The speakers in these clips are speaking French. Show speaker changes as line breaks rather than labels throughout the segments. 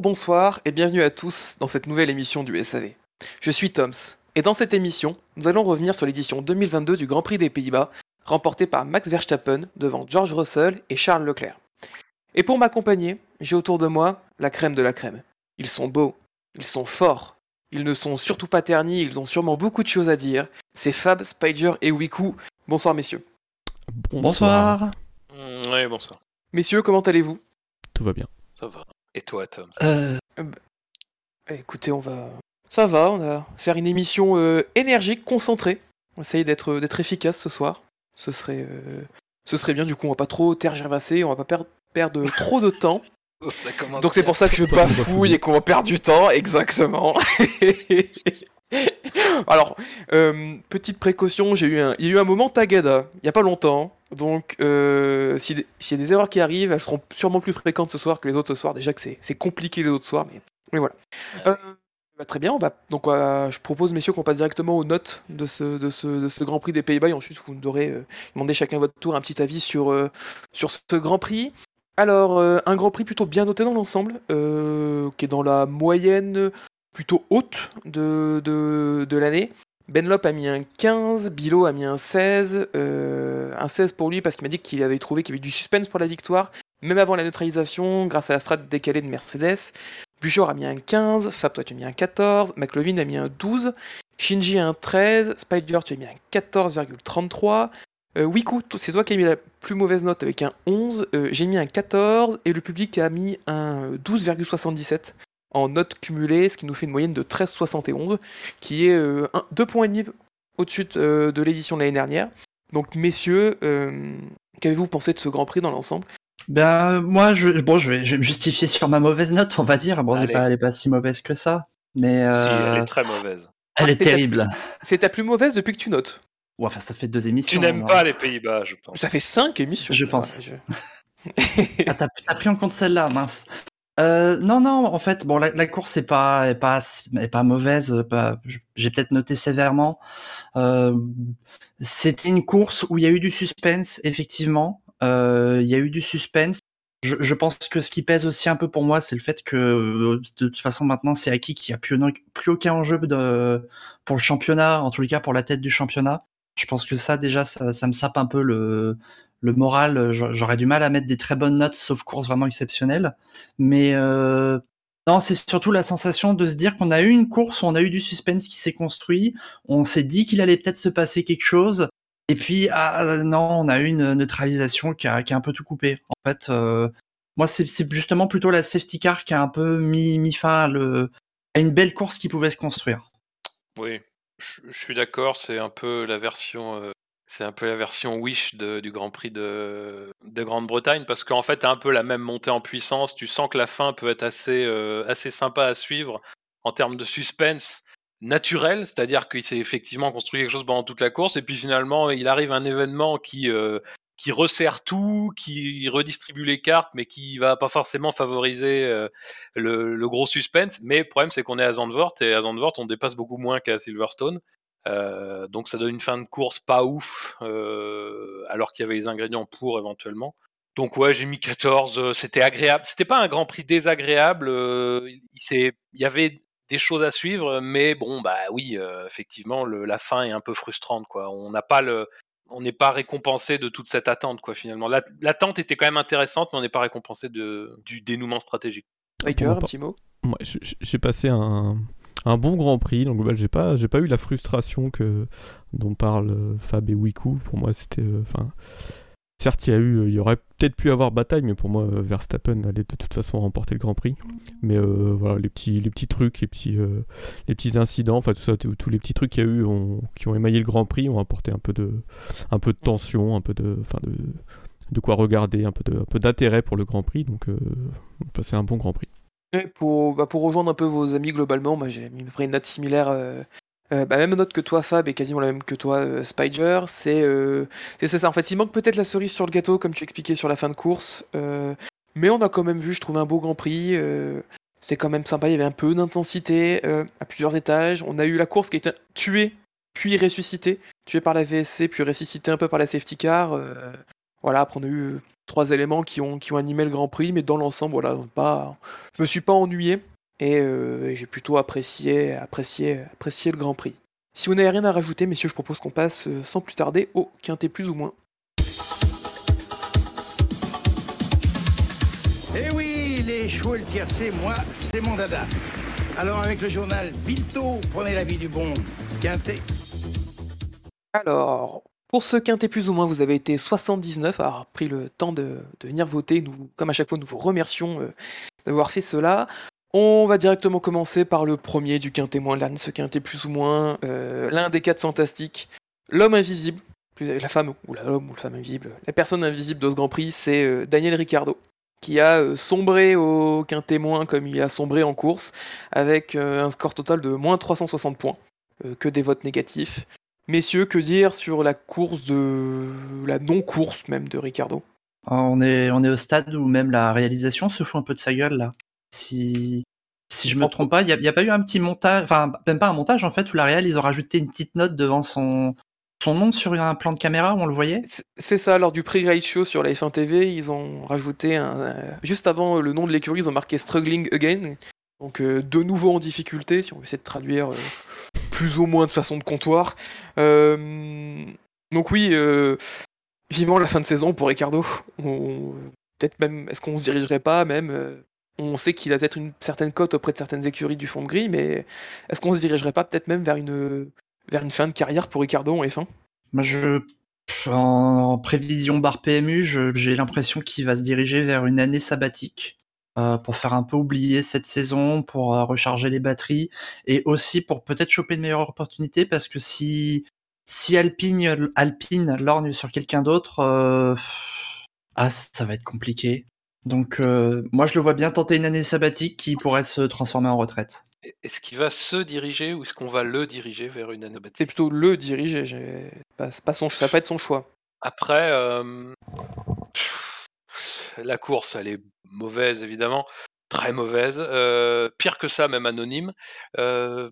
Bonsoir et bienvenue à tous dans cette nouvelle émission du SAV. Je suis Toms et dans cette émission, nous allons revenir sur l'édition 2022 du Grand Prix des Pays-Bas, remportée par Max Verstappen devant George Russell et Charles Leclerc. Et pour m'accompagner, j'ai autour de moi la crème de la crème. Ils sont beaux, ils sont forts, ils ne sont surtout pas ternis, ils ont sûrement beaucoup de choses à dire. C'est Fab, Spider et Wiku. Bonsoir messieurs.
Bonsoir.
Ouais, bonsoir.
Messieurs, comment allez-vous?
Tout va bien.
Ça va. Et toi, Tom
Euh,
Eh, Écoutez, on va... Ça va, on va faire une émission euh, énergique, concentrée. On va essayer d'être d'être efficace ce soir. Ce serait, euh, ce serait bien, du coup, on va pas trop tergiverser, on va pas perdre, perdre trop de temps.
Commence
Donc c'est pour ça que je bafouille et qu'on va perdre du temps, exactement. Alors, euh, petite précaution, j'ai eu un, il y a eu un moment tagada, il y a pas longtemps. Donc, euh, si s'il y a des erreurs qui arrivent, elles seront sûrement plus fréquentes ce soir que les autres ce soir. Déjà que c'est compliqué les autres soirs, mais, mais voilà. Euh, bah, très bien, on va, donc euh, je propose, messieurs, qu'on passe directement aux notes de ce, de ce, de ce Grand Prix des Pays-Bas. Et ensuite, vous devrez euh, demander chacun votre tour un petit avis sur, sur ce Grand Prix. Alors, un Grand Prix plutôt bien noté dans l'ensemble, qui est dans la moyenne plutôt haute de, de, de l'année. Benlop a mis un 15, Bilo a mis un 16, euh, un 16 pour lui parce qu'il m'a dit qu'il avait trouvé qu'il y avait du suspense pour la victoire, même avant la neutralisation, grâce à la strat décalée de Mercedes. Buchor a mis un 15, Fab toi tu as mis un 14, McLovin a mis un 12, Shinji un 13, Spider tu as mis un 14,33, euh, Wiku, c'est toi qui as mis la plus mauvaise note avec un 11, euh, j'ai mis un 14 et le public a mis un euh, 12,77 en note cumulée, ce qui nous fait une moyenne de 13,71, qui est euh, un- deux points et demi au-dessus de, euh, de l'édition de l'année dernière. Donc messieurs, euh, qu'avez-vous pensé de ce Grand Prix dans l'ensemble?
Ben, moi, je, bon, je vais, je vais me justifier sur ma mauvaise note, on va dire. Bon, elle est
Allez.
pas, est si mauvaise que ça. Mais euh,
Si, elle est très mauvaise.
elle est
Ah, c'est
terrible.
C'est ta plus mauvaise depuis que tu notes?
Ouais, enfin, ça fait deux émissions.
Tu n'aimes
hein.
pas les Pays-Bas, je pense.
Ça fait 5 émissions.
Je
Ouais,
pense.
je-
Ah, t'as pris en compte celle-là, mince. Euh, non, non, en fait, bon, la, course est pas, est pas, mauvaise. euh, J'ai peut-être noté sévèrement. Euh, C'était une course où il y a eu du suspense, effectivement. Il y a eu du suspense. Je, pense que ce qui pèse aussi un peu pour moi, c'est le fait que de toute façon maintenant c'est acquis qu'il n'y a plus, aucun enjeu pour le championnat, en tous les cas pour la tête du championnat. Je pense que ça déjà, ça me sape un peu le, le moral. J'a- J'aurais du mal à mettre des très bonnes notes, sauf course vraiment exceptionnelle. Mais euh, non, c'est surtout la sensation de se dire qu'on a eu une course on a eu du suspense qui s'est construit. On s'est dit qu'il allait peut-être se passer quelque chose. Et puis, ah, non, on a eu une neutralisation qui a, un peu tout coupé. En fait, euh, moi, c'est justement plutôt la safety car qui a un peu mis, mis fin à, une belle course qui pouvait se construire.
Oui, je, suis d'accord, c'est un peu la version, euh, c'est un peu la version Wish du Grand Prix de, de Grande-Bretagne, parce qu'en fait, t'as un peu la même montée en puissance. Tu sens que la fin peut être assez, euh, assez sympa à suivre en termes de suspense naturel, c'est-à-dire qu'il s'est effectivement construit quelque chose pendant toute la course, et puis finalement, il arrive un événement qui euh, qui resserre tout, qui redistribue les cartes, mais qui va pas forcément favoriser euh, le, le gros suspense. Mais le problème, c'est qu'on est à Zandvoort, et à Zandvoort, on dépasse beaucoup moins qu'à Silverstone. Euh, donc ça donne une fin de course pas ouf, euh, alors qu'il y avait les ingrédients pour éventuellement. Donc ouais, j'ai mis 14, euh, c'était agréable. C'était pas un Grand Prix désagréable, euh, il, il s'est- il y avait des choses à suivre, mais bon, bah oui, euh, effectivement, le- la fin est un peu frustrante, quoi. On n'a pas le, on n'est pas récompensé de toute cette attente, quoi. Finalement, La- l'attente était quand même intéressante, mais on n'est pas récompensé de, du dénouement stratégique.
Pour
un petit mot?
Moi, j'ai passé un, un bon Grand Prix. Donc, bah, j'ai pas, j'ai pas eu la frustration que dont parlent euh, Fab et Wiku. Pour moi, c'était, euh, enfin, certes, il y a eu, il y aurait peut-être pu avoir bataille, mais pour moi, euh, Verstappen allait de toute façon remporter le Grand Prix. Mais voilà, les petits, les petits trucs, les petits, les petits incidents, enfin tout ça, tous les petits trucs qu'il y a eu, ont- qui ont émaillé le Grand Prix, ont apporté un peu de, un peu de tension, un peu de, enfin de, de quoi regarder, un peu de, un peu d'intérêt pour le Grand Prix. Donc, c'est un bon Grand Prix.
Bah, pour rejoindre un peu vos amis globalement, moi j'ai mis pris une note similaire, euh, euh, bah, même note que toi Fab et quasiment la même que toi euh, Spider. C'est euh, c'est c'est ça, en fait il manque peut-être la cerise sur le gâteau comme tu expliquais sur la fin de course, mais on a quand même vu, je trouve, un beau Grand Prix. c'est quand même sympa, il y avait un peu d'intensité à plusieurs étages. On a eu la course qui a été tuée, puis ressuscitée, tuée par la VSC, puis ressuscitée un peu par la safety car. voilà, après on a eu trois éléments qui ont, qui ont animé le Grand Prix, mais dans l'ensemble, voilà, pas, je me suis pas ennuyé et, et j'ai plutôt apprécié, apprécié, apprécié le Grand Prix. Si vous n'avez rien à rajouter, messieurs, je propose qu'on passe sans plus tarder au quintet plus ou moins.
Eh oui, les chevaux le tiercé, moi, c'est mon dada. Alors avec le journal Bilto, prenez l'avis du bon quintet.
Alors, pour ce quintet plus ou moins, vous avez été 79 à avoir pris le temps de, venir voter. Nous, comme à chaque fois, nous vous remercions euh, d'avoir fait cela. On va directement commencer par le premier du quintet moins ce quintet plus ou moins, euh, l'un des quatre fantastiques, l'homme invisible, la femme ou l'homme ou la femme invisible, la personne invisible de ce Grand Prix, c'est euh, Daniel Ricciardo, qui a sombré au quintet moins comme il a sombré en course, avec un score total de moins 360 points, que des votes négatifs. Messieurs, que dire sur la course de la non-course même de Ricciardo
On est, on est au stade où même la réalisation se fout un peu de sa gueule là. Si, si je me trompe pas, il n'y a, y a pas eu un petit montage, enfin même pas un montage en fait, où la réal ils ont rajouté une petite note devant son, son nom sur un plan de caméra où on le voyait?
C'est- ça, lors du pré-race show sur la F1 TV, ils ont rajouté un. euh, juste avant le nom de l'écurie, ils ont marqué Struggling Again. Donc euh, de nouveau en difficulté, si on essaie de traduire euh, plus ou moins de façon de comptoir. Euh, donc oui, euh, vivement la fin de saison pour Ricardo. Peut-être même, est-ce qu'on se dirigerait pas même euh, On sait qu'il a peut-être une certaine cote auprès de certaines écuries du fond de grille, mais est-ce qu'on se dirigerait pas peut-être même vers une, vers une fin de carrière pour Ricardo en F1
Moi, je, en, prévision bar PMU, j'ai l'impression qu'il va se diriger vers une année sabbatique euh, pour faire un peu oublier cette saison, pour euh, recharger les batteries et aussi pour peut-être choper une meilleure opportunité parce que si si Alpine Alpine lorgne sur quelqu'un d'autre, euh, ah ça va être compliqué. Donc euh, moi je le vois bien tenter une année sabbatique qui pourrait se transformer en retraite.
Est-ce qu'il va se diriger ou est-ce qu'on va le diriger vers une année
C'est
sabbatique
plutôt le diriger, pas, c'est pas son, ça va pas être son choix.
Après, euh, la course, elle est mauvaise, évidemment. Très mauvaise. Euh, pire que ça, même anonyme. Euh,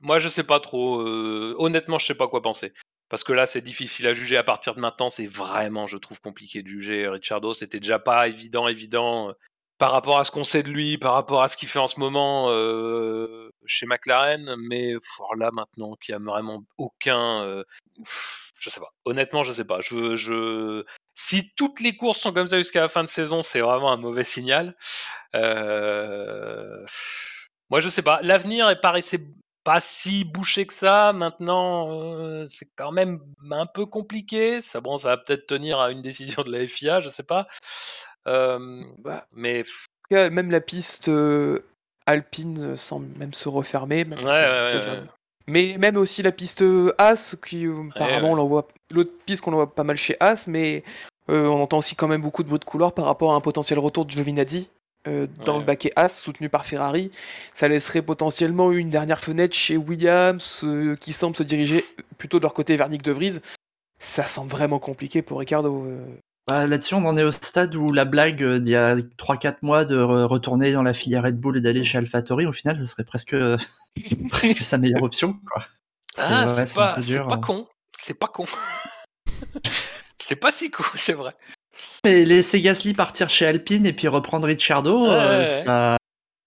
moi, je sais pas trop. euh, honnêtement, je sais pas quoi penser. Parce que là, c'est difficile à juger à partir de maintenant. C'est vraiment, je trouve, compliqué de juger Ricciardo. C'était déjà pas évident, évident. Par rapport à ce qu'on sait de lui, par rapport à ce qu'il fait en ce moment chez McLaren, mais pff, là maintenant qu'il y a vraiment aucun, euh, pff, je sais pas. Honnêtement, je sais pas. Je, je, si toutes les courses sont comme ça jusqu'à la fin de saison, c'est vraiment un mauvais signal. Euh, Moi, je sais pas. L'avenir est paraissait pas si bouché que ça. Maintenant, euh, c'est quand même un peu compliqué. Ça, bon, ça va peut-être tenir à une décision de la FIA, je sais pas. Euh,
Bah,
mais
même la piste alpine semble même se refermer. même
Ouais, ouais, ouais.
Mais même aussi la piste As, qui apparemment
ouais.
on l'envoie, l'autre piste qu'on envoie pas mal chez As, mais euh, on entend aussi quand même beaucoup de bruit de couloir par rapport à un potentiel retour de Giovinazzi euh, dans
Ouais.
le baquet As, soutenu par Ferrari. Ça laisserait potentiellement une dernière fenêtre chez Williams, euh, qui semble se diriger plutôt de leur côté vers Nick De Vries. Ça semble vraiment compliqué pour Ricardo. euh.
Bah, Là-dessus, on en est au stade où la blague euh, d'il y a 3-4 mois de re- retourner dans la filière Red Bull et d'aller chez AlphaTauri, au final, ce serait presque, presque sa meilleure option. Quoi.
Ah,
ouais,
c'est pas, pas
hein.
con. C'est pas con. c'est pas si con, c'est vrai.
Mais laisser Gasly partir chez Alpine et puis reprendre Ricciardo,
Ouais,
euh,
ouais.
ça.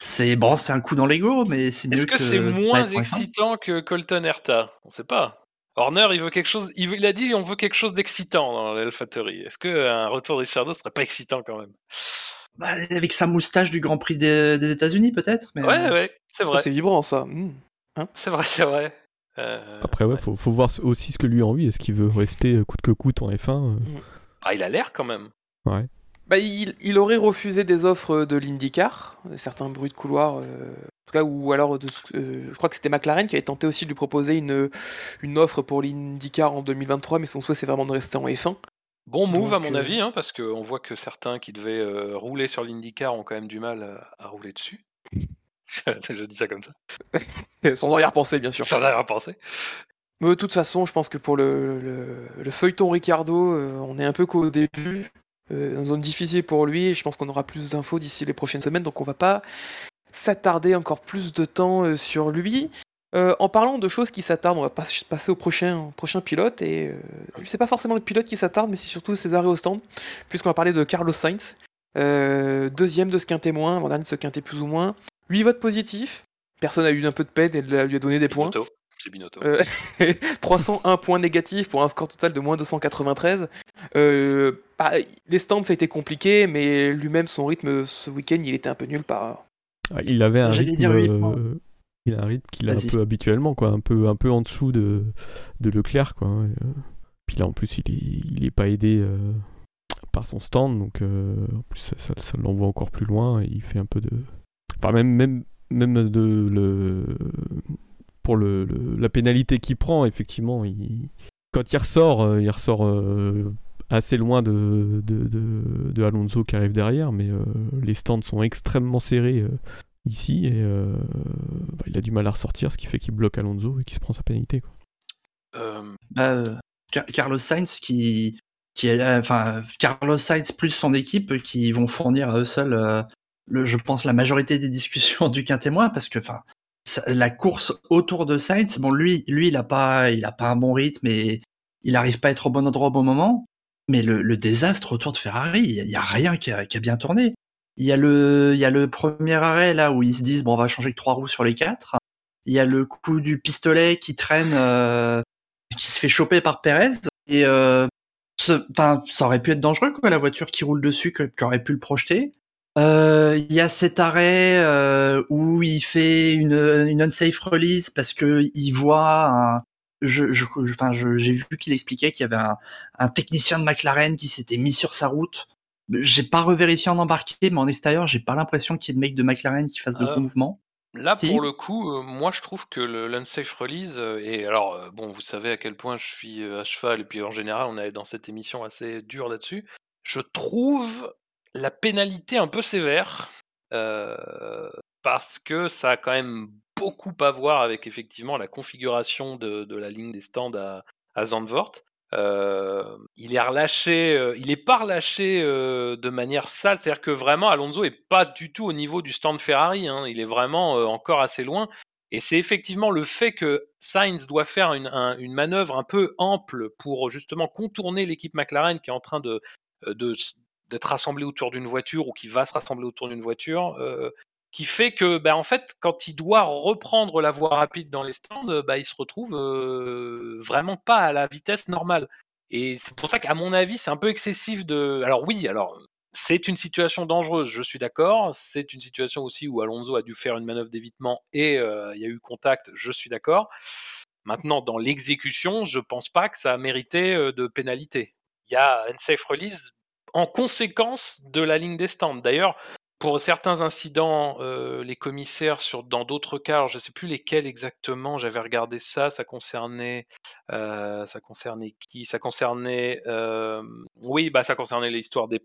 C'est bon, c'est un coup dans l'ego, mais c'est mieux
Est-ce que c'est moins
être en F1.
excitant que Colton Herta? On sait pas. Horner, il veut quelque chose. Il, veut- il a dit on veut quelque chose d'excitant dans l'AlphaTauri. Est-ce qu'un retour de Ricciardo serait pas excitant quand même?
Bah, avec sa moustache du Grand Prix des, des États-Unis, peut-être. Mais
Ouais, ouais, c'est vrai.
C'est vibrant ça. Hmm.
C'est vrai, c'est vrai. Euh,
Après, ouais, faut, faut voir aussi ce que lui a envie. Est-ce qu'il veut rester euh, coûte que coûte en F1 euh,
Ah, il a l'air quand même.
Bah, il, il aurait refusé des offres de l'IndyCar, certains bruits de couloir, euh, en tout cas, ou alors de, euh, je crois que c'était McLaren qui avait tenté aussi de lui proposer une, une offre pour l'IndyCar en 2023, mais son souhait c'est vraiment de rester en F1.
Bon move à mon
euh,
avis, hein, parce qu'on voit que certains qui devaient euh, rouler sur l'IndyCar ont quand même du mal à, à rouler dessus. je dis ça comme ça,
Sans arrière-pensée, bien sûr.
sans.
Mais de toute façon, je pense que pour le, le- le feuilleton Ricardo, euh, on est un peu qu'au début, euh, une zone difficile pour lui, et je pense qu'on aura plus d'infos d'ici les prochaines semaines, donc on va pas s'attarder encore plus de temps euh, sur lui. Euh, en parlant de choses qui s'attardent, on va pas- passer au prochain, prochain pilote. Et c'est pas forcément le pilote qui s'attarde, mais c'est surtout ses arrêts au stand. Puisqu'on va parler de Carlos Sainz, deuxième de ce quintet moins, avant de ce quintet plus ou moins. 8 votes positifs. Personne a eu un peu de peine et lui a donné des points.
Binotto. C'est Binotto.
Euh, 301 points négatifs pour un score total de moins 293. Euh, bah, les stands, ça a été compliqué, mais lui-même, son rythme ce week-end, il était un peu nul par.
Ah, Il avait un rythme,
dire
euh, il a un rythme qu'il a un peu habituellement, quoi, un peu, un peu en dessous de, de Leclerc, quoi. euh. Puis là, en plus, il est, il est pas aidé euh, par son stand, donc euh, en plus, ça, ça- ça l'envoie encore plus loin. Et il fait un peu de, même, même, même de le, pour le, la pénalité qu'il prend, effectivement, quand il ressort, euh, il ressort euh, assez loin de, de, de, Alonso qui arrive derrière, mais euh, les stands sont extrêmement serrés ici et bah, il a du mal à ressortir, ce qui fait qu'il bloque Alonso et qu'il se prend sa pénalité. Quoi.
Car- Carlos Sainz qui, qui enfin, Carlos Sainz plus son équipe qui vont fournir à eux seuls, je pense, la majorité des discussions du quintémoin parce que, enfin, la course autour de Sainz, bon, lui, lui, il a pas, il a pas un bon rythme et il arrive pas à être au bon endroit au bon moment. Mais le, désastre autour de Ferrari, il y a- rien qui a, bien tourné. Il y a le, il y a le premier arrêt là où ils se disent bon, on va changer que trois roues sur les quatre. Il y a le coup du pistolet qui traîne, euh, qui se fait choper par Perez. Et euh, ça aurait pu être dangereux quoi, la voiture qui roule dessus, qui aurait pu le projeter. Euh, Il y a cet arrêt euh, où il fait une, une unsafe release parce que il voit un. Je, je, enfin, je- j'ai vu qu'il expliquait qu'il y avait un, un technicien de McLaren qui s'était mis sur sa route. J'ai pas revérifié en embarqué, mais en extérieur, j'ai pas l'impression qu'il y ait de mec de McLaren qui fasse de gros mouvements.
Là,
Si.
pour le coup, euh, moi je trouve que l'unsafe release, euh, et alors, euh, bon, vous savez à quel point je suis euh, à cheval, et puis en général, on est dans cette émission assez dure là-dessus. Je trouve la pénalité un peu sévère, euh, parce que ça a quand même beaucoup à voir avec effectivement la configuration de, la ligne des stands à, à Zandvoort. Euh, il est relâché, euh, il est pas relâché de manière sale, c'est-à-dire que vraiment Alonso est pas du tout au niveau du stand Ferrari, hein. il est vraiment encore assez loin. Et c'est effectivement le fait que Sainz doit faire une, un- une manœuvre un peu ample pour justement contourner l'équipe McLaren qui est en train de, d'être rassemblée autour d'une voiture ou qui va se rassembler autour d'une voiture, euh, qui fait que, bah, en fait, quand il doit reprendre la voie rapide dans les stands, bah, il se retrouve euh, vraiment pas à la vitesse normale. Et c'est pour ça qu'à mon avis, c'est un peu excessif de. Alors oui, alors c'est une situation dangereuse, je suis d'accord. C'est une situation aussi où Alonso a dû faire une manœuvre d'évitement et euh, il y a eu contact, je suis d'accord. Maintenant, dans l'exécution, je pense pas que ça a mérité de pénalité. Il y a un safe release en conséquence de la ligne des stands. D'ailleurs, pour certains incidents, euh, les commissaires dans d'autres cas, je ne sais plus lesquels exactement, j'avais regardé ça, ça concernait, euh, qui? Ça concernait, euh, oui, bah ça concernait l'histoire des,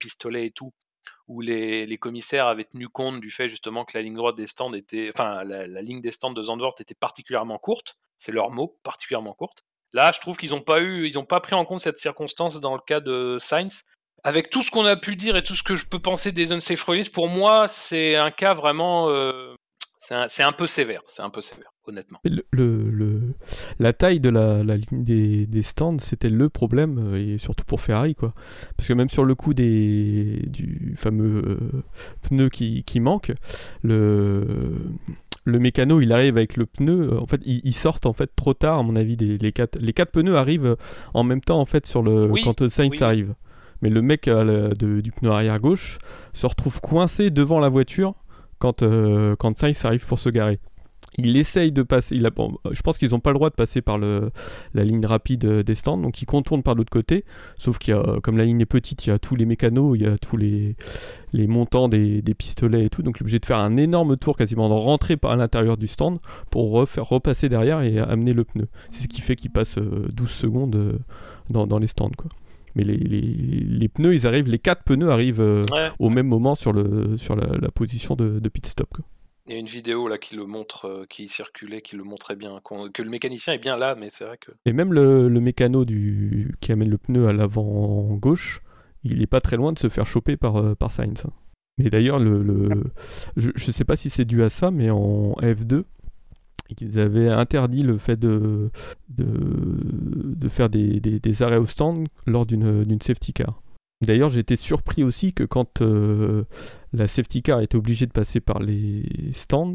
pistolets et tout, où les, commissaires avaient tenu compte du fait justement que la ligne droite des stands était, la ligne des stands de Zandvoort était particulièrement courte, c'est leur mot, particulièrement courte. Là, je trouve qu'ils n'ont pas eu, ils n'ont pas pris en compte cette circonstance dans le cas de Sainz. Avec tout ce qu'on a pu dire et tout ce que je peux penser des unsafe release, pour moi, c'est un cas vraiment, euh, c'est un, peu sévère, c'est un peu sévère, honnêtement.
La taille de la, ligne des, des stands, c'était le problème, euh, et surtout pour Ferrari, quoi. Parce que même sur le coup des, du fameux euh, pneu qui, qui manque, le, le mécano, il arrive avec le pneu, euh, en fait, ils, ils sortent en fait trop tard, à mon avis, des, les, quatre, les quatre pneus arrivent euh, en même temps, en fait, sur le,
Oui,
quand euh, Sainz
oui.
arrive. Mais le mec de- du pneu arrière gauche se retrouve coincé devant la voiture quand, euh, quand Sainz arrive pour se garer. Il essaye de passer. Il a, bon, je pense qu'ils n'ont pas le droit de passer par le, la ligne rapide euh, des stands, donc ils contournent par l'autre côté. Sauf qu'il y a, comme la ligne est petite, il y a tous les mécanos, il y a tous les, les montants des, des pistolets et tout. Donc il est obligé de faire un énorme tour, quasiment de rentrer par l'intérieur du stand pour refaire, repasser derrière et amener le pneu. C'est ce qui fait qu'il passe euh, 12 secondes euh, dans, dans les stands. Quoi. Mais les, les, les pneus, ils arrivent, les quatre pneus arrivent euh,
Ouais.
au même moment sur, le, sur la, la position de, de pit stop. Quoi.
Il y a une vidéo là qui le montre, euh, qui circulait, qui le montrait bien, qu'on- que le mécanicien est bien là, mais c'est vrai que.
Et même le, le mécano du, qui amène le pneu à l'avant gauche, il est pas très loin de se faire choper par, euh, par Sainz. hein. Mais d'ailleurs, le, le- je, je sais pas si c'est dû à ça, mais en F2, et qu'ils avaient interdit le fait de, de, de faire des, des- des arrêts au stand lors d'une d'une safety car. D'ailleurs, été surpris aussi que quand euh, la safety car était obligée de passer par les stands,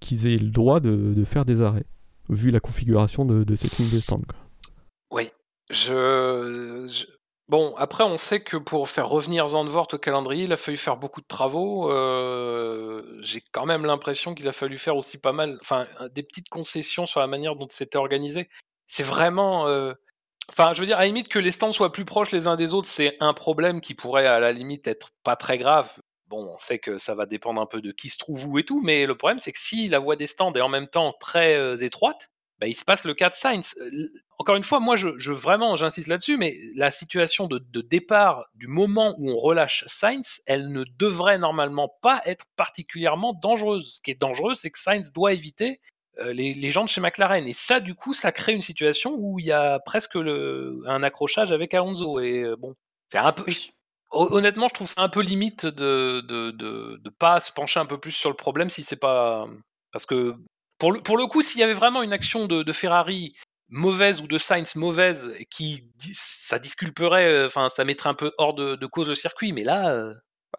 qu'ils aient le droit de, faire des arrêts, vu la configuration de, de cette ligne stands.
Oui. Je, Bon, après, on sait que pour faire revenir Zandvoort au calendrier, il a fallu faire beaucoup de travaux. Euh, J'ai quand même l'impression qu'il a fallu faire aussi pas mal, enfin, des petites concessions sur la manière dont c'était organisé. C'est vraiment. euh, Enfin, je veux dire, à la limite que les stands soient plus proches les uns des autres, c'est un problème qui pourrait à la limite être pas très grave. Bon, on sait que ça va dépendre un peu de qui se trouve où et tout, mais le problème c'est que si la voie des stands est en même temps très euh, étroite, bah, il se passe le cas de Sainz. Euh, Encore une fois, moi, je, vraiment, j'insiste là-dessus, mais la situation de, de départ du moment où on relâche Sainz, elle ne devrait normalement pas être particulièrement dangereuse. Ce qui est dangereux, c'est que Sainz doit éviter les, les gens de chez McLaren. Et ça, du coup, ça crée une situation où il y a presque le, un accrochage avec Alonso. Et euh, bon, c'est un peu. Hon- Honnêtement, je trouve ça un peu limite de de, de, de pas se pencher un peu plus sur le problème si c'est pas. Parce que pour le, pour le coup, s'il y avait vraiment une action de, de Ferrari mauvaise ou de Sainz mauvaise qui ça disculperait, euh, enfin ça mettrait un peu hors de, de cause le circuit, mais là, euh,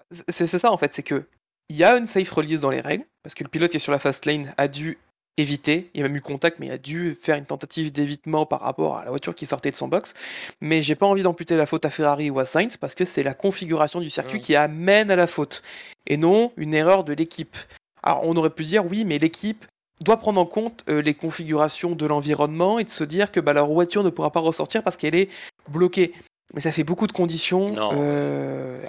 C'est c'est ça en fait, c'est que il y a une safe release dans les règles, parce que le pilote qui est sur la fast lane a dû éviter, il y a même eu contact, mais il a dû faire une tentative d'évitement par rapport à la voiture qui sortait de son box. Mais j'ai pas envie d'amputer la faute à Ferrari ou à Sainz, parce que c'est la configuration du circuit
Mm.
qui amène à la faute, et non une erreur de l'équipe. Alors on aurait pu dire oui, mais l'équipe doit prendre en compte euh, les configurations de l'environnement et de se dire que bah, leur voiture ne pourra pas ressortir parce qu'elle est bloquée. Mais ça fait beaucoup de conditions. Euh,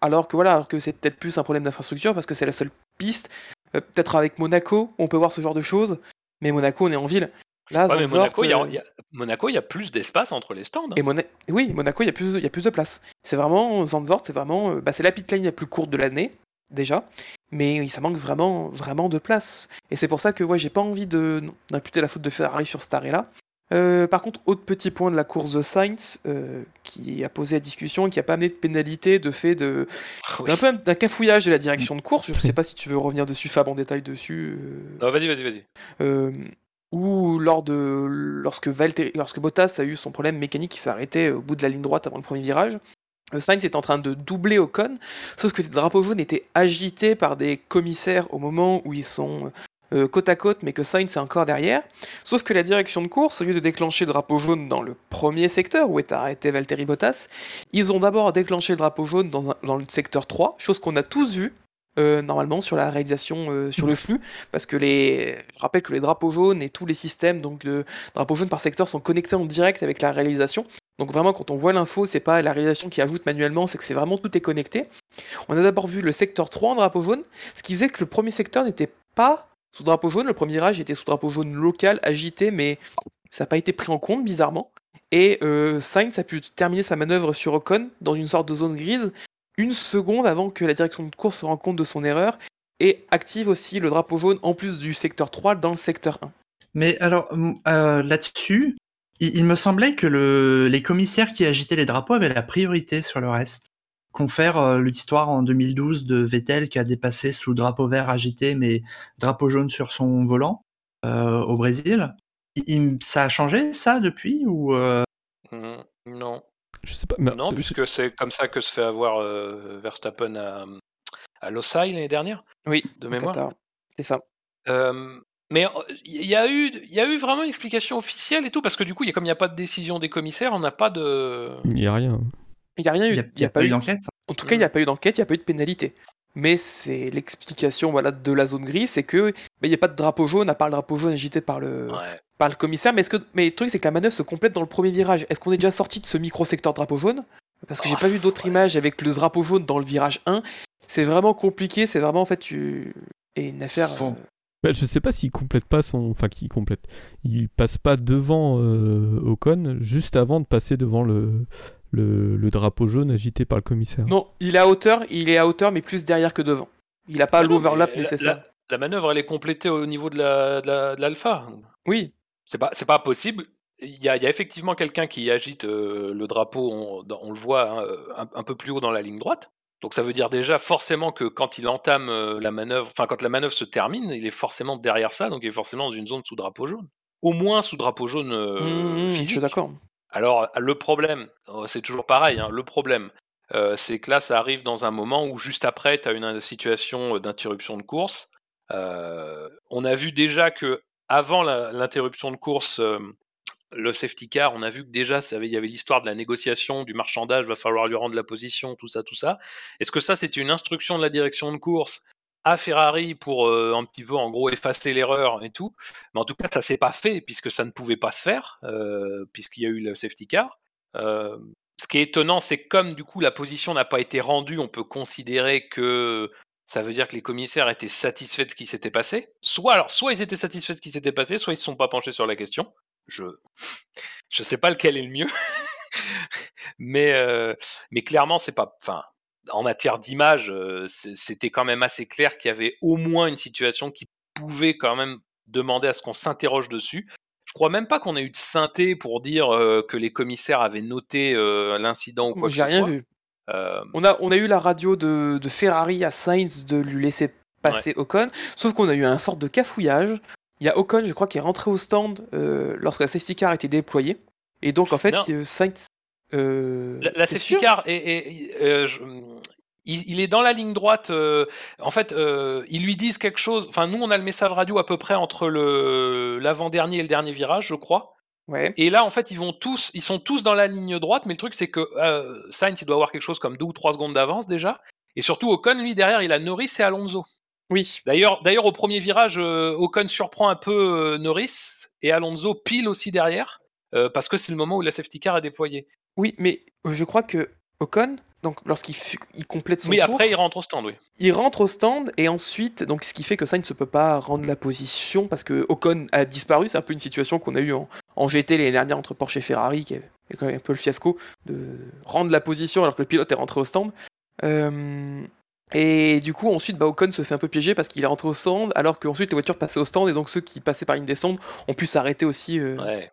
alors que voilà, alors que c'est peut-être plus un problème d'infrastructure parce que c'est la seule piste. Euh, peut-être avec Monaco, on peut voir ce genre de choses. Mais Monaco, on est en ville. Là,
ouais, mais Monaco, il y a, y y plus d'espace entre les stands. hein.
et Mona- oui, Monaco, il y a plus, il y a plus de place. C'est vraiment Zandvoort, c'est vraiment, euh, bah, c'est la pit lane la plus courte de l'année déjà, mais ça manque vraiment, vraiment de place. Et c'est pour ça que ouais, j'ai pas envie de d'imputer la faute de Ferrari sur cet arrêt-là. Euh, par contre, autre petit point de la course de Sainz euh, qui a posé la discussion et qui a pas amené de pénalité de fait de
Oui.
d'un peu d'un cafouillage de la direction de course. Je sais pas si tu veux revenir dessus, Fab, en détail dessus. euh,
Non, vas-y, vas-y, vas-y.
euh, ou lors de lorsque Valtteri- lorsque Bottas a eu son problème mécanique qui s'est arrêté au bout de la ligne droite avant le premier virage. Sainz est en train de doubler Ocon, sauf que les drapeaux jaunes étaient agités par des commissaires au moment où ils sont euh, côte à côte, mais que Sainz est encore derrière. Sauf que la direction de course, au lieu de déclencher le drapeau jaune dans le premier secteur où est arrêté Valtteri Bottas, ils ont d'abord déclenché le drapeau jaune dans, dans le secteur 3, chose qu'on a tous vu euh, normalement sur la réalisation euh, sur le flux, parce que les, je rappelle que les drapeaux jaunes et tous les systèmes donc de drapeaux jaunes par secteur sont connectés en direct avec la réalisation. Donc vraiment quand on voit l'info, c'est pas la réalisation qui ajoute manuellement, c'est que c'est vraiment tout est connecté. On a d'abord vu le secteur 3 en drapeau jaune, ce qui faisait que le premier secteur n'était pas sous drapeau jaune, le premier virage était sous drapeau jaune local, agité, mais ça n'a pas été pris en compte bizarrement. Et euh, Sainz a pu terminer sa manœuvre sur Ocon dans une sorte de zone grise une seconde avant que la direction de course se rende compte de son erreur et active aussi le drapeau jaune en plus du secteur 3 dans le secteur 1.
Mais alors, euh, là-dessus, il, me semblait que le, les commissaires qui agitaient les drapeaux avaient la priorité sur le reste. Confère euh, l'histoire en 2012 de Vettel qui a dépassé sous drapeau vert agité mais drapeau jaune sur son volant euh, au Brésil. Il- il- ça a changé ça depuis ou euh,
Mm, Non,
Je sais pas. mais-
non, puisque c'est comme ça que se fait avoir euh, Verstappen à, à Losail l'année dernière,
Oui,
de mémoire.
C'est ça.
Euh, mais il y a eu, il y a eu vraiment une explication officielle et tout, parce que du coup, il y a comme il n'y a pas de décision des commissaires, on n'a pas de.
Il n'y a rien.
Il n'y a rien eu.
il n'y a, pas eu d'enquête?
En tout cas, il n'y a pas eu d'enquête, il n'y a pas eu de pénalité. Mais c'est l'explication voilà, de la zone grise, c'est que bah, il n'y a pas de drapeau jaune, à part le drapeau jaune agité par le,
Ouais.
par le commissaire. Mais, est-ce que, mais le truc, c'est que la manœuvre se complète dans le premier virage. Est-ce qu'on est déjà sorti de ce micro-secteur drapeau jaune? Parce que j'ai
Oh,
pas vu d'autres
ouais.
images avec le drapeau jaune dans le virage 1. C'est vraiment compliqué, c'est vraiment en fait tu... et une affaire.
Bon.
euh,
Bah, je sais pas s'il complète pas son. Enfin, qu'il complète. Il passe pas devant euh, Ocon juste avant de passer devant le, le, le drapeau jaune agité par le commissaire.
Non, il est à hauteur, il est à hauteur, mais plus derrière que devant. Il n'a pas
Ah
l'overlap nécessaire.
La, la manœuvre, elle est complétée au niveau de la- de la- de l'alpha.
Oui,
C'est pas, c'est pas possible. Il y a, il y a effectivement quelqu'un qui agite euh, le drapeau, on, le voit hein, un, un peu plus haut dans la ligne droite. Donc ça veut dire déjà forcément que quand il entame euh, la manœuvre, enfin quand la manœuvre se termine, il est forcément derrière ça, donc il est forcément dans une zone sous drapeau jaune. Au moins sous drapeau jaune euh,
Mmh, mmh, je
physique.
suis d'accord.
Alors, le problème, oh, c'est toujours pareil, hein, le problème, c'est que là, ça arrive dans un moment où juste après, tu as une situation d'interruption de course. On a vu déjà que avant l'interruption de course, le safety car, on a vu que déjà, il y avait l'histoire de la négociation, du marchandage, va falloir lui rendre la position, tout ça, tout ça. Est-ce que ça, c'était une instruction de la direction de course à Ferrari pour euh, un petit peu, en gros, effacer l'erreur et tout mais en tout cas, ça s'est pas fait puisque ça ne pouvait pas se faire, puisqu'il y a eu le safety car. Ce qui est étonnant, c'est comme du coup la position n'a pas été rendue, on peut considérer que ça veut dire que les commissaires étaient satisfaits de ce qui s'était passé. Soit alors, soit ils étaient satisfaits de ce qui s'était passé, soit ils se sont pas penchés sur la question. Je je sais pas lequel est le mieux, mais mais clairement c'est pas. Enfin, en matière d'image, c'était quand même assez clair qu'il y avait au moins une situation qui pouvait quand même demander à ce qu'on s'interroge dessus. Je crois même pas qu'on ait eu de synthé pour dire euh, que les commissaires avaient noté euh, l'incident ou quoi que
J'ai
ce
rien
soit.
vu.
Euh,
On a, on a eu la radio de, de Ferrari à Sainz de lui laisser passer Ocon, sauf qu'on a eu un sorte de cafouillage. Il y a Ocon, je crois, qui est rentré au stand lorsque la safety car était déployée. Et donc, en fait, euh, Sainz. Euh,
La, la
t'es
safety
sûr?
Car, est- est- euh, je- il, il est dans la ligne droite. euh, en fait, ils lui disent quelque chose. Enfin, nous, on a le message radio à peu près entre le l'avant-dernier et le dernier virage, je crois.
Ouais.
Et là, en fait, ils vont tous, ils sont tous dans la ligne droite. Mais le truc, c'est que Sainz, il doit avoir quelque chose comme deux ou trois secondes d'avance déjà. Et surtout, Ocon, lui, derrière, il a Norris et Alonso.
Oui.
D'ailleurs, d'ailleurs, au premier virage, Ocon surprend un peu Norris et Alonso pile aussi derrière, euh, parce que c'est le moment où la safety car est déployée.
Oui, mais euh, je crois que Ocon, donc lorsqu'il il complète son
Oui,
tour,
après, il rentre au stand, oui.
il rentre au stand et ensuite, donc ce qui fait que Sainz ne peut pas rendre la position parce que Ocon a disparu. C'est un peu une situation qu'on a eu en, en GT l'année dernière entre Porsche et Ferrari, qui est quand même un peu le fiasco de rendre la position alors que le pilote est rentré au stand. Euh, et du coup, ensuite, bah, Ocon se fait un peu piéger parce qu'il est rentré au stand alors qu'ensuite les voitures passaient au stand et donc ceux qui passaient par une descente ont pu s'arrêter aussi euh,
Ouais.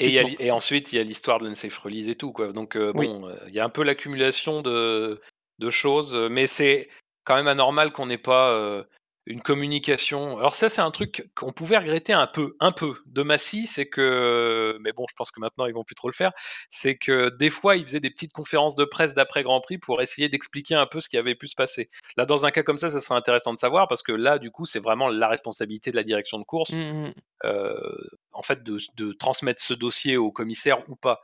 Et, a ensuite, il y a l'histoire de l'unsafe release et tout. Quoi. Donc, euh,
Oui.
bon, euh, il y a un peu l'accumulation de, de choses, euh, mais c'est quand même anormal qu'on n'ait pas euh, une communication. Alors, ça, c'est un truc qu'on pouvait regretter un peu, un peu de Massy, c'est que, mais bon, je pense que maintenant, ils vont plus trop le faire, c'est que des fois, ils faisaient des petites conférences de presse d'après Grand Prix pour essayer d'expliquer un peu ce qui avait pu se passer. Là, dans un cas comme ça, ça serait intéressant de savoir parce que là, du coup, c'est vraiment la responsabilité de la direction de course euh, en fait de, de transmettre ce dossier au commissaire ou pas.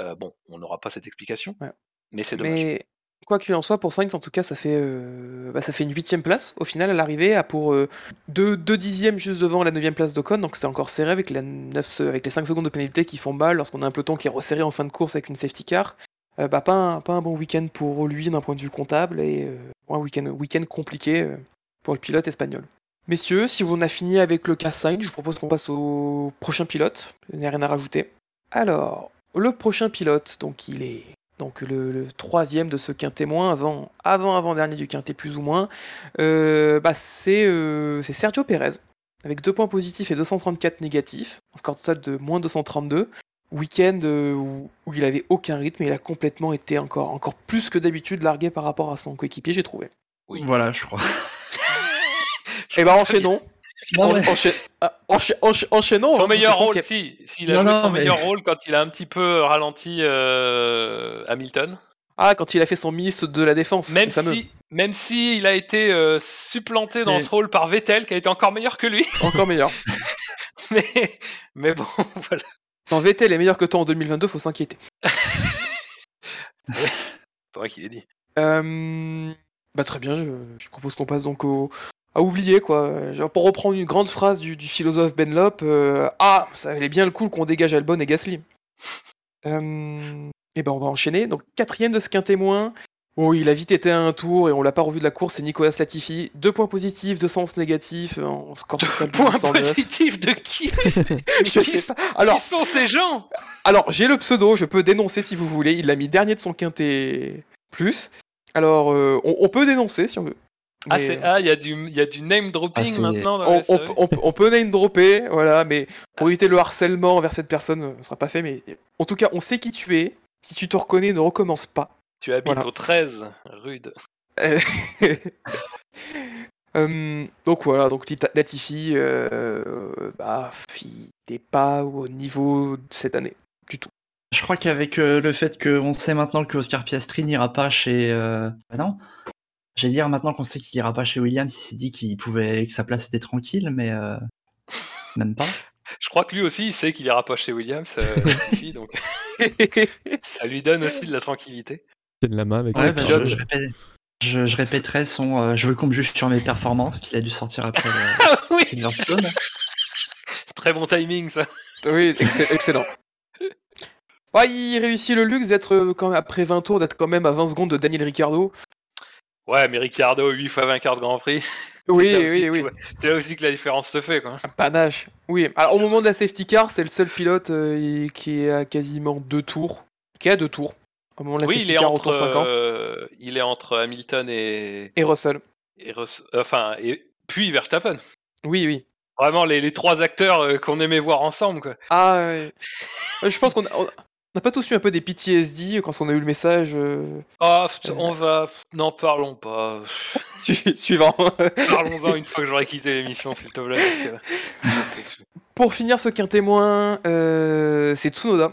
Euh, bon, on n'aura pas cette explication,
Ouais.
mais c'est dommage.
Mais quoi qu'il en soit, pour Sainz, en tout cas, ça fait, euh, bah, ça fait une huitième place au final à l'arrivée, à pour euh, deux, deux dixièmes juste devant la neuvième place d'Ocon, donc c'était encore serré avec, la 9, avec les 5 secondes de pénalité qui font mal lorsqu'on a un peloton qui est resserré en fin de course avec une safety car. Euh, bah, pas, un, pas un bon week-end pour lui d'un point de vue comptable et un week-end week compliqué pour le pilote espagnol. Messieurs, si on a fini avec le cas Sainz, je vous propose qu'on passe au prochain pilote. Il n'y a rien à rajouter. Alors, le prochain pilote, donc il est donc le, le troisième de ce quintet moins, avant, avant, avant dernier du quintet plus ou moins, euh, bah c'est euh, c'est Sergio Pérez, avec 2 points positifs et 234 négatifs, un score total de moins 232. Week-end euh, où, où il avait aucun rythme et il a complètement été encore, encore plus que d'habitude largué par rapport à son coéquipier, j'ai trouvé.
Oui.
Voilà, je crois.
Et bah enchaînons.
Non,
En-
mais-
encha- ah, encha- encha- enchaînons.
Son
hein,
meilleur rôle, si, s'il a
Non,
joué
non,
son
mais-
meilleur rôle quand il a un petit peu ralenti euh, Hamilton.
Ah, quand il a fait son ministre de la Défense.
Même si, même si il a été euh, supplanté dans ce rôle par Vettel, qui a été encore meilleur que lui.
Encore meilleur.
mais, mais bon, voilà.
Quand Vettel est meilleur que toi en 2022, faut s'inquiéter.
C'est vrai qu'il est dit.
Euh, Bah très bien, je, je propose qu'on passe donc au... à oublier quoi. Genre, pour reprendre une grande phrase du, du philosophe Ben Lop, euh, ah, ça valait bien le coup qu'on dégage Albon et Gasly. Euh, Et ben on va enchaîner. Donc quatrième de ce quintet moins. Oh, il a vite été à un tour et on l'a pas revu de la course, c'est Nicolas Latifi. Deux points positifs, deux sens négatifs, en score total de
Point
209.
positif de qui
Je
qui,
sais pas. Alors,
qui sont ces gens?
alors, j'ai le pseudo, je peux dénoncer si vous voulez. Il l'a mis dernier de son quintet plus. Alors, euh, on, on peut dénoncer si on veut.
Ah,
Mais,
c'est- ah, il y, a du- y a du name dropping
Ah,
maintenant dans
on,
la
on peut- on peut- on peut name dropper, voilà, mais pour éviter le harcèlement envers cette personne, euh, ce sera pas fait. Mais en tout cas, on sait qui tu es. Si tu te reconnais, ne recommence pas.
Tu habites
Voilà.
au 13, rude.
Hum, donc voilà, donc Latifi, euh, bah, il n'est pas au niveau de cette année du tout.
Je crois qu'avec euh, le fait qu'on sait maintenant que Oscar Piastri n'ira pas chez. euh, Bah non. J'allais dire maintenant qu'on sait qu'il ira pas chez Williams, il s'est dit qu'il pouvait que sa place était tranquille, mais euh, même pas.
Je crois que lui aussi, il sait qu'il ira pas chez Williams, euh, donc ça lui donne aussi de la tranquillité.
Tienne la main avec
Ouais, bah,
pilote.
je, je répète- je- je répéterai son. euh, je veux qu'on me juge sur mes performances, qu'il a dû sortir après le
Ah oui, très bon timing ça.
Oui, excell- excellent. Ouais, il réussit le luxe d'être, euh, après 20 tours, d'être quand même à 20 secondes de Daniel Ricciardo.
Ouais, mais Ricciardo, 8 fois vainqueur de Grand Prix.
Oui,
aussi
oui, oui.
C'est là aussi que la différence se fait, quoi.
Panache. Oui. Alors, au moment de la safety car, c'est le seul pilote euh, qui est à quasiment deux tours. Qui est à deux tours. Au moment de la
Oui, il
safety
est,
car
entre,
tour 50.
euh, il est entre Hamilton et,
Et Russell.
et Russ- enfin, et puis Verstappen.
Oui, oui.
Vraiment les, les trois acteurs euh, qu'on aimait voir ensemble, quoi.
Ah, ouais. Je pense qu'on a, on a pas tous eu un peu des PTSD quand on a eu le message euh,
Ah, pff, on va. Non, parlons pas.
su- suivant.
Parlons-en une fois que j'aurai quitté l'émission, s'il te plaît. que-
Pour finir ce qu'un témoin, euh, c'est Tsunoda.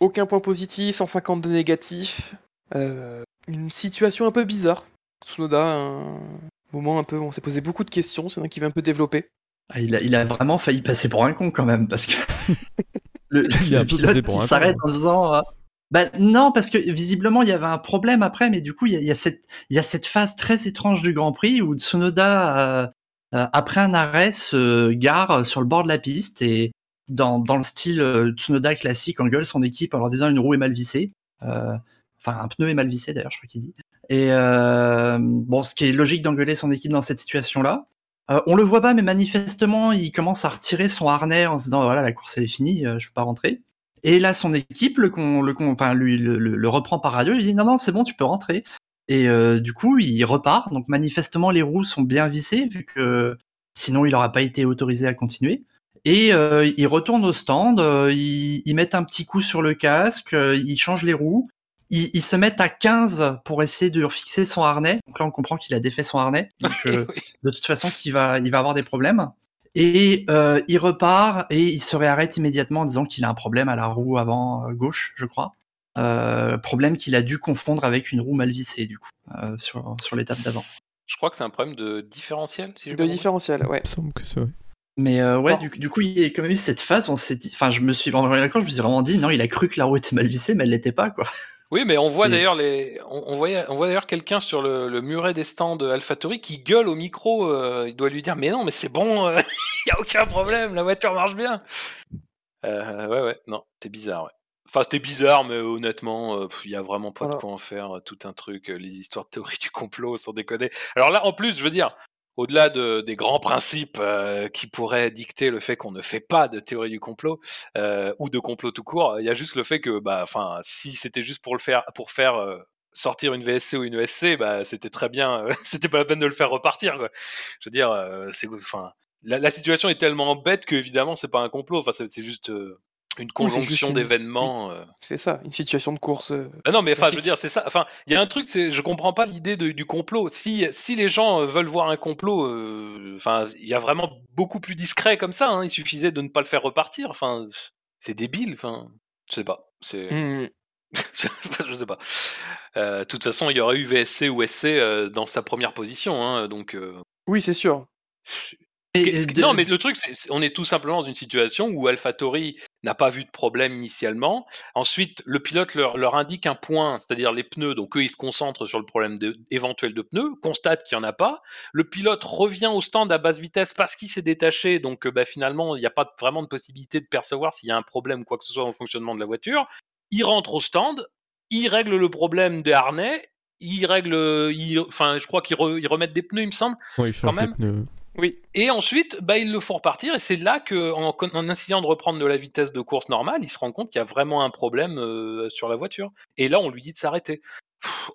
Aucun point positif, 152 négatifs. Euh, une situation un peu bizarre. Tsunoda, un moment un peu où on s'est posé beaucoup de questions, c'est un qui veut un peu développer.
Ah, il, a, il a vraiment failli passer pour un con quand même, parce que le,
Il
le pilote qui s'arrête
hein.
en disant euh, bah non parce que visiblement il y avait un problème après, mais du coup il y a, il y a cette il y a cette phase très étrange du Grand Prix où Tsunoda euh, euh, après un arrêt se gare sur le bord de la piste et dans, dans le style euh, Tsunoda classique engueule son équipe en leur disant une roue est mal vissée, euh, enfin un pneu est mal vissé d'ailleurs je crois qu'il dit. Et euh, bon ce qui est logique d'engueuler son équipe dans cette situation là. Euh, on le voit pas, mais manifestement, il commence à retirer son harnais en se disant voilà, la course elle est finie, euh, je peux pas rentrer. Et là, son équipe le, le, lui, le, reprend par radio, il dit non, non, c'est bon, tu peux rentrer. Et euh, du coup, il repart. Donc manifestement, les roues sont bien vissées, vu que sinon, il n'aurait pas été autorisé à continuer. Et euh, il retourne au stand, euh, ils, ils mettent un petit coup sur le casque, ils changent les roues, ils, ils se mettent à 15 pour essayer de fixer son harnais. Donc là, on comprend qu'il a défait son harnais. Donc, euh,
Oui.
de toute façon qu'il va, il va avoir des problèmes. Et euh, il repart et il se réarrête immédiatement en disant qu'il a un problème à la roue avant euh, gauche, je crois. Euh, problème qu'il a dû confondre avec une roue mal vissée, du coup, euh, sur, sur l'étape d'avant.
Je crois que c'est un problème de différentiel, si j'ai
De différentiel, ouais.
Il me semble que c'est vrai.
Mais euh, ouais, du, du coup, il y a quand même eu cette phase où on s'est dit, enfin, je me suis, en regardant la course, je me suis vraiment dit, non, il a cru que la roue était mal vissée, mais elle l'était pas, quoi.
Oui, mais on voit d'ailleurs les, on, on voyait, on voit d'ailleurs quelqu'un sur le, le muret des stands de AlphaTauri qui gueule au micro. euh, il doit lui dire, mais non, mais c'est bon, il y a aucun problème, la voiture marche bien. Euh, ouais, ouais, non, c'était bizarre. Ouais. Enfin, c'était bizarre, mais honnêtement, euh, il y a vraiment pas
Voilà.
de quoi en faire. euh, Tout un truc, euh, les histoires de théorie du complot, sans déconner. Alors là, en plus, je veux dire, au-delà de, des grands principes euh, qui pourraient dicter le fait qu'on ne fait pas de théorie du complot euh, ou de complot tout court, il y a juste le fait que, bah, si c'était juste pour le faire, pour faire euh, sortir une VSC ou une ESC, bah, c'était très bien. c'était pas la peine de le faire repartir. Je veux dire, c'est, enfin, la, la situation est tellement bête que évidemment, c'est pas un complot. Enfin, c'est, juste une conjonction
une-
d'événements. euh.
C'est ça, une situation de course. euh,
Ah non, mais enfin, je veux dire, c'est ça. Enfin, il y a un truc, je comprends pas l'idée du complot. Si, si les gens euh, veulent voir un complot, euh, enfin, il y a vraiment beaucoup plus discret comme ça. hein, il suffisait de ne pas le faire repartir. Enfin, c'est débile. Enfin, je sais pas. C'est,
hmm.
je sais pas. Euh, De toute façon, il y aurait eu VSC ou SC euh, dans sa première position. hein, donc,
Oui, c'est sûr.
Que- que- non, mais le truc, c'est c'est- on est tout simplement dans une situation où AlphaTauri n'a pas vu de problème initialement. Ensuite, le pilote leur, leur indique un point, c'est-à-dire les pneus. Donc eux, ils se concentrent sur le problème de, éventuel de pneus, constatent qu'il n'y en a pas. Le pilote revient au stand à basse vitesse parce qu'il s'est détaché. Donc euh, bah, finalement, il n'y a pas vraiment de possibilité de percevoir s'il y a un problème, quoi que ce soit, dans le fonctionnement de la voiture. Il rentre au stand, il règle le problème des harnais. Il règle, il- enfin, je crois qu'ils re- ils remettent des pneus, il me semble.
Ouais, il change les
même.
pneus.
Oui.
Et ensuite, bah, ils le font repartir, et c'est là qu'en en essayant de reprendre de la vitesse de course normale, il se rend compte qu'il y a vraiment un problème euh, sur la voiture. Et là, on lui dit de s'arrêter.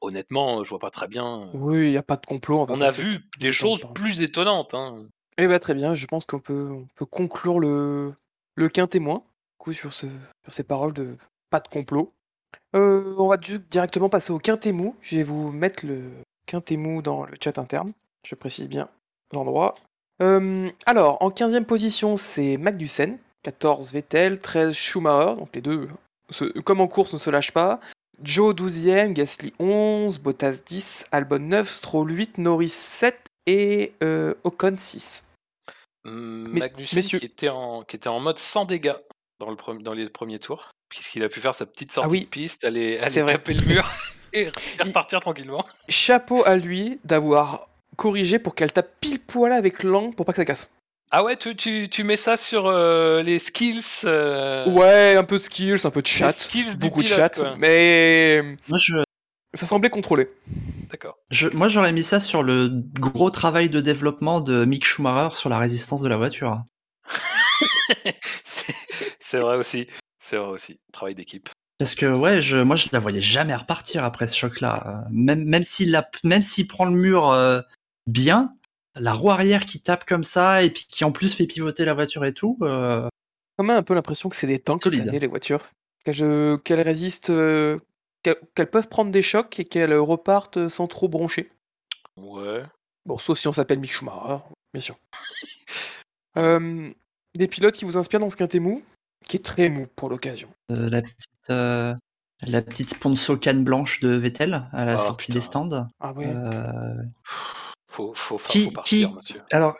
Honnêtement, je vois pas très bien.
Oui, il n'y a pas de complot.
On a vu des
temps
choses plus étonnantes. hein.
Eh bah très bien, je pense qu'on peut, on peut conclure le, le quin témoin du coup, sur, ce, sur ces paroles de pas de complot. Euh, on va directement passer au quintémou. Je vais vous mettre le, Quintemou dans le chat interne. Je précise bien l'endroit. Euh, alors, en 15e position, c'est Magnussen. 14 Vettel, 13 Schumacher. Donc les deux, se- comme en course, ne se lâchent pas. Joe 12e, Gasly 11, Bottas 10, Albon 9, Stroll 8, Norris 7 et euh, Ocon 6.
Hum,
Mes-
Magnussen
messieurs.
qui était, en, qui était en mode sans dégâts dans, le dans les premiers tours, puisqu'il a pu faire sa petite sortie
Ah oui.
de piste, aller, aller taper le mur et repartir tranquillement.
Chapeau à lui d'avoir corrigé pour qu'elle tape pile poil avec l'angle pour pas que ça casse.
Ah ouais, tu, tu, tu mets ça sur euh, les skills euh,
Ouais, un peu de skills, un peu de chat,
skills
beaucoup de chat,
quoi.
mais
Moi, je,
ça semblait contrôlé.
D'accord.
je, moi, j'aurais mis ça sur le gros travail de développement de Mick Schumacher sur la résistance de la voiture.
C'est vrai aussi. C'est vrai aussi. Travail d'équipe.
Parce que ouais, je, moi je la voyais jamais repartir après ce choc-là. Euh, Même, même s'il la- même s'il prend le mur euh, bien, la roue arrière qui tape comme ça et puis qui en plus fait pivoter la voiture et tout. euh,
quand même un peu l'impression que c'est des tanks cette année, les voitures. Qu'elles qu'elles résistent, euh, qu'elles peuvent prendre des chocs et qu'elles repartent sans trop broncher.
Ouais.
Bon, sauf si on s'appelle Mick Schumacher, bien sûr. Euh, des pilotes qui vous inspirent dans ce quintet mou, qui est très mou pour l'occasion.
euh, la petite euh, la petite sponsor canne blanche de Vettel à la
Ah,
sortie
putain.
des stands.
Ah ouais.
Faut, faut, faut,
Qui-
faut partir,
qui-
monsieur.
alors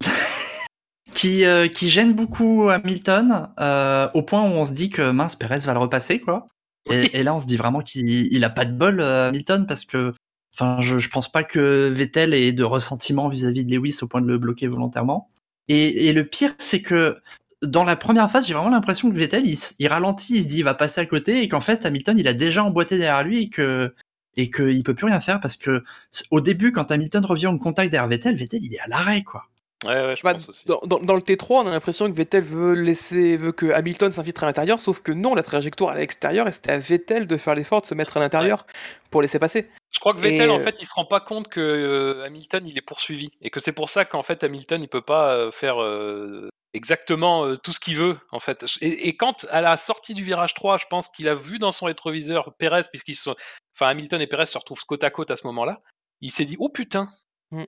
qui euh, qui gêne beaucoup Hamilton euh, au point où on se dit que mince Perez va le repasser quoi. Et, et là on se dit vraiment qu'il il a pas de bol euh, Hamilton parce que enfin je je pense pas que Vettel ait de ressentiment vis-à-vis de Lewis au point de le bloquer volontairement. Et, et le pire c'est que dans la première phase, j'ai vraiment l'impression que Vettel, il, il ralentit, il se dit il va passer à côté, et qu'en fait Hamilton, il a déjà emboîté derrière lui et que et qu'il peut plus rien faire parce que au début, quand Hamilton revient en contact derrière Vettel, Vettel, il est à l'arrêt quoi.
Ouais, ouais, je
Bah,
pense aussi.
dans, dans- dans le T3, on a l'impression que Vettel veut laisser, veut que Hamilton s'infiltre à l'intérieur, sauf que non, la trajectoire à l'extérieur et c'était à Vettel de faire l'effort de se mettre à l'intérieur pour laisser passer.
Je crois que Vettel,
Et,
en
euh,
fait, il se rend pas compte que euh, Hamilton, il est poursuivi. Et que c'est pour ça qu'en fait, Hamilton, il peut pas euh, faire euh, exactement tout ce qu'il veut, en fait. Et, et quand, à la sortie du virage 3, je pense qu'il a vu dans son rétroviseur Perez, puisqu'ils sont. Enfin, Hamilton et Perez se retrouvent côte à côte à ce moment-là. Il s'est dit, oh putain
Mm.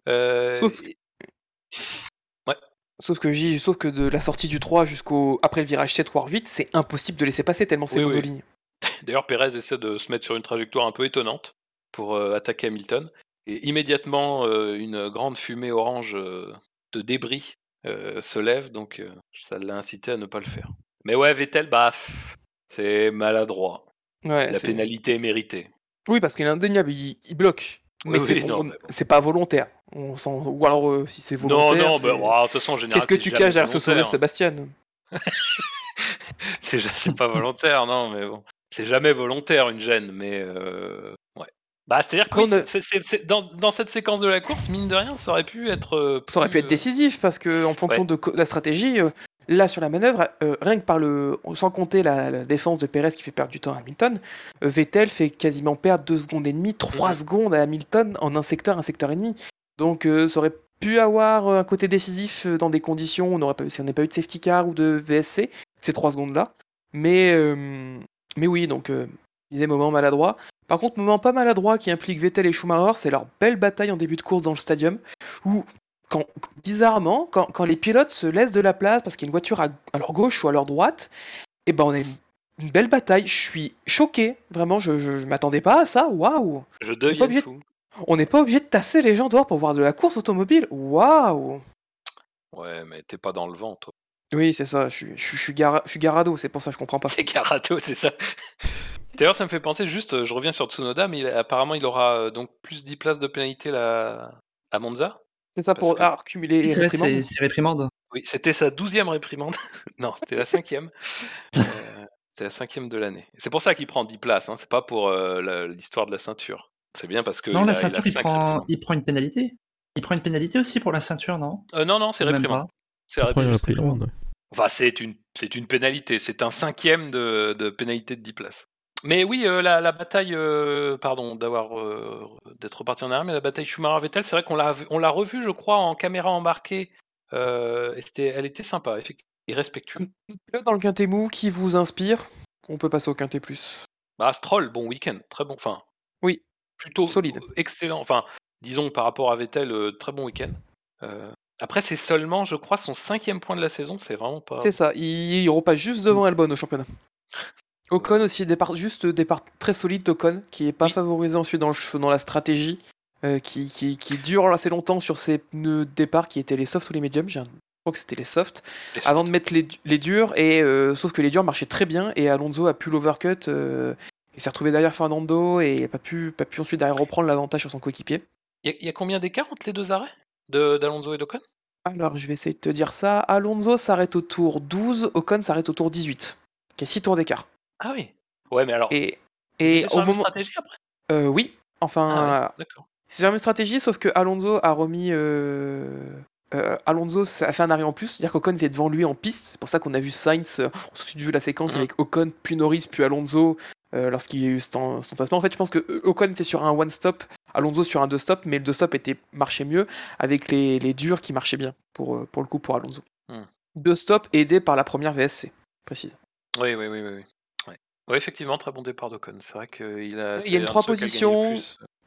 Sauf- Sauf que, sauf que de la sortie du 3 jusqu'au après le virage 7 voire 8, c'est impossible de laisser passer tellement c'est
Oui, oui.
monoligne.
D'ailleurs, Perez essaie de se mettre sur une trajectoire un peu étonnante pour euh, attaquer Hamilton. Et immédiatement, euh, une grande fumée orange euh, de débris se lève, donc ça l'a incité à ne pas le faire. Mais ouais, Vettel, bah, c'est maladroit.
Ouais,
La pénalité est méritée.
Oui, parce qu'il est indéniable, il, il bloque. Mais
Oui,
bon,
bon.
c'est pas volontaire. On sent... Ou alors, euh, si c'est
Non,
volontaire.
non,
c'est-
bah, oh, de toute façon, en général,
Qu'est-ce que tu caches derrière ce sourire,
volontaire.
Sébastien
c'est pas volontaire, non, mais bon. C'est jamais volontaire une gêne, mais euh, ouais. Bah, c'est-à-dire que dans, dans cette séquence de la course, mine de rien, ça aurait pu être. euh,
Ça aurait pu être décisif parce que en fonction
Ouais.
de la stratégie, euh, là sur la manœuvre, euh, rien que par le, sans compter la, la défense de Perez qui fait perdre du temps à Hamilton, Vettel fait quasiment perdre 2 secondes et demie, 3
Mhm.
secondes à Hamilton en un secteur, un secteur et demi. Donc euh, ça aurait pu avoir euh, un côté décisif euh, dans des conditions où on n'aurait pas, si on pas eu de safety car ou de VSC, ces 3 secondes là. Mais, mais oui, donc je disais moment maladroit. Par contre, moment pas maladroit qui implique Vettel et Schumacher, c'est leur belle bataille en début de course dans le stadium où quand, bizarrement, quand, quand les pilotes se laissent de la place parce qu'il y a une voiture à, à leur gauche ou à leur droite, et ben on a une, une belle bataille. Je suis choqué, vraiment, je, je, je m'attendais pas à ça. Waouh
Je deviens fou.
On n'est pas obligé de tasser les gens dehors pour voir de la course automobile? Waouh
Ouais, mais t'es pas dans le vent, toi.
Oui, c'est ça. Je suis, je, suis- je suis gara- je suis garado, c'est pour ça que je comprends pas.
T'es Garato, c'est ça. D'ailleurs, ça me fait penser juste, euh, je reviens sur Tsunoda, mais il- apparemment, il aura euh, donc plus 10 places de pénalité là, à Monza.
C'est ça pour
que-
ah, cumuler les réprimandes.
c'est c'est réprimande.
Oui, c'était sa douzième réprimande. non, c'était la cinquième. Euh, c'était la cinquième de l'année. C'est pour ça qu'il prend 10 places, hein, c'est pas pour euh, la- l'histoire de la ceinture. C'est bien parce que.
Non,
il
la
a-
ceinture, il prend, il prend une pénalité. Il prend une pénalité aussi pour la ceinture, non?
Euh, non, non, c'est
Même
réprimande.
pas.
C'est
ouais.
Enfin, c'est une, c'est une pénalité. C'est un cinquième de, de pénalité de 10 places. Mais oui, euh, la, la bataille, euh, pardon, d'avoir euh, d'être reparti en arrière, mais la bataille Schumacher-Vettel, c'est vrai qu'on l'a, on l'a revue, je crois, en caméra embarquée. euh, et c'était, elle était sympa, effectivement, et respectueuse.
Dans le quintet mou qui vous inspire On peut passer au quintet plus.
Bah, Stroll, bon week-end, très bon. Enfin,
Oui.
Plutôt
Solide.
excellent. Enfin, disons par rapport à Vettel, euh, très bon week-end. Euh, après, c'est seulement, je crois, son cinquième point de la saison. C'est vraiment pas.
C'est ça, il, il repasse juste devant Albon au championnat. Ocon aussi, départ, juste départ très solide d'Ocon, qui est pas
Oui.
favorisé ensuite dans, le ch- dans la stratégie, euh, qui, qui, qui dure assez longtemps sur ses pneus de départ qui étaient les softs ou les médiums. j'ai un- Je crois que c'était les softs.
Les
avant de mettre les, les durs, et euh, sauf que les durs marchaient très bien, et Alonso a pu l'overcut, il s'est retrouvé derrière Fernando, et il n'a pas pu, pas pu ensuite derrière reprendre l'avantage sur son coéquipier.
Il y, a- il y a combien d'écart entre les deux arrêts de- d'Alonso et d'Ocon?
Alors, je vais essayer de te dire ça. Alonso s'arrête au tour 12, Ocon s'arrête au tour 18. Il y a 6 tours d'écart.
Ah oui. Ouais, mais alors.
Et, et
sur
au
la même
moment.
stratégie après?
Euh, oui, enfin,
Ah ouais,
c'est la même stratégie, sauf que Alonso a remis. euh, euh, Alonso a fait un arrêt en plus, c'est-à-dire qu'Ocon était devant lui en piste. C'est pour ça qu'on a vu Sainz, euh, on s'est vu la séquence
Mhm.
avec Ocon, puis Norris, puis Alonso, euh, lorsqu'il y a eu cet entassement. En fait, je pense que Ocon était sur un one-stop, Alonso sur un deux-stop, mais le deux-stop était marchait mieux avec les, les durs qui marchaient bien pour, euh, pour le coup pour Alonso.
Mhm.
Deux stops aidés par la première VSC, précise.
Oui, oui, oui, oui. oui. Ouais. Ouais, effectivement, très bon départ d'Ocon. C'est vrai qu'il a.
Il y a une trois positions.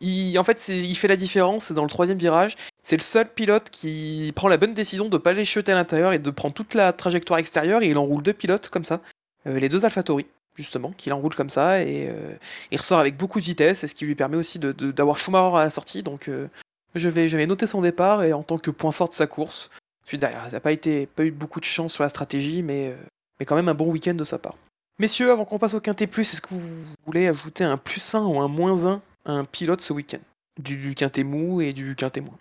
Il, en fait, il fait la différence dans le troisième virage. C'est le seul pilote qui prend la bonne décision de ne pas les jeter à l'intérieur et de prendre toute la trajectoire extérieure. Et il enroule deux pilotes comme ça. Euh, les deux AlphaTauri, justement, qu'il enroule comme ça. Et euh, il ressort avec beaucoup de vitesse. Et ce qui lui permet aussi de- de- d'avoir Schumacher à la sortie. Donc euh, je, vais, je vais noter son départ et en tant que point fort de sa course. Ensuite, derrière, il n'a pas, été- pas eu beaucoup de chance sur la stratégie, mais, euh, mais quand même un bon week-end de sa part. Messieurs, avant qu'on passe au Quintet Plus, est-ce que vous voulez ajouter un plus 1 ou un moins 1 à un pilote ce week-end? Du, du Quintet mou et du Quintet moins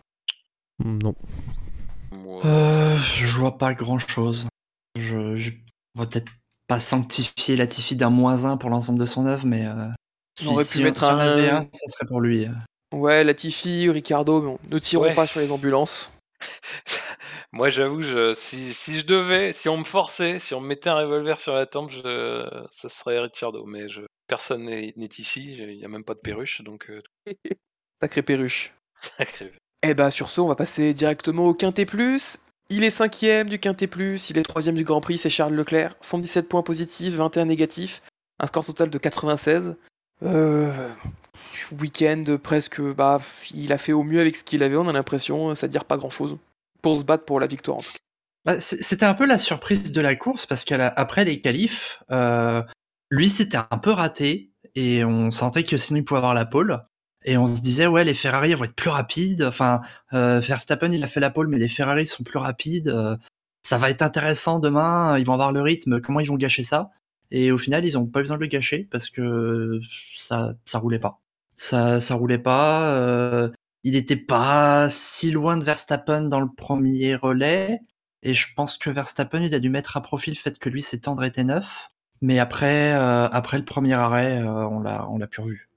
Hmm, Non.
Euh, je vois pas grand chose. Je, je on va peut-être pas sanctifier Latifi d'un moins 1 pour l'ensemble de son œuvre, mais euh,
On aurait
si,
pu mettre
si on
un-
ça serait pour lui.
Ouais, Latifi, Ricardo, mais bon, ne tirons
Ouais.
pas sur les ambulances.
Moi, j'avoue, je, si, si je devais, si on me forçait, si on me mettait un revolver sur la tempe, je, ça serait Ricciardo. Mais je, personne n'est ici, il n'y a même pas de perruche, donc euh,
Sacré perruche.
sacré.
Eh bah sur ce, on va passer directement au Quintet Plus. Il est cinquième du Quintet Plus, il est troisième du Grand Prix, c'est Charles Leclerc. 117 points positifs, 21 négatifs, un score total de 96. Euh, week-end presque, bah, il a fait au mieux avec ce qu'il avait, on a l'impression, ça veut dire pas grand-chose. Pour se battre pour la victoire en tout.
Bah, C'était un peu la surprise de la course parce qu'après les qualifs, euh, lui c'était un peu raté et on sentait que sinon il pouvait avoir la pole. Et on se disait ouais les Ferrari vont être plus rapides. Enfin euh, Verstappen il a fait la pole mais les Ferrari sont plus rapides. euh, ça va être intéressant demain. Ils vont avoir le rythme. Comment ils vont gâcher ça? Et au final ils ont pas besoin de le gâcher parce que ça ça roulait pas. Ça ça roulait pas. euh, il était pas si loin de Verstappen dans le premier relais. Et je pense que Verstappen, il a dû mettre à profit le fait que lui, ses tendres étaient neufs. Mais après, euh, après le premier arrêt, euh, on l'a, on l'a plus revu.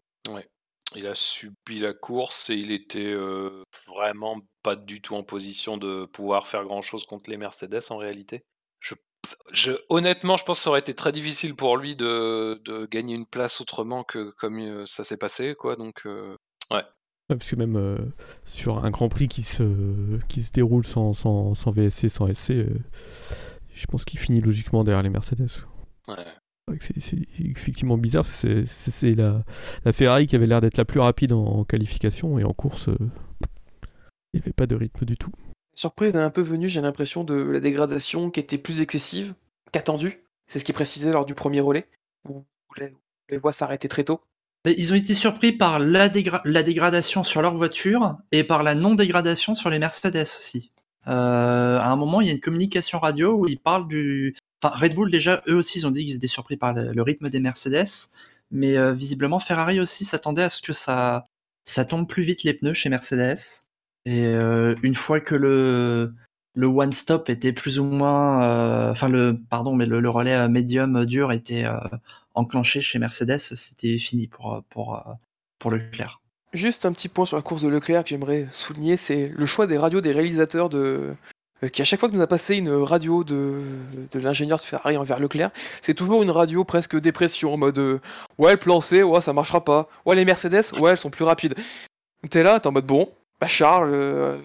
Il a subi la course et il était euh, vraiment pas du tout en position de pouvoir faire grand chose contre les Mercedes en réalité. Je, je, honnêtement, je pense que ça aurait été très difficile pour lui de, de gagner une place autrement que comme ça s'est passé, quoi. Donc, euh,
Ouais, parce que même euh, sur un Grand Prix qui se, qui se déroule sans, sans, sans VSC, sans SC, je pense qu'il finit logiquement derrière les Mercedes.
ouais.
C'est effectivement bizarre, parce que c'est- la, la Ferrari qui avait l'air d'être la plus rapide en, en qualification, et en course, euh, il n'y avait pas de rythme du tout.
La surprise est un peu venue, j'ai l'impression, de la dégradation qui était plus excessive qu'attendue. C'est ce qui est précisé lors du premier relais, où les, les voies s'arrêtaient très tôt.
Mais ils ont été surpris par la, dégra- la dégradation sur leur voiture et par la non-dégradation sur les Mercedes aussi. Euh, à un moment, il y a une communication radio où ils parlent du. Red Bull, déjà, eux aussi, ils ont dit qu'ils étaient surpris par le, rythme des Mercedes. Mais euh, visiblement, Ferrari aussi s'attendait à ce que ça, tombe plus vite les pneus chez Mercedes. Et euh, une fois que le, one stop était plus ou moins. euh, Enfin, le. Pardon, mais le, relais médium dur était. enclenché chez Mercedes, c'était fini pour, pour, pour Leclerc.
Juste un petit point sur la course de Leclerc que j'aimerais souligner, c'est le choix des radios des réalisateurs de qui à chaque fois que nous a passé une radio de, de l'ingénieur de Ferrari envers Leclerc, c'est toujours une radio presque dépression en mode euh, ouais le plan C, ouais ça marchera pas, ouais les Mercedes, ouais elles sont plus rapides. T'es là, t'es en mode bon, bah Charles, euh,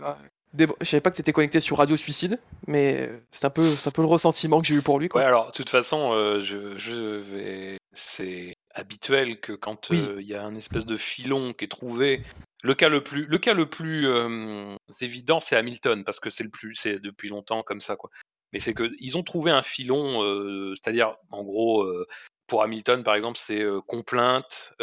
dé- je savais pas que t'étais connecté sur Radio Suicide, mais euh, c'est un peu c'est un peu le ressentiment que j'ai eu pour lui quoi.
Ouais, alors, de toute façon, euh, je, je vais. C'est habituel que quand
Oui.
euh, il y a un espèce de filon qui est trouvé. Le cas le plus, euh, évident, c'est Hamilton, parce que c'est le plus, c'est depuis longtemps comme ça, quoi. Mais c'est que ils ont trouvé un filon, euh, c'est-à-dire, en gros, euh, pour Hamilton, par exemple, c'est complainte,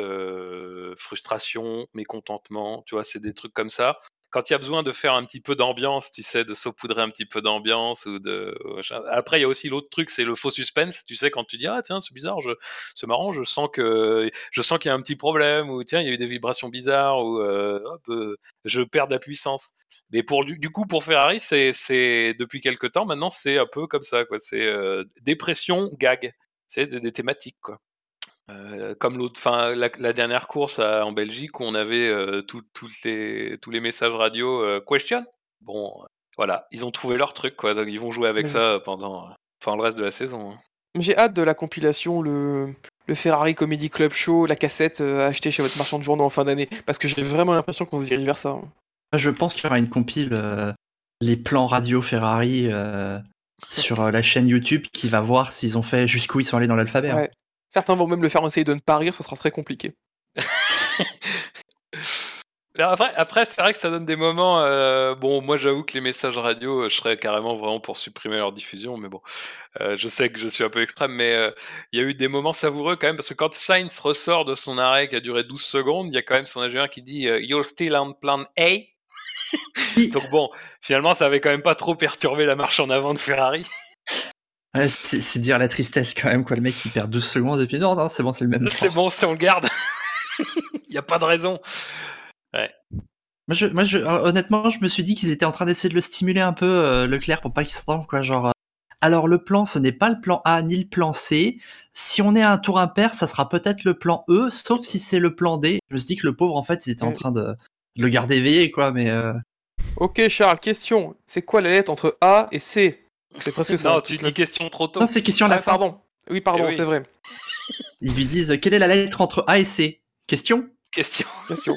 frustration, mécontentement, tu vois, c'est des trucs comme ça. Quand il y a besoin de faire un petit peu d'ambiance, tu sais, de saupoudrer un petit peu d'ambiance ou de. Après, il y a aussi l'autre truc, c'est le faux suspense. Tu sais, quand tu dis ah tiens, c'est bizarre, je... c'est marrant, je sens que je sens qu'il y a un petit problème ou tiens, il y a eu des vibrations bizarres ou euh, hop, euh, je perds de la puissance. Mais pour du, coup, pour Ferrari, c'est c'est depuis quelques temps maintenant, c'est un peu comme ça, quoi. C'est euh, dépression, gag. C'est des, des thématiques, quoi. Euh, comme l'autre, fin, la, la dernière course à- en Belgique où on avait euh, tout- toutes les, tous les messages radio euh, question. Bon, euh, voilà, ils ont trouvé leur truc, quoi. Donc ils vont jouer avec
Mais c'est
ça pendant, enfin, le reste de la saison. hein.
J'ai hâte de la compilation, le, le Ferrari Comedy Club Show, la cassette euh, achetée chez votre marchand de journaux en fin d'année. Parce que j'ai vraiment l'impression qu'on se dirige vers ça. hein.
Je pense qu'il y aura une compile, euh, les plans radio Ferrari euh, sur euh, la chaîne YouTube qui va voir s'ils ont fait jusqu'où ils sont allés dans l'alphabet. hein.
Ouais. Certains vont même le faire essayer de ne pas rire, ce sera très compliqué.
Après, après c'est vrai que ça donne des moments. euh, bon, moi, j'avoue que les messages radio, euh, je serais carrément vraiment pour supprimer leur diffusion. Mais bon, euh, je sais que je suis un peu extrême, mais euh, il y a eu des moments savoureux quand même parce que quand Sainz ressort de son arrêt qui a duré 12 secondes, il y a quand même son ingénieur qui dit euh, You're still on plan A. Donc bon, finalement, ça avait quand même pas trop perturbé la marche en avant de Ferrari.
Ouais, c'est c'est dire la tristesse quand même, quoi. Le mec il perd 12 secondes et puis non, non, c'est bon, c'est le même.
C'est
temps.
bon, c'est on le garde. Il n'y a pas de raison.
Moi, je, moi je, euh, honnêtement, je me suis dit qu'ils étaient en train d'essayer de le stimuler un peu, euh, Leclerc, pour pas qu'il s'entende, quoi. Genre, euh, alors le plan, ce n'est pas le plan A ni le plan C. Si on est à un tour impair, ça sera peut-être le plan E, sauf si c'est le plan D. Je me suis dit que le pauvre, en fait, ils étaient en
Mm.
train de, de le garder éveillé, quoi. Mais euh,
Ok Charles, question. C'est quoi la lettre entre A et C? C'est presque ça.
non, tu dis question trop tôt.
non, c'est question à la
Ah,
fin.
pardon. Oui, pardon,
Eh oui.
c'est vrai.
Ils lui disent quelle est la lettre entre A et C? Question?
Question.
Question.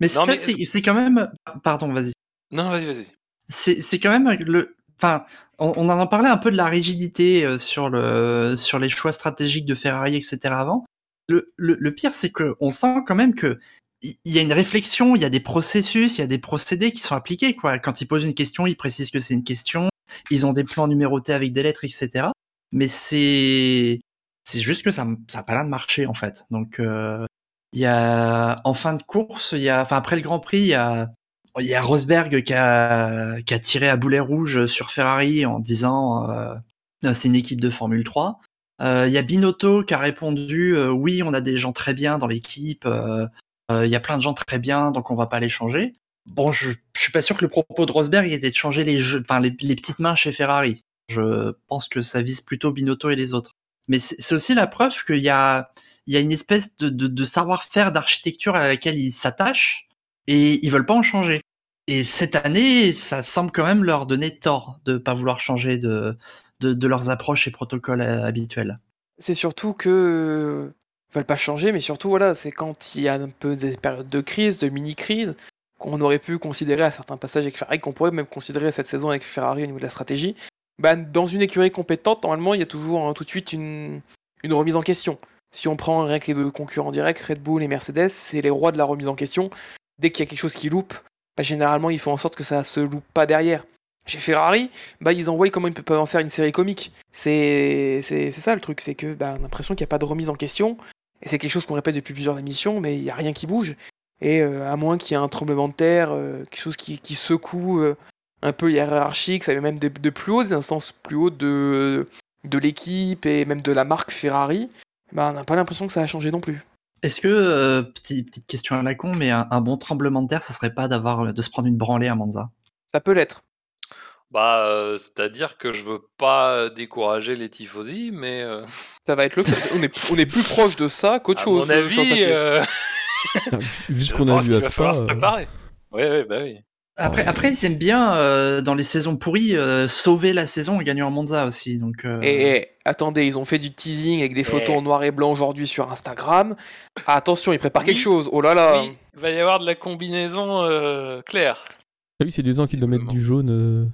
Mais, c'est quand même. Pardon, vas-y.
Non, vas-y, vas-y.
c'est quand même le enfin on, on en parlait un peu de la rigidité euh, sur le sur les choix stratégiques de Ferrari etc avant le, le, le pire c'est que on sent quand même que il y a une réflexion il y a des processus il y a des procédés qui sont appliqués quoi. Quand ils posent une question ils précisent que c'est une question ils ont des plans numérotés avec des lettres etc mais c'est c'est juste que ça ça a pas l'air de marcher en fait. Donc euh, il y a en fin de course il y a enfin après le Grand Prix il y a il y a Rosberg qui a, qui a tiré à boulet rouge sur Ferrari en disant euh, c'est une équipe de Formule 3. Euh, Il y a Binotto qui a répondu euh, oui, on a des gens très bien dans l'équipe, euh, euh, il y a plein de gens très bien, donc on va pas les changer. Bon, je, je suis pas sûr que le propos de Rosberg était de changer les, jeux, enfin, les, petites mains chez Ferrari. Je pense que ça vise plutôt Binotto et les autres. Mais c'est aussi la preuve qu'il y a, une espèce de, savoir-faire d'architecture à laquelle ils s'attachent et ils veulent pas en changer. Et cette année, ça semble quand même leur donner tort de pas vouloir changer de, leurs approches et protocoles euh, habituels.
c'est surtout que euh, veulent pas changer, mais surtout voilà, c'est quand il y a un peu des périodes de crise, de mini-crise, qu'on aurait pu considérer à certains passages avec Ferrari, qu'on pourrait même considérer cette saison avec Ferrari au niveau de la stratégie. Bah, dans une écurie compétente, normalement, il y a toujours hein, tout de suite une, une remise en question. Si on prend rien que les deux concurrents directs, Red Bull et Mercedes, c'est les rois de la remise en question. Dès qu'il y a quelque chose qui loupe, bah, généralement, ils font en sorte que ça se loupe pas derrière. Chez Ferrari, bah, ils envoient comment ils peuvent en faire une série comique. C'est ça le truc, c'est que bah, on a l'impression qu'il n'y a pas de remise en question. Et c'est quelque chose qu'on répète depuis plusieurs émissions, mais il n'y a rien qui bouge. Et euh, à moins qu'il y ait un tremblement de terre, euh, quelque chose qui, qui secoue euh, un peu hiérarchique, ça va même de, de plus haut, des instances plus hautes de, de l'équipe et même de la marque Ferrari, bah, on n'a pas l'impression que ça a changé non plus.
Est-ce que, petit- petite question à la con, mais un, un bon tremblement de terre, ça serait pas d'avoir de se prendre une branlée à Monza?
Ça peut l'être.
Bah, euh, c'est-à-dire que je veux pas décourager les tifosi, mais euh,
Ça va être le cas. On est, on est plus proche de ça qu'autre
à
chose.
mon
euh, sur le
avis,
papier.
euh,
Vu
je
ce qu'on a
pense
vu
qu'il
à
va
Spa,
falloir se
euh,
préparer. Oui, oui, bah oui.
Après,
Ouais.
après, ils aiment bien, euh, dans les saisons pourries, euh, sauver la saison en gagnant à Monza aussi. Donc, euh,
Et, et, attendez, ils ont fait du teasing avec des photos
Eh.
en noir et blanc aujourd'hui sur Instagram. Ah, attention, ils préparent
Oui.
quelque chose. Oh là là.
Oui, il va y avoir de la combinaison euh, claire.
Ah oui, c'est des gens qui doivent mettre du jaune euh,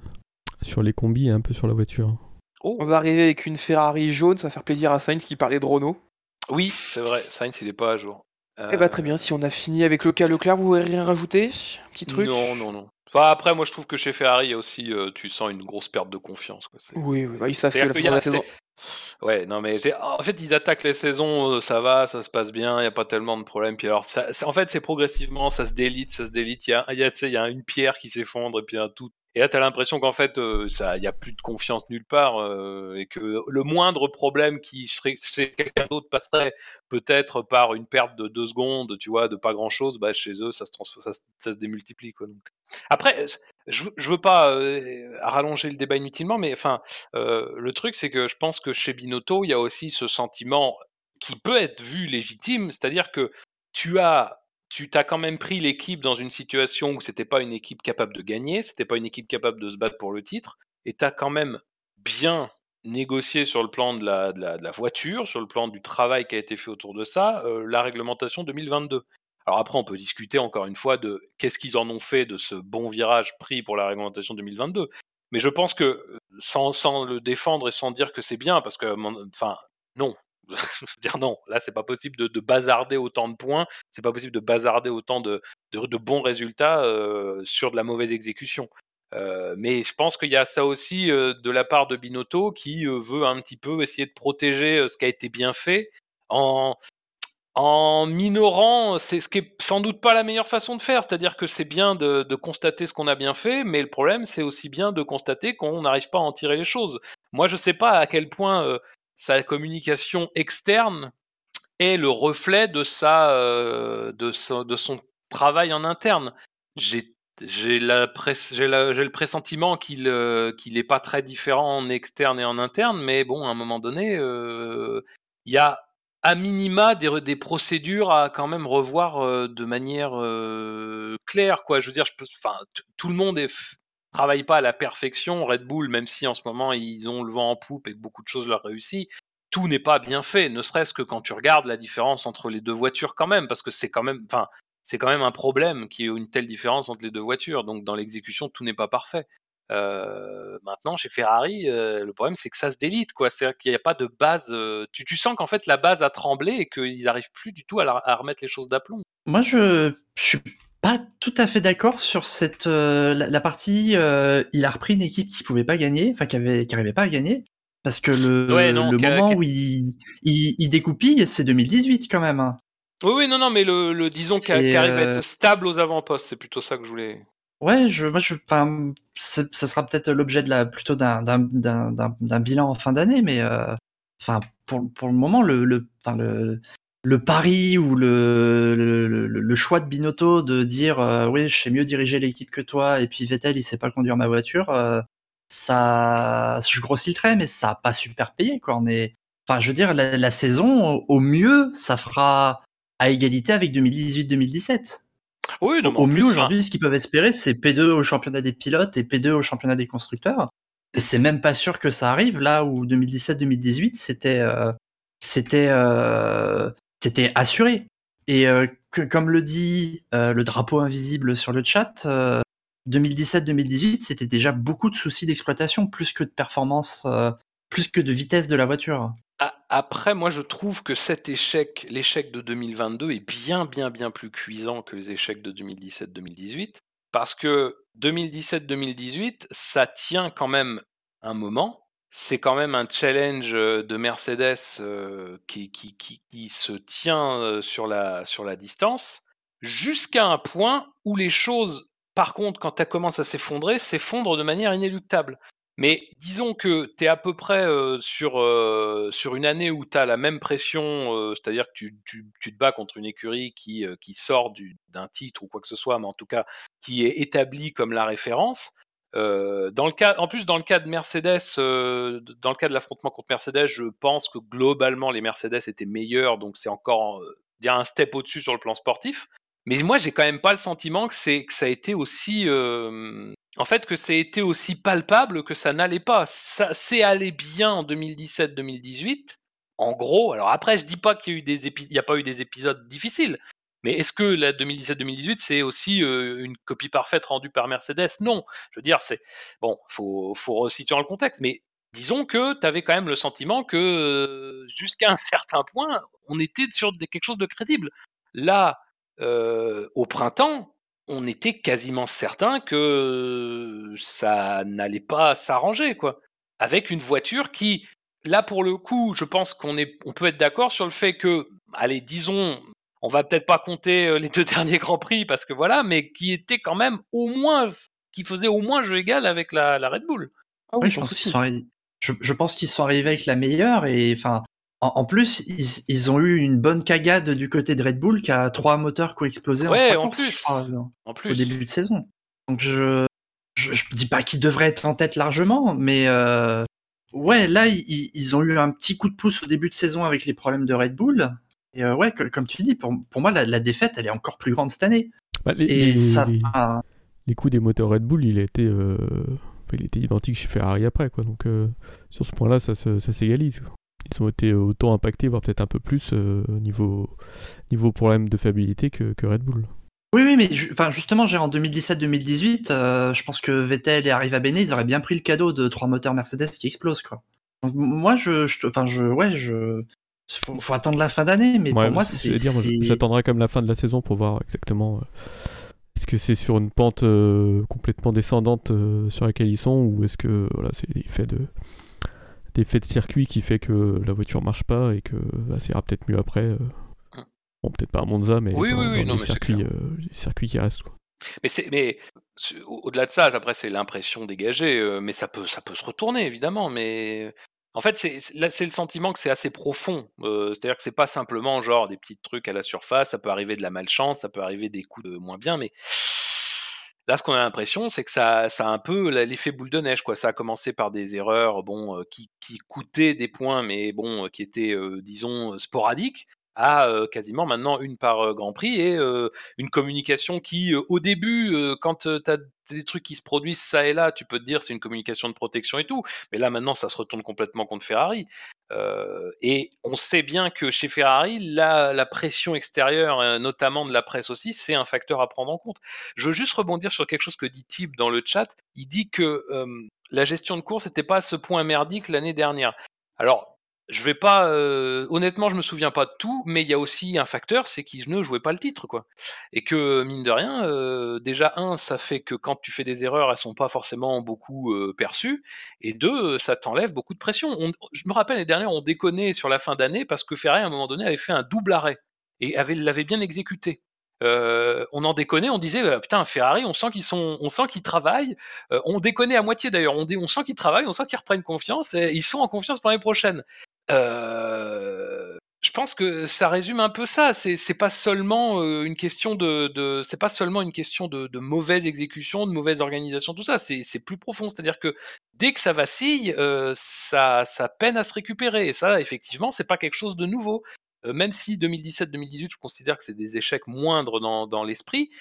sur les combis et un peu sur la voiture.
Oh,
On va arriver avec une Ferrari jaune, ça va faire plaisir à Sainz qui parlait de Renault.
Oui, c'est vrai, Sainz, il est pas à jour.
Eh bah très bien, si on a fini avec le cas Leclerc, vous voulez rien rajouter? Petit truc?
Non, non, non. Enfin, après, moi, je trouve que chez Ferrari, il y a aussi, euh, tu sens une grosse perte de confiance. Quoi. c'est-
Oui, oui, bah, ils savent que la
y
de la saison.
Ouais, non, mais j'ai- en fait, ils attaquent les saisons, euh, ça va, ça se passe bien, il n'y a pas tellement de problèmes. Puis alors, ça, en fait, c'est progressivement, ça se délite, ça se délite. Il y a, y a une pierre qui s'effondre et puis un tout. Et là, tu as l'impression qu'en fait, euh, il n'y a plus de confiance nulle part euh, et que le moindre problème qui serait chez quelqu'un d'autre passerait peut-être par une perte de deux secondes, tu vois, de pas grand-chose, bah, chez eux, ça se, démultiplie. Après, je, je veux pas euh, rallonger le débat inutilement, mais enfin, le truc, c'est que je pense que chez Binotto, il y a aussi ce sentiment qui peut être vu légitime, c'est-à-dire que tu as, tu t'as quand même pris l'équipe dans une situation où c'était pas une équipe capable de gagner, c'était pas une équipe capable de se battre pour le titre, et tu as quand même bien négocié sur le plan de la, voiture, sur le plan du travail qui a été fait autour de ça, euh, la réglementation 2022. Alors après, on peut discuter encore une fois de qu'est-ce qu'ils en ont fait de ce bon virage pris pour la réglementation 2022. Mais je pense que, euh, sans, sans le défendre et sans dire que c'est bien, parce que, enfin, non. dire non, là c'est pas possible de, de bazarder autant de points, c'est pas possible de bazarder autant de, bons résultats euh, sur de la mauvaise exécution. Euh, mais je pense qu'il y a ça aussi euh, de la part de Binotto qui veut un petit peu essayer de protéger ce qui a été bien fait en, en minorant, ce qui est sans doute pas la meilleure façon de faire. C'est-à-dire que c'est bien de, de constater ce qu'on a bien fait, mais le problème, c'est aussi bien de constater qu'on n'arrive pas à en tirer les choses. Moi, je sais pas à quel point sa communication externe est le reflet de sa, euh, de, son travail en interne. J'ai le pressentiment qu'il euh, qu'il est pas très différent en externe et en interne, mais bon, à un moment donné, euh, il y a à minima des, des procédures à quand même revoir euh, de manière euh, claire, quoi. Je veux dire, tout le monde est travaille pas à la perfection. Red Bull, même si en ce moment ils ont le vent en poupe et beaucoup de choses leur réussissent, tout n'est pas bien fait. Ne serait-ce que quand tu regardes la différence entre les deux voitures, quand même, parce que c'est quand même, enfin, c'est quand même un problème qu'il y ait une telle différence entre les deux voitures. Donc dans l'exécution, tout n'est pas parfait. Euh, maintenant, chez Ferrari, euh, le problème c'est que ça se délite, quoi. C'est-à-dire qu'il n'y a pas de base. euh, tu, sens qu'en fait la base a tremblé et qu'ils n'arrivent plus du tout à remettre les choses d'aplomb.
Moi, je, je suis pas tout à fait d'accord sur cette euh, la, la partie. euh, il a repris une équipe qui pouvait pas gagner, enfin qui avait qui arrivait pas à gagner, parce que le,
Ouais, non,
le moment où il, il, il découpille, c'est 2018 quand même. hein.
Oui, oui, non, non, mais le, le disons qu'il
C'est,
arrive à
euh,
être stable aux avant-postes, c'est plutôt ça que je voulais.
Ouais, je, moi, je, ça sera peut-être l'objet de la, plutôt d'un, d'un, bilan en fin d'année, mais, euh, enfin, pour, pour le moment, le, le, enfin, le, le pari ou le, le, le, choix de Binotto de dire, euh, oui, je sais mieux diriger l'équipe que toi, et puis Vettel, il sait pas conduire ma voiture, euh, ça, je grossis le trait, mais ça a pas super payé, quoi. On est, enfin, je veux dire, la, la saison, au mieux, ça fera à égalité avec 2018-2017.
Oui, non,
Au mieux, aujourd'hui, ce qu'ils peuvent espérer, c'est P2 au championnat des pilotes et P2 au championnat des constructeurs. Et c'est même pas sûr que ça arrive là où 2017-2018, c'était euh, c'était euh, c'était assuré. Et euh, comme le dit euh, le drapeau invisible sur le chat, euh, 2017-2018, c'était déjà beaucoup de soucis d'exploitation, plus que de performance, euh, plus que de vitesse de la voiture.
Après, moi, je trouve que cet échec, l'échec de 2022, est bien, bien, bien plus cuisant que les échecs de 2017-2018, parce que 2017-2018, ça tient quand même un moment. C'est quand même un challenge de Mercedes qui, se tient sur la, distance, jusqu'à un point où les choses, par contre, quand elles commencent à s'effondrer, s'effondrent de manière inéluctable. Mais disons que tu es à peu près sur, une année où tu as la même pression, c'est-à-dire que tu, te bats contre une écurie qui, sort du- d'un titre ou quoi que ce soit, mais en tout cas qui est établie comme la référence. Euh, dans le cas, en plus, dans le cas de Mercedes, euh, dans le cas de l'affrontement contre Mercedes, je pense que globalement les Mercedes étaient meilleurs, donc c'est encore euh, dire un step au-dessus sur le plan sportif. Mais moi, j'ai quand même pas le sentiment que, c'est, que ça a été aussi. en fait, que ça a été aussi palpable que ça n'allait pas. Ça c'est allé bien en 2017-2018. En gros, alors après, je dis pas qu'il y a, il y a pas eu des épisodes difficiles. Mais est-ce que la 2017-2018, c'est aussi une copie parfaite rendue par Mercedes? Non. Je veux dire, c'est. Bon, faut, faut resituer dans le contexte. Mais disons que tu avais quand même le sentiment que jusqu'à un certain point, on était sur quelque chose de crédible. Là, au printemps, on était quasiment certain que ça n'allait pas s'arranger, quoi. Avec une voiture qui, là pour le coup, je pense qu'on est, on peut être d'accord sur le fait que, allez, disons, on va peut-être pas compter les deux derniers grands prix parce que voilà, mais qui était quand même au moins, qui faisait au moins jeu égal avec la, Red Bull.
Ah oui, je, pense je, pense qu'ils sont arrivés avec la meilleure et enfin en, plus, ils, ont eu une bonne cagade du côté de Red Bull qui a trois moteurs qui ont explosé
en, plus, en plus.
au début de saison. Donc je je, dis pas qu'ils devraient être en tête largement, mais euh, ouais, là ils, ont eu un petit coup de pouce au début de saison avec les problèmes de Red Bull. Et euh, ouais, comme tu dis, pour, pour moi la, défaite elle est encore plus grande cette année.
Bah, les, et ça, les, coups des moteurs Red Bull, il a été, euh, il était identique chez Ferrari après quoi. Donc sur ce point-là, ça, ça s'égalise ils ont été autant impactés, voire peut-être un peu plus euh, niveau, niveau problème de fiabilité que, Red Bull.
Oui, oui, mais enfin, justement, en 2017-2018, euh, je pense que Vettel et Arriva Bene, ils auraient bien pris le cadeau de trois moteurs Mercedes qui explosent, quoi. Donc, moi, je, enfin, je, ouais, je, faut, attendre la fin d'année, mais pour moi, c'est.
J'attendrai comme la fin de la saison pour voir exactement. Euh, est-ce que c'est sur une pente complètement descendante sur laquelle ils sont, ou est-ce que voilà, c'est des faits de d'effet de circuit qui fait que la voiture marche pas et que bah, ça ira peut-être mieux après. Euh. Hum. Bon, peut-être pas à Monza, mais
oui, dans, oui,
les, circuits, euh, les, circuits, qui restent. Quoi.
Mais, c'est, mais au-delà de ça, après, c'est l'impression dégagée, euh, mais ça peut, ça peut se retourner, évidemment. Mais en fait, c'est, le sentiment que c'est assez profond. c'est-à-dire que c'est pas simplement genre des petits trucs à la surface, ça peut arriver de la malchance, ça peut arriver des coups de moins bien, mais Là, ce qu'on a l'impression, c'est que ça, ça a un peu l'effet boule de neige. Quoi. Ça a commencé par des erreurs bon, qui, qui coûtaient des points, mais bon, qui étaient, disons, sporadiques à quasiment maintenant une par Grand Prix et une communication qui, au début, quand tu as des trucs qui se produisent ça et là, tu peux te dire c'est une communication de protection et tout, mais là maintenant ça se retourne complètement contre Ferrari. et on sait bien que chez Ferrari, la, la pression extérieure, notamment de la presse aussi, c'est un facteur à prendre en compte. Je veux juste rebondir sur quelque chose que dit Tip dans le chat. Il dit que la gestion de course n'était pas à ce point merdique l'année dernière. Alors, je vais pas. Euh, honnêtement, je me souviens pas de tout, mais il y a aussi un facteur, c'est qu'ils ne jouaient pas le titre, quoi. Et que mine de rien, euh, déjà un, ça fait que quand tu fais des erreurs, elles sont pas forcément beaucoup euh, perçues, et deux, ça t'enlève beaucoup de pression. je me rappelle les dernières, on déconnait sur la fin d'année parce que Ferrari à un moment donné avait fait un double arrêt et avait l'avait bien exécuté. on en déconnait, on disait bah, putain Ferrari, on sent qu'ils sont, on sent qu'ils travaillent. on déconnait à moitié d'ailleurs, on, on, sent qu'ils travaillent, on sent qu'ils reprennent confiance et ils sont en confiance pour l'année prochaine. Euh, je pense que ça résume un peu ça. C'est pas seulement euh, une question de, c'est pas seulement une question de, mauvaise exécution, de mauvaise organisation, tout ça. C'est plus profond. C'est-à-dire que dès que ça vacille, euh, ça, peine à se récupérer. Et ça, effectivement, c'est pas quelque chose de nouveau. Même si 2017-2018, je considère que c'est des échecs moindres dans, l'esprit,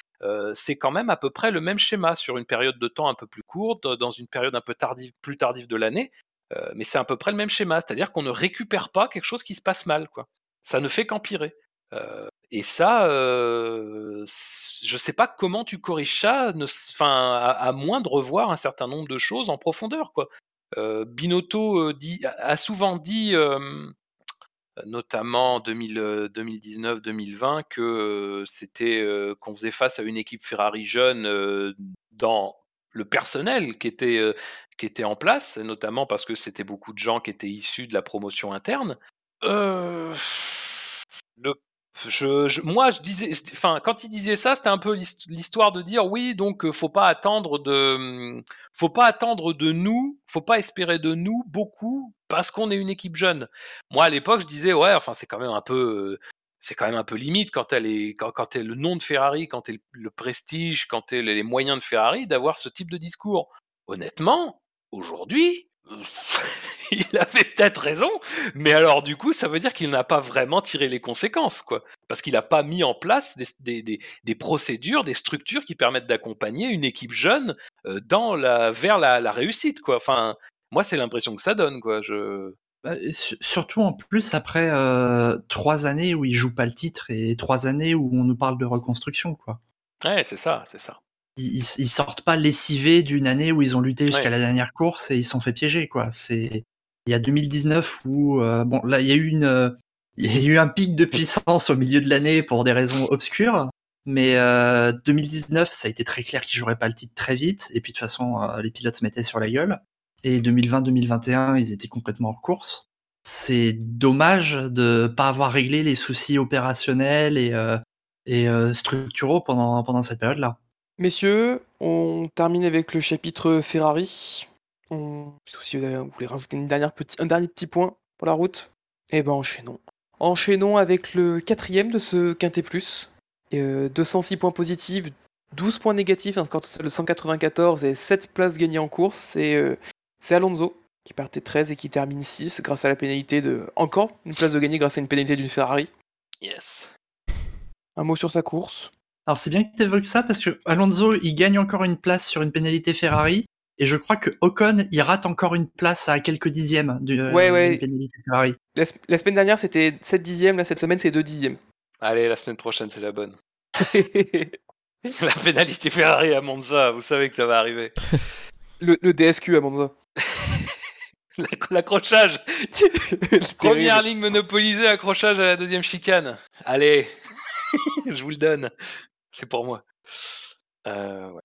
c'est quand même à peu près le même schéma sur une période de temps un peu plus courte, dans une période un peu tardive, plus tardive de l'année. Euh, mais c'est à peu près le même schéma, c'est-à-dire qu'on ne récupère pas quelque chose qui se passe mal, quoi. Ça ne fait qu'empirer. Euh, et ça, euh, je sais pas comment tu corriges ça, enfin, à, moins de revoir un certain nombre de choses en profondeur, quoi. Binotto a souvent dit, notamment en 2019-2020, que c'était qu'on faisait face à une équipe Ferrari jeune dans le personnel qui était, qui était en place, notamment parce que c'était beaucoup de gens qui étaient issus de la promotion interne. Le, je, moi, je disais, enfin, quand il disait ça, c'était un peu l'histoire de dire oui, donc faut pas attendre de, hum, faut pas attendre de nous, faut pas espérer de nous beaucoup parce qu'on est une équipe jeune. Moi, à l'époque, je disais ouais, enfin, c'est quand même un peu, c'est quand même un peu limite quand elle est quand, quand le nom de Ferrari, quand elle le prestige, quand elle les moyens de Ferrari d'avoir ce type de discours. Honnêtement, aujourd'hui, il avait peut-être raison, mais alors du coup, ça veut dire qu'il n'a pas vraiment tiré les conséquences, quoi. Parce qu'il n'a pas mis en place des, procédures, des structures qui permettent d'accompagner une équipe jeune euh, dans la, vers la, la réussite, quoi. Enfin, moi, c'est l'impression que ça donne, quoi. Je...
Bah, surtout en plus après euh, trois années où il joue pas le titre et trois années où on nous parle de reconstruction, quoi.
Ouais, c'est ça, c'est ça.
ils, ils sortent pas lessivés d'une année où ils ont lutté jusqu'à
Ouais.
la dernière course et ils sont fait piéger quoi. C'est il y a 2019 où euh, bon là il y a eu une euh, il y a eu un pic de puissance au milieu de l'année pour des raisons obscures. Mais euh, 2019, ça a été très clair qu'ils joueraient pas le titre très vite. Et puis de toute façon, euh, les pilotes se mettaient sur la gueule. Et 2020-2021, ils étaient complètement hors course. C'est dommage de pas avoir réglé les soucis opérationnels et, euh, euh, structuraux pendant, pendant cette période-là.
Messieurs, on termine avec le chapitre Ferrari. Si vous, voulez rajouter une dernière petit... un dernier petit point pour la route, eh ben enchaînons. Enchaînons avec le quatrième de ce Quintet Plus. Et, euh, 206 points positifs, 12 points négatifs, un score total de 194 et 7 places gagnées en course. C'est c'est Alonso qui partait 13 et qui termine 6 grâce à la pénalité de... Encore une place de gagner grâce à une pénalité d'une Ferrari.
Yes.
Un mot sur sa course.
Alors c'est bien que tu évoques ça parce que Alonso, il gagne encore une place sur une pénalité Ferrari. Et je crois que Ocon, il rate encore une place à quelques dixièmes euh, d'une
Ouais, ouais.
pénalité Ferrari.
La semaine dernière c'était 7 dixièmes, là cette semaine c'est 2 dixièmes.
Allez, la semaine prochaine, c'est la bonne. La pénalité Ferrari à Monza, vous savez que ça va arriver.
le, le DSQ à Monza.
L'ac- L'accrochage. Première ligne monopolisée, accrochage à la deuxième chicane. Allez, je vous le donne. C'est pour moi. Euh, ouais.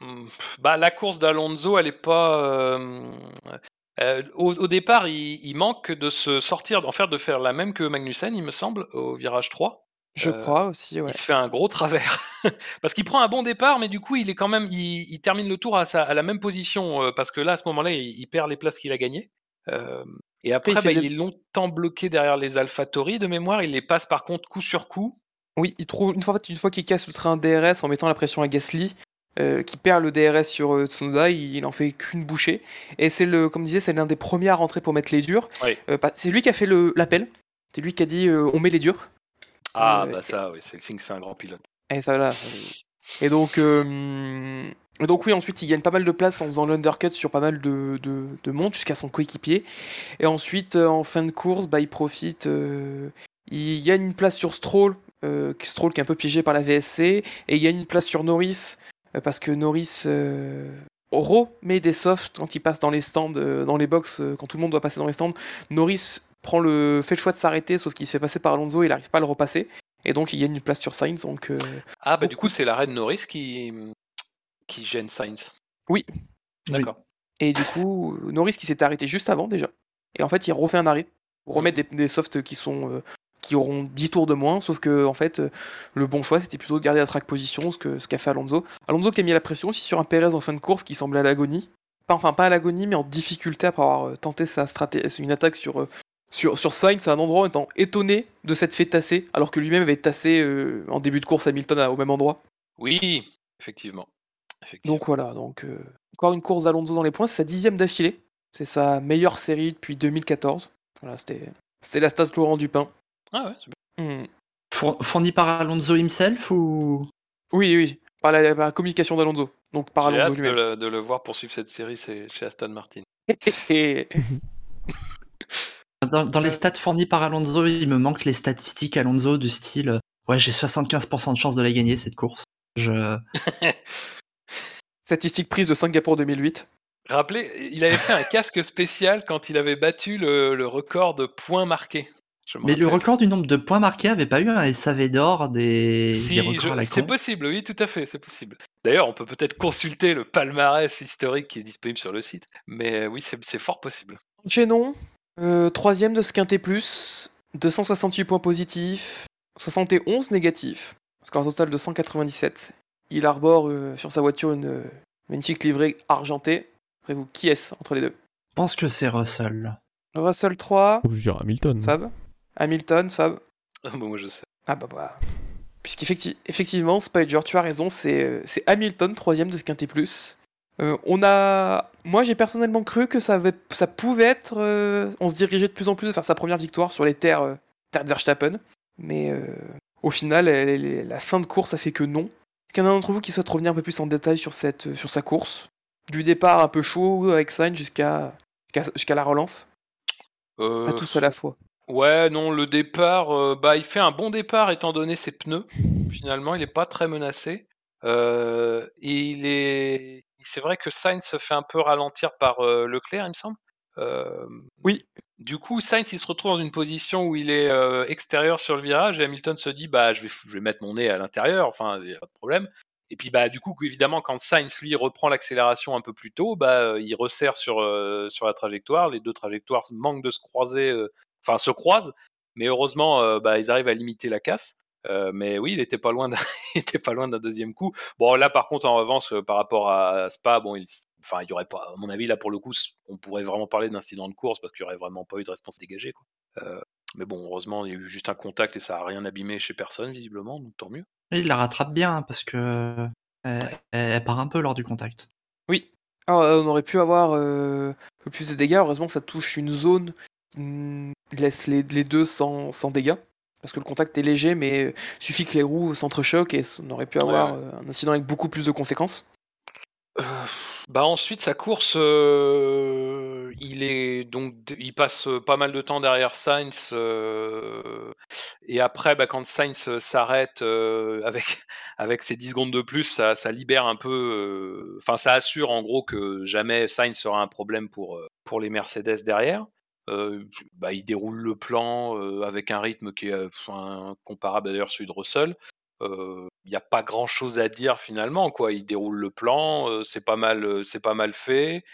Hmm, Bah, la course d'Alonso, elle est pas. euh, euh, au, au départ, il, il manque de se sortir, en faire de faire la même que Magnussen, il me semble, au virage 3.
Je
Euh,
crois aussi, ouais.
Il se fait un gros travers. parce qu'il prend un bon départ, mais du coup, il est quand même. Il, il termine le tour à, sa- à la même position. euh, parce que là, à ce moment-là, il, il perd les places qu'il a gagnées. Euh, et après,
il
bah, il, est longtemps bloqué derrière les AlphaTauri de mémoire. Il les passe par contre coup sur coup.
Oui, il trouve une fois, en fait, une fois qu'il casse le train DRS en mettant la pression à Gasly, euh, qui perd le DRS sur euh, Tsunoda, il, il en fait qu'une bouchée. Et c'est le, comme disait, c'est l'un des premiers à rentrer pour mettre les durs.
Oui.
Euh, pas- c'est lui qui a fait l'appel. C'est lui qui a dit on met les durs.
Ah,
Euh,
bah ça, oui, c'est le signe que c'est un grand pilote.
Et ça là. Et donc, euh, et donc oui, ensuite il gagne pas mal de place en faisant l'undercut sur pas mal de, de, jusqu'à son coéquipier. Et ensuite, euh, en fin de course, bah, il profite. euh, il gagne une place sur Stroll, euh, qui- Stroll qui est un peu piégé par la VSC, et il gagne une place sur Norris parce que Norris remet des softs quand il passe dans les stands, dans les box, quand tout le monde doit passer dans les stands. Norris prend le fait le choix de s'arrêter, sauf qu'il se fait passer par Alonso, il n'arrive pas à le repasser. Et donc il gagne une place sur Sainz. Donc euh,
Ah, bah du coup, c'est l'arrêt de Norris qui, qui gêne Sainz.
Oui.
D'accord.
Et du coup, Norris qui s'était arrêté juste avant déjà. Et en fait, il refait un arrêt remettre des, des softs qui sont euh, qui auront 10 tours de moins. Sauf que en fait, le bon choix, c'était plutôt de garder la track position, ce que ce qu'a fait Alonso. Alonso qui a mis la pression aussi sur un Perez en fin de course qui semblait à l'agonie. Pas, enfin, pas à l'agonie, mais en difficulté après avoir euh, tenté sa stratégie, une attaque sur sur, sur Sainz à un endroit en étant étonné de s'être fait tasser, alors que lui-même avait tassé euh, en début de course Hamilton à- au même endroit.
Oui, effectivement. effectivement.
Donc voilà, donc euh, encore une course d'Alonso dans les points, c'est sa dixième d'affilée. C'est sa meilleure série depuis 2014. Voilà, c'était c'était la stat Laurent Dupin.
Ah ouais, c'est bien.
Hmm.
Four- Fourni par Alonso himself ou?
Oui, oui, par la, par la communication d'Alonso. Donc par
J'ai
Alonso
hâte de
lui-même.
le, de le voir poursuivre cette série c'est chez Aston Martin.
Dans, dans les stats fournis par Alonso, il me manque les statistiques Alonso du style euh, ouais j'ai 75% de chance de la gagner cette course. Je
Statistique prise de Singapour 2008.
Rappelez, il avait fait un casque spécial quand il avait battu le, le record de points marqués.
Mais le record du nombre de points marqués avait pas eu un SAV d'or des,
Si,
des records
je-
à la
c'est
con
possible, oui, tout à fait, c'est possible. D'ailleurs, on peut peut-être consulter le palmarès historique qui est disponible sur le site. Mais oui, c'est c'est fort possible.
Enchaînons. Euh, troisième de ce quintet plus. 268 points positifs. 71 négatifs. Score total de 197. Il arbore euh, sur sa voiture une euh, magnifique livrée argentée. Après vous, qui est-ce entre les deux?
Je pense que c'est Russell.
Russell 3,
Ou je dirais Hamilton.
Fab? Hamilton, Fab?
Ah, bon, moi, je sais.
Ah bah bah. Puisqu'effectivement, Spider, tu as raison, c'est euh, c'est Hamilton, troisième de ce quintet plus. Euh, on a... Moi, j'ai personnellement cru que ça, avait... ça pouvait être... euh, On se dirigeait de plus en plus vers sa première victoire sur les terres, euh, terres. Mais euh, au final, elle- elle- la fin de course a fait que non. Est-ce qu'il y en a d'entre vous qui souhaite revenir un peu plus en détail sur, cette, sur sa course? Du départ un peu chaud avec Sainz jusqu'à la relance? Pas tous à la fois.
Ouais, non, le départ, bah, il fait un bon départ étant donné ses pneus. Finalement, il n'est pas très menacé. Euh, et il est, c'est vrai que Sainz se fait un peu ralentir par euh, Leclerc, il me semble. Euh,
Oui.
Du coup, Sainz il se retrouve dans une position où il est euh, extérieur sur le virage et Hamilton se dit bah je vais, je vais mettre mon nez à l'intérieur, enfin il n'y a pas de problème. Et puis bah du coup évidemment quand Sainz lui reprend l'accélération un peu plus tôt, bah il resserre sur euh, sur la trajectoire. Les deux trajectoires manquent de se croiser, euh, enfin se croisent, mais heureusement euh, bah ils arrivent à limiter la casse. Euh, mais oui, il était pas loin d'un, il était pas loin d'un deuxième coup. Bon là par contre en revanche euh, par rapport à Spa, bon il, enfin il y aurait pas, à mon avis là pour le coup, on pourrait vraiment parler d'incident de course parce qu'il y aurait vraiment pas eu de réponse dégagée. Quoi. Euh, mais bon heureusement il y a eu juste un contact et ça a rien abîmé chez personne visiblement, donc tant mieux.
Il la rattrape bien hein, parce que elle, elle part un peu lors du contact.
Oui. Alors, on aurait pu avoir euh, un peu plus de dégâts. Heureusement que ça touche une zone qui laisse les, les deux sans, sans dégâts. Parce que le contact est léger, mais suffit que les roues s'entrechoquent et on aurait pu avoir
Ouais,
euh, un incident avec beaucoup plus de conséquences.
Euh, bah ensuite sa course, euh, il est donc il passe pas mal de temps derrière Sainz euh, et après bah, quand Sainz s'arrête avec avec ses 10 secondes de plus, ça, ça libère un peu, enfin ça assure en gros que jamais Sainz sera un problème pour pour les Mercedes derrière. Bah, il déroule le plan avec un rythme qui est comparable d'ailleurs à celui de Russell. Il n'y a pas grand chose à dire finalement, quoi. Il déroule le plan, c'est pas mal, pas mal fait.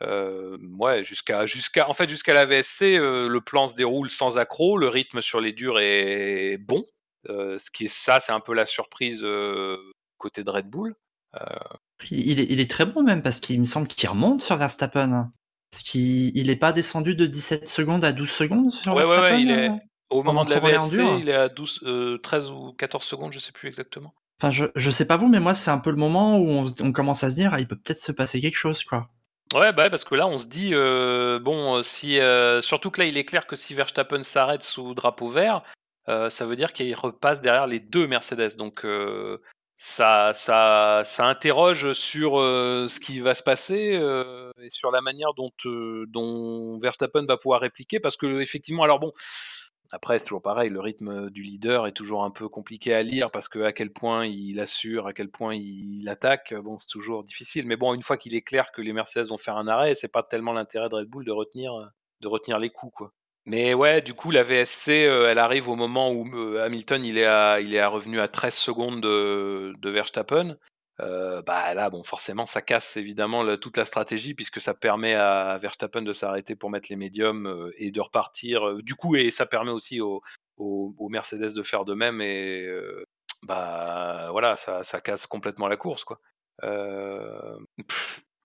Ouais, jusqu'à, jusqu'à, en fait, jusqu'à la VSC, le plan se déroule sans accroc, le rythme sur les durs est bon. Ce qui est ça, c'est un peu la surprise côté de Red Bull.
Il, est, il est très bon même parce qu'il me semble qu'il remonte sur Verstappen. Parce qu'il il est pas descendu de 17 secondes à 12 secondes sur
Ouais, ouais, ouais, il est-
euh
Au moment de la VSC, il est à 12, euh, 13 ou 14 secondes, je sais plus exactement.
Enfin, je, je sais pas vous, mais moi, c'est un peu le moment où on, commence à se dire, ah, il peut peut-être se passer quelque chose, quoi.
Ouais, bah, ouais, parce que là, on se dit, euh, bon, si, euh, surtout que là, il est clair que si Verstappen s'arrête sous drapeau vert, ça veut dire qu'il repasse derrière les deux Mercedes. Donc, euh, ça, ça, ça interroge sur euh, ce qui va se passer euh, et sur la manière dont, euh, dont Verstappen va pouvoir répliquer. Parce que, effectivement, alors bon, après, c'est toujours pareil, le rythme du leader est toujours un peu compliqué à lire parce que à quel point il assure, à quel point il attaque, bon, c'est toujours difficile. Mais bon, une fois qu'il est clair que les Mercedes vont faire un arrêt, c'est pas tellement l'intérêt de Red Bull de retenir, de retenir les coups, quoi. Mais ouais, du coup, la VSC, euh, elle arrive au moment où euh, Hamilton, il est, à, revenu à 13 secondes de, Verstappen. Euh, bah là, bon, forcément, ça casse évidemment toute la stratégie puisque ça permet à Verstappen de s'arrêter pour mettre les médiums et de repartir. du coup, et ça permet aussi aux, aux Mercedes de faire de même et bah voilà, ça, casse complètement la course, quoi.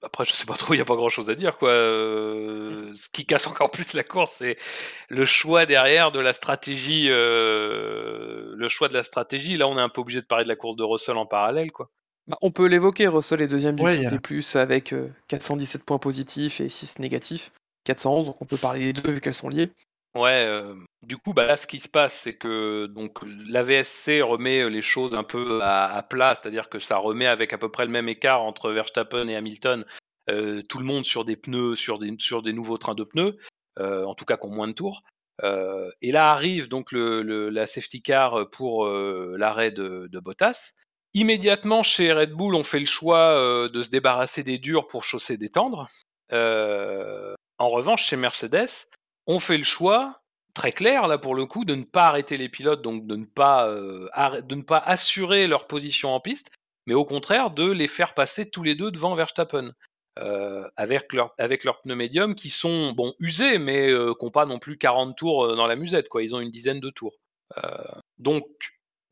Après, je sais pas trop, il y a pas grand chose à dire, quoi. Euh, ce qui casse encore plus la course, c'est le choix derrière de la stratégie. euh, le choix de la stratégie. Là, on est un peu obligé de parler de la course de Russell en parallèle, quoi.
Bah, on peut l'évoquer, Russell est deuxième du
Ouais, a-
Plus avec euh, 417 points positifs et 6 négatifs. 411, donc on peut parler des deux vu qu'elles sont liées.
Ouais, euh, du coup, bah là, ce qui se passe, c'est que donc la VSC remet les choses un peu à, plat, c'est-à-dire que ça remet avec à peu près le même écart entre Verstappen et Hamilton, euh, tout le monde sur des pneus, sur des, nouveaux trains de pneus, euh, en tout cas qui ont moins de tours. Euh, et là arrive donc le, la safety car pour euh, l'arrêt de, Bottas. Immédiatement, chez Red Bull, on fait le choix euh, de se débarrasser des durs pour chausser des tendres. Euh, en revanche, chez Mercedes, on fait le choix très clair là pour le coup de ne pas arrêter les pilotes, donc de ne pas euh, de ne pas assurer leur position en piste, mais au contraire de les faire passer tous les deux devant Verstappen. Euh, avec leur avec leurs pneus médiums qui sont bon usés mais euh, qui n'ont pas non plus 40 tours euh, dans la musette quoi ils ont une dizaine de tours donc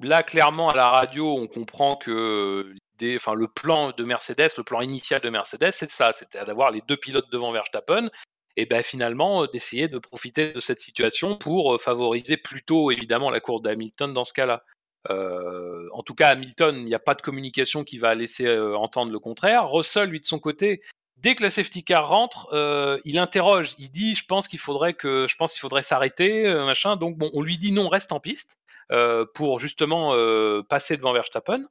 là clairement à la radio on comprend que l'idée enfin le plan de Mercedes le plan initial de Mercedes c'est ça c'était d'avoir les deux pilotes devant Verstappen et ben finalement euh, d'essayer de profiter de cette situation pour euh, favoriser plutôt évidemment la course d'Hamilton dans ce cas-là. Euh, en tout cas, Hamilton, il n'y a pas de communication qui va laisser entendre le contraire. Russell, lui, de son côté, dès que la safety car rentre, il interroge, il dit, je pense qu'il faudrait que, je pense qu'il faudrait s'arrêter, machin. Donc bon, on lui dit non, reste en piste pour justement passer devant Verstappen.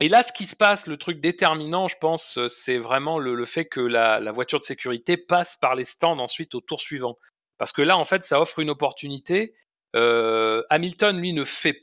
Et là, ce qui se passe, le truc déterminant, je pense, euh, c'est vraiment le, fait que la, voiture de sécurité passe par les stands ensuite au tour suivant. Parce que là, en fait, ça offre une opportunité Euh, Hamilton, lui, ne fait,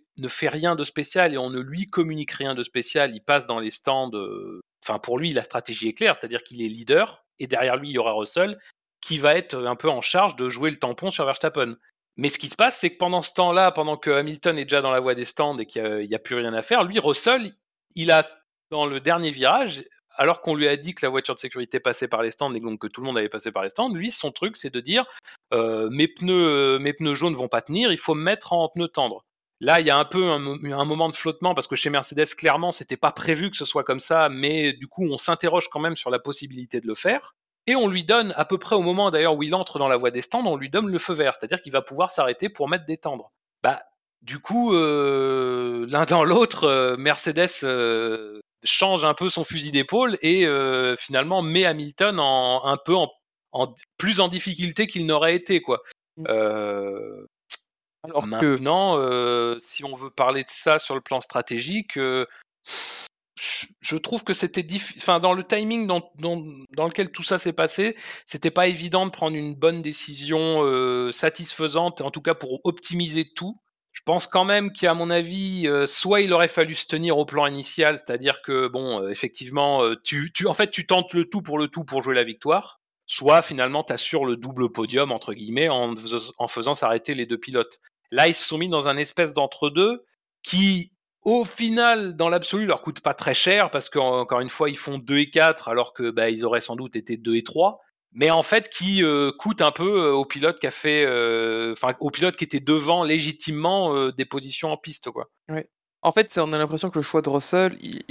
rien de spécial et on ne lui communique rien de spécial. Il passe dans les stands. euh, Enfin, pour lui, la stratégie est claire, c'est-à-dire qu'il est leader et derrière lui, il y aura Russell qui va être un peu en charge de jouer le tampon sur Verstappen. Mais ce qui se passe, c'est que pendant ce temps-là, pendant que Hamilton est déjà dans la voie des stands et qu'il n'y a, plus rien à faire, lui, Russell, il a, dans le dernier virage, alors qu'on lui a dit que la voiture de sécurité passait par les stands et donc que tout le monde avait passé par les stands, lui, son truc, c'est de dire euh, mes, pneus, mes pneus jaunes vont pas tenir, il faut me mettre en pneus tendres. Là, il y a un peu un, un moment de flottement parce que chez Mercedes, clairement, c'était pas prévu que ce soit comme ça, mais du coup, on s'interroge quand même sur la possibilité de le faire. Et on lui donne, à peu près au moment d'ailleurs où il entre dans la voie des stands, on lui donne le feu vert, c'est-à-dire qu'il va pouvoir s'arrêter pour mettre des tendres. Bah, du coup, euh, l'un dans l'autre, euh, Mercedes euh, change un peu son fusil d'épaule et finalement met Hamilton en, un peu en, en- plus en difficulté qu'il n'aurait été, quoi.
Mm.
Euh,
Alors que
Maintenant, euh, si on veut parler de ça sur le plan stratégique, euh, je- trouve que c'était enfin dans le timing dans, dans- dans lequel tout ça s'est passé, c'était pas évident de prendre une bonne décision euh, satisfaisante, en tout cas pour optimiser tout. Je pense quand même qu'à mon avis, euh, soit il aurait fallu se tenir au plan initial, c'est-à-dire que bon, euh, effectivement, euh, tu, en fait, tu tentes le tout pour le tout pour jouer la victoire, soit finalement tu assures le double podium entre guillemets en, fais- en faisant s'arrêter les deux pilotes. Là, ils se sont mis dans un espèce d'entre-deux qui, au final, dans l'absolu, leur coûte pas très cher parce qu'encore une fois, ils font 2 et 4 alors que bah, auraient sans doute été 2 et 3. Mais en fait, qui euh, coûte un peu euh, au pilote qui a fait, euh, enfin, au pilote qui était devant légitimement des positions en piste, quoi.
En fait, on a l'impression que le choix de Russell, il,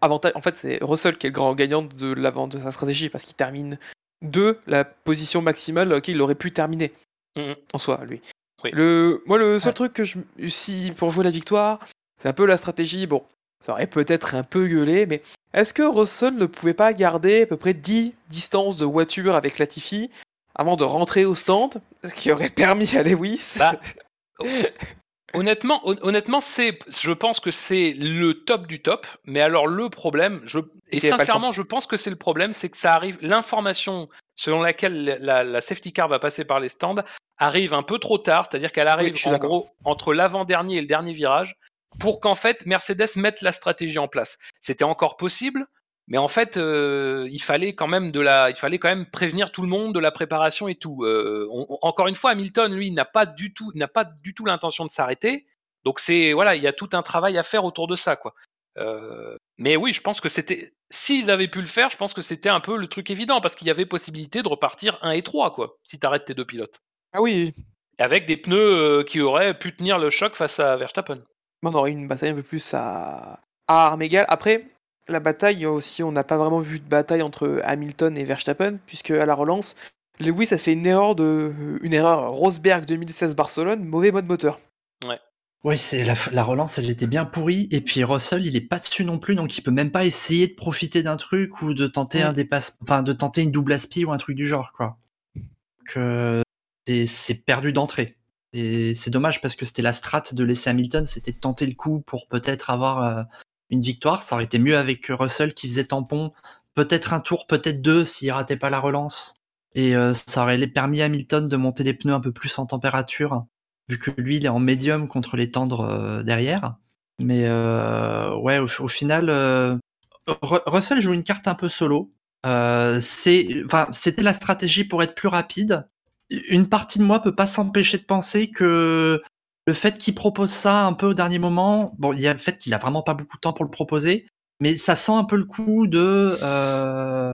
avantage, en fait, c'est Russell qui est le grand gagnant de l'avant de sa stratégie parce qu'il termine de la position maximale à laquelle il aurait pu terminer
Mhm.
en soi, lui.
Oui.
Le, moi, le seul
Ouais.
truc que je, si pour jouer la victoire, c'est un peu la stratégie. Bon, ça aurait peut-être un peu gueulé, mais est-ce que Russell ne pouvait pas garder à peu près 10 distances de voiture avec Latifi avant de rentrer au stand, ce qui aurait permis à Lewis
Bah, Honnêtement, hon- honnêtement, c'est, je pense que c'est le top du top. Mais alors le problème, je, et sincèrement, je pense que c'est le problème, c'est que ça arrive. L'information selon laquelle la, la safety car va passer par les stands arrive un peu trop tard, c'est-à-dire qu'elle arrive en gros entre l'avant-dernier et le dernier virage, pour qu'en fait Mercedes mette la stratégie en place. C'était encore possible, mais en fait, euh, il fallait quand même de la, il fallait quand même prévenir tout le monde de la préparation et tout. Euh, on- on- encore une fois, Hamilton, lui, n'a pas du tout, n'a pas du tout l'intention de s'arrêter. Donc c'est, voilà, il y a tout un travail à faire autour de ça, quoi. Euh, mais oui, je pense que c'était, s'ils avaient pu le faire, je pense que c'était un peu le truc évident parce qu'il y avait possibilité de repartir 1 et 3, quoi, si t'arrêtes tes deux pilotes,
Ah oui,
avec des pneus qui auraient pu tenir le choc face à Verstappen.
On aurait eu une bataille un peu plus à, à armes égales. Après, la bataille aussi, on n'a pas vraiment vu de bataille entre Hamilton et Verstappen, puisque à la relance, Lewis a fait une erreur de une erreur Rosberg 2016 Barcelone, mauvais mode moteur.
Oui, c'est la, la relance, elle était bien pourrie. Et puis Russell, il est pas dessus non plus, donc il peut même pas essayer de profiter d'un truc ou de tenter un dépasse, enfin de tenter une double aspi ou un truc du genre, quoi. Donc euh, c'est perdu d'entrée. Et c'est dommage parce que c'était la strat de laisser Hamilton, c'était de tenter le coup pour peut-être avoir euh, une victoire. Ça aurait été mieux avec Russell qui faisait tampon, peut-être un tour, peut-être deux s'il ratait pas la relance. Et euh, ça aurait permis à Hamilton de monter les pneus un peu plus en température vu que lui il est en médium contre les tendres euh, derrière. Mais euh, ouais, au, au final, Ru- Russell joue une carte un peu solo. C'était la stratégie pour être plus rapide. Une partie de moi peut pas s'empêcher de penser que le fait qu'il propose ça un peu au dernier moment, bon, il y a le fait qu'il a vraiment pas beaucoup de temps pour le proposer, mais ça sent un peu le coup de euh,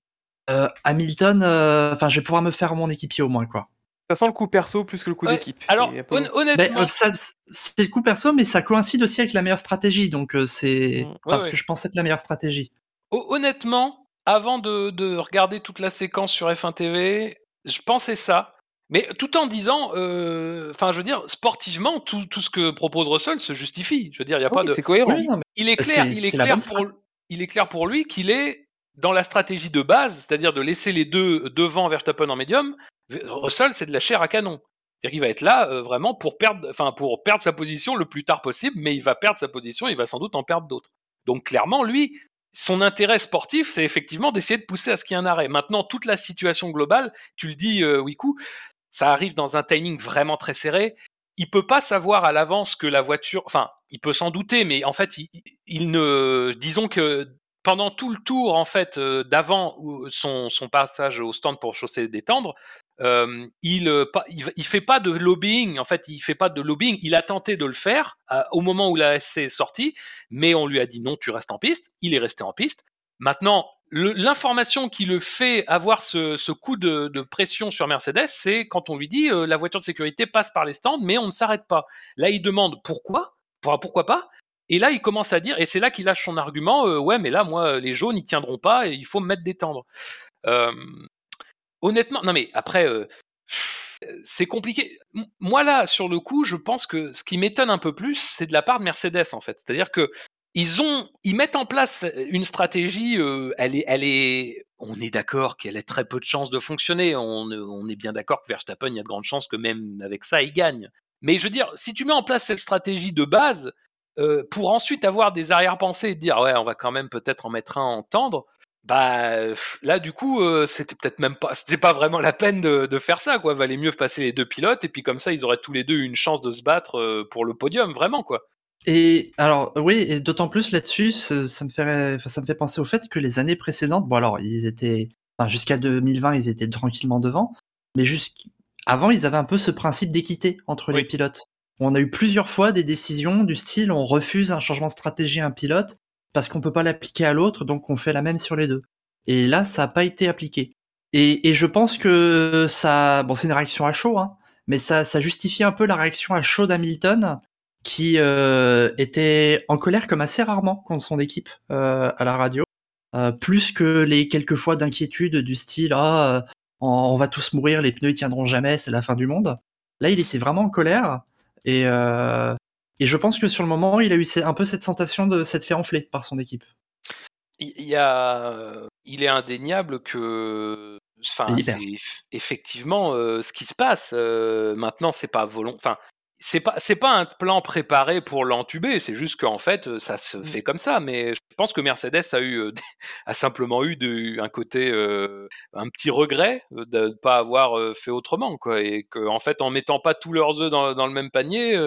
euh, Hamilton. euh, Enfin, je vais pouvoir me faire mon équipier au moins, quoi.
Ça sent le coup perso plus que le coup
Ouais,
d'équipe.
Alors, hon- honnêtement,
euh, c'est le coup perso, mais ça coïncide aussi avec la meilleure stratégie, donc euh, c'est
Mm.
parce
Ouais,
que je pensais être la meilleure stratégie.
Ho- Honnêtement, avant de, de regarder toute la séquence sur F1 TV, je pensais ça. Mais tout en disant, euh, enfin, je veux dire, sportivement, tout, tout ce que propose Russell se justifie. Je veux dire, il y a
Ah
pas de.
c'est cohérent.
Oui, non, mais
Il est clair,
c'est-
il est
c'est la
clair pour, il est clair pour lui qu'il est dans la stratégie de base, c'est-à-dire de laisser les deux devant Verstappen en médium. Russell, c'est de la chair à canon. C'est-à-dire qu'il va être là euh, vraiment pour perdre, enfin pour perdre sa position le plus tard possible, mais il va perdre sa position, il va sans doute en perdre d'autres. Donc clairement, lui, son intérêt sportif, c'est effectivement d'essayer de pousser à ce qu'il y ait un arrêt. Maintenant, toute la situation globale, tu le dis, euh, Wiku, ça arrive dans un timing vraiment très serré. il peut pas savoir à l'avance que la voiture, enfin, il peut s'en douter, mais en fait, il, ne, disons que pendant tout le tour en fait euh, d'avant son, son, passage au stand pour chausser des tendres, euh, il, euh, il, fait pas de lobbying. En fait, il fait pas de lobbying. Il a tenté de le faire au moment où la SC est sortie, mais on lui a dit non, tu restes en piste. Il est resté en piste. Maintenant, l'information qui le fait avoir ce, coup de, pression sur Mercedes, c'est quand on lui dit la voiture de sécurité passe par les stands, mais on ne s'arrête pas. Là, il demande pourquoi, pourquoi pas et là, il commence à dire, et c'est là qu'il lâche son argument, euh, ouais, mais là, moi, les jaunes, ils tiendront pas, et il faut me mettre des tendres. honnêtement, non mais après, euh, c'est compliqué. Moi là, sur le coup, je pense que ce qui m'étonne un peu plus, c'est de la part de Mercedes en fait. C'est-à-dire que ils ont, ils mettent en place une stratégie. Elle est, elle est. On est d'accord qu'elle a très peu de chances de fonctionner. On, est bien d'accord que Verstappen, il y a de grandes chances que même avec ça, il gagne. Mais je veux dire, si tu mets en place cette stratégie de base, pour ensuite avoir des arrière-pensées et dire ouais, on va quand même peut-être en mettre un en tendre. Bah là du coup c'était peut-être même pas c'était pas vraiment la peine de, faire ça quoi valait mieux passer les deux pilotes et puis comme ça ils auraient tous les deux une chance de se battre pour le podium vraiment quoi
et alors oui et d'autant plus là-dessus ça, me fait ça me fait penser au fait que les années précédentes bon alors ils étaient jusqu'à 2020 ils étaient tranquillement devant mais jusqu'avant ils avaient un peu ce principe d'équité entre les pilotes on a eu plusieurs fois des décisions du style on refuse un changement de stratégie à un pilote parce qu'on peut pas l'appliquer à l'autre, donc on fait la même sur les deux. Et là, ça n'a pas été appliqué. Et, je pense que ça, bon, c'est une réaction à chaud, hein, mais ça, ça justifie un peu la réaction à chaud d'Hamilton, qui euh, était en colère comme assez rarement contre son équipe euh, à la radio, euh, plus que les quelques fois d'inquiétude du style ah on, va tous mourir, les pneus ils tiendront jamais, c'est la fin du monde. Là, il était vraiment en colère et, et je pense que sur le moment, il a eu un peu cette sensation de s'être fait enfler par son équipe.
Il, y a, il est indéniable que Enfin, c'est effectivement euh, ce qui se passe. Euh, maintenant, c'est pas volontaire. Enfin, c'est pas c'est pas un plan préparé pour l'entuber, c'est juste qu'en fait ça se mmh. fait comme ça. Mais je pense que Mercedes a eu a simplement eu de, un côté euh, un petit regret de ne pas avoir fait autrement quoi, et qu'en en fait en mettant pas tous leurs œufs dans, dans le même panier,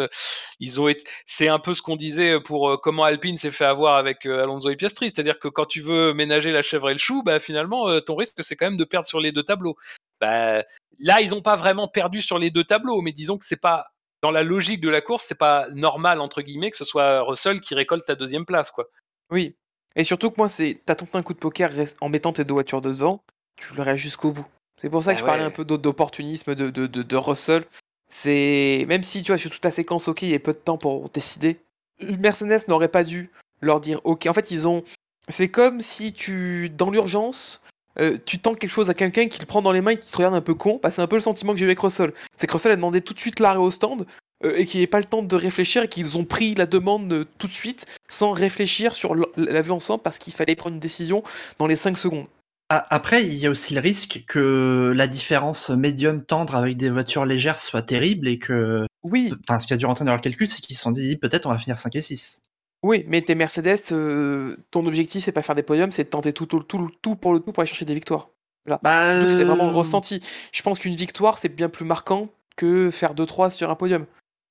ils ont été. C'est un peu ce qu'on disait pour comment Alpine s'est fait avoir avec Alonso et Piastri, c'est-à-dire que quand tu veux ménager la chèvre et le chou, bah finalement ton risque c'est quand même de perdre sur les deux tableaux. Bah, là, ils n'ont pas vraiment perdu sur les deux tableaux, mais disons que c'est pas dans la logique de la course, c'est pas normal entre guillemets que ce soit Russell qui récolte ta deuxième place, quoi.
Oui. Et surtout que moi, c'est t'as tenté un coup de poker en mettant tes deux voitures dedans, tu le restes jusqu'au bout. C'est pour ça que bah je parlais un peu d'opportunisme de, de, de, Russell. C'est même si tu vois sur toute la séquence, ok, il y a peu de temps pour décider. Mercedes n'aurait pas dû leur dire ok. En fait, ils ont. C'est comme si tu dans l'urgence. Euh, tu tends quelque chose à quelqu'un qui le prend dans les mains et qui te regarde un peu con, bah, c'est un peu le sentiment que j'ai eu avec Russell. C'est que Russell a demandé tout de suite l'arrêt au stand euh, et qu'il n'ait pas le temps de réfléchir et qu'ils ont pris la demande euh, tout de suite sans réfléchir sur la vue ensemble parce qu'il fallait prendre une décision dans les 5 secondes.
Après, il y a aussi le risque que la différence médium-tendre avec des voitures légères soit terrible et que.
Oui.
Enfin, ce qui a dû rentrer dans leur calcul, c'est qu'ils se sont dit peut-être on va finir 5 et 6.
Oui, mais t'es Mercedes, euh, ton objectif c'est pas faire des podiums, c'est de tenter tout, tout, tout, tout pour le tout pour aller chercher des victoires. Là. Bah, c'est vraiment le ressenti. Je pense qu'une victoire c'est bien plus marquant que faire 2-3 sur un podium.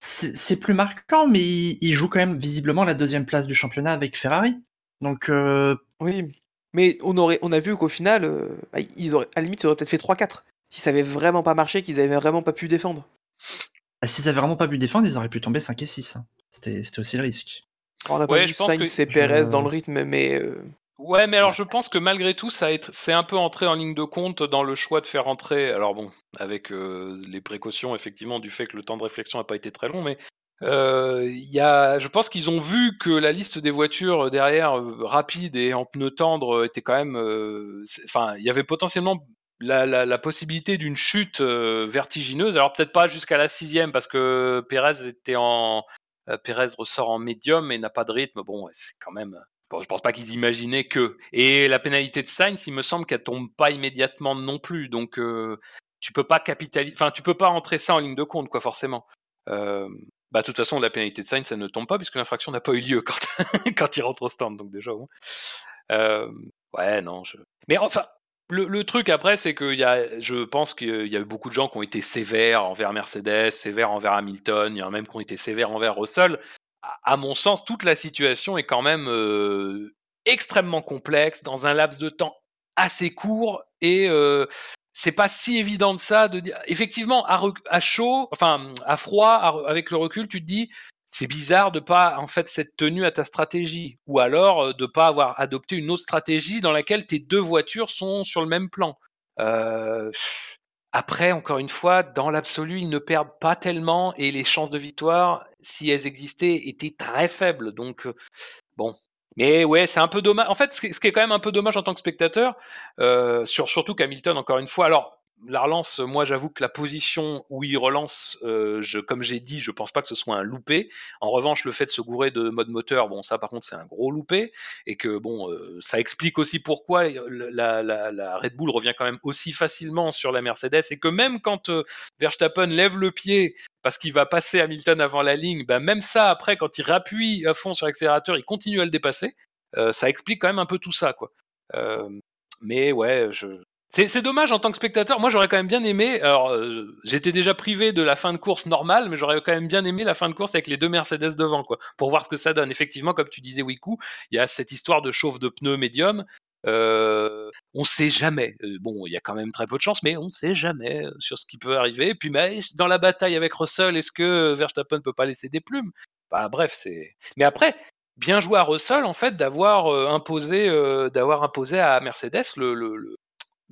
C'est plus marquant, mais il, joue quand même visiblement la deuxième place du championnat avec Ferrari. Donc. Euh,
oui, mais on, aurait, on a vu qu'au final, euh, bah, ils auraient, à la limite, ils auraient peut-être fait 3-4. Si ça avait vraiment pas marché, qu'ils avaient vraiment pas pu défendre.
Bah, S'ils avaient vraiment pas pu défendre, ils auraient pu tomber 5 et 6. Hein. C'était aussi le risque.
On a pas vu Sainz et Perez dans le rythme, mais. Euh,
ouais, mais alors je pense que malgré tout, ça c'est un peu entré en ligne de compte dans le choix de faire entrer. Alors bon, avec euh, les précautions effectivement du fait que le temps de réflexion n'a pas été très long, mais euh, y a, je pense qu'ils ont vu que la liste des voitures derrière rapide et en pneus tendres était quand même. Enfin, il y avait potentiellement la, la, possibilité d'une chute vertigineuse. Alors peut-être pas jusqu'à la sixième parce que Perez était en euh, Pérez ressort en médium et n'a pas de rythme. Bon, c'est quand même. Bon, je pense pas qu'ils imaginaient que. Et la pénalité de Sainz, il me semble qu'elle tombe pas immédiatement non plus. Donc, euh, tu peux pas capitaliser. Enfin, tu peux pas rentrer ça en ligne de compte, quoi, forcément. Euh, bah, de toute façon, la pénalité de Sainz, ça ne tombe pas puisque l'infraction n'a pas eu lieu quand, quand il rentre au stand. Donc, déjà, ouais, non. Je... Mais enfin, le, truc après, c'est que y a, je pense qu'il y a eu beaucoup de gens qui ont été sévères envers Mercedes, sévères envers Hamilton, il y en a même qui ont été sévères envers Russell. À, mon sens, toute la situation est quand même euh, extrêmement complexe dans un laps de temps assez court et euh, c'est pas si évident de ça de dire. Effectivement, à, chaud, enfin à froid, avec le recul, tu te dis c'est bizarre de pas en fait s'être tenu à ta stratégie ou alors euh, de pas avoir adopté une autre stratégie dans laquelle tes deux voitures sont sur le même plan. Euh, après, encore une fois, dans l'absolu, ils ne perdent pas tellement et les chances de victoire, si elles existaient, étaient très faibles. Donc euh, bon. Mais ouais, c'est un peu dommage. En fait, ce qui est quand même un peu dommage en tant que spectateur, sur, surtout qu'Hamilton, encore une fois, alors la relance, moi j'avoue que la position où il relance, euh, comme j'ai dit, je pense pas que ce soit un loupé. En revanche, le fait de se gourer de mode moteur, bon, ça par contre c'est un gros loupé. Et que bon, euh, ça explique aussi pourquoi la, Red Bull revient quand même aussi facilement sur la Mercedes. Et que même quand euh, Verstappen lève le pied parce qu'il va passer Hamilton avant la ligne, bah, même ça après, quand il rappuie à fond sur l'accélérateur, il continue à le dépasser. Euh, ça explique quand même un peu tout ça, quoi. Euh, mais ouais, je... c'est dommage en tant que spectateur. Moi, j'aurais quand même bien aimé. Alors, euh, j'étais déjà privé de la fin de course normale, mais j'aurais quand même bien aimé la fin de course avec les deux Mercedes devant, quoi, pour voir ce que ça donne. Effectivement, comme tu disais, Wiku, il y a cette histoire de chauffe de pneus médium. Euh, on sait jamais. Euh, bon, il y a quand même très peu de chance, mais on sait jamais euh, sur ce qui peut arriver. Et puis, mais, dans la bataille avec Russell, est-ce que Verstappen peut pas laisser des plumes? Bah, bref, c'est. Mais après, bien joué à Russell en fait d'avoir imposé, d'avoir imposé à Mercedes le-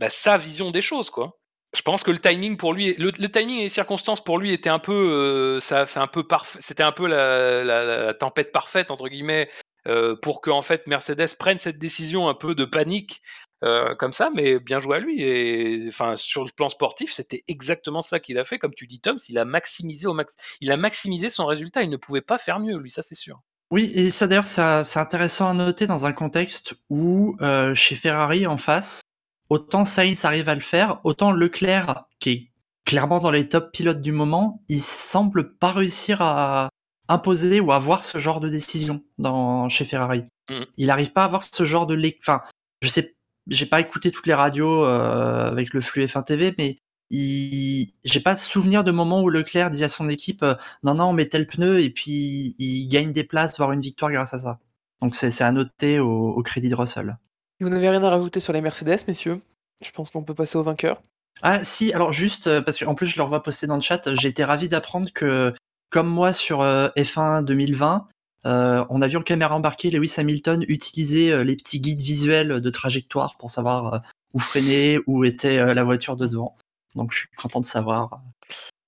bah, sa vision des choses, quoi. Je pense que le timing pour lui, le, timing et les circonstances pour lui étaient un peu, euh, ça, c'est un peu. C'était un peu la, tempête parfaite entre guillemets euh, pour que en fait Mercedes prenne cette décision un peu de panique euh, comme ça, mais bien joué à lui. Et enfin sur le plan sportif, c'était exactement ça qu'il a fait, comme tu dis Tom, il a maximisé au max, il a maximisé son résultat. Il ne pouvait pas faire mieux, lui, ça c'est sûr.
Oui, et ça d'ailleurs, c'est intéressant à noter dans un contexte où chez Ferrari en face, autant Sainz arrive à le faire, autant Leclerc, qui est clairement dans les top pilotes du moment, il semble pas réussir à imposer ou avoir ce genre de décision dans chez Ferrari.
Mhm.
Il n'arrive pas à avoir ce genre de, enfin, je sais, j'ai pas écouté toutes les radios euh, avec le flux F1 TV, mais il... j'ai pas de souvenir de moment où Leclerc dit à son équipe euh, non non on met tel pneu et puis il gagne des places voire une victoire grâce à ça donc c'est c'est à noter au, au crédit de Russell
Vous n'avez rien à rajouter sur les Mercedes, messieurs? Je pense qu'on peut passer au vainqueur.
ah si alors juste euh, parce qu'en plus je leur vois poster dans le chat j'ai été ravi d'apprendre que comme moi sur euh, F1 2020 euh, on a vu en caméra embarquée Lewis Hamilton utiliser euh, les petits guides visuels de trajectoire pour savoir euh, où freiner où était euh, la voiture de devant donc je suis content de savoir euh,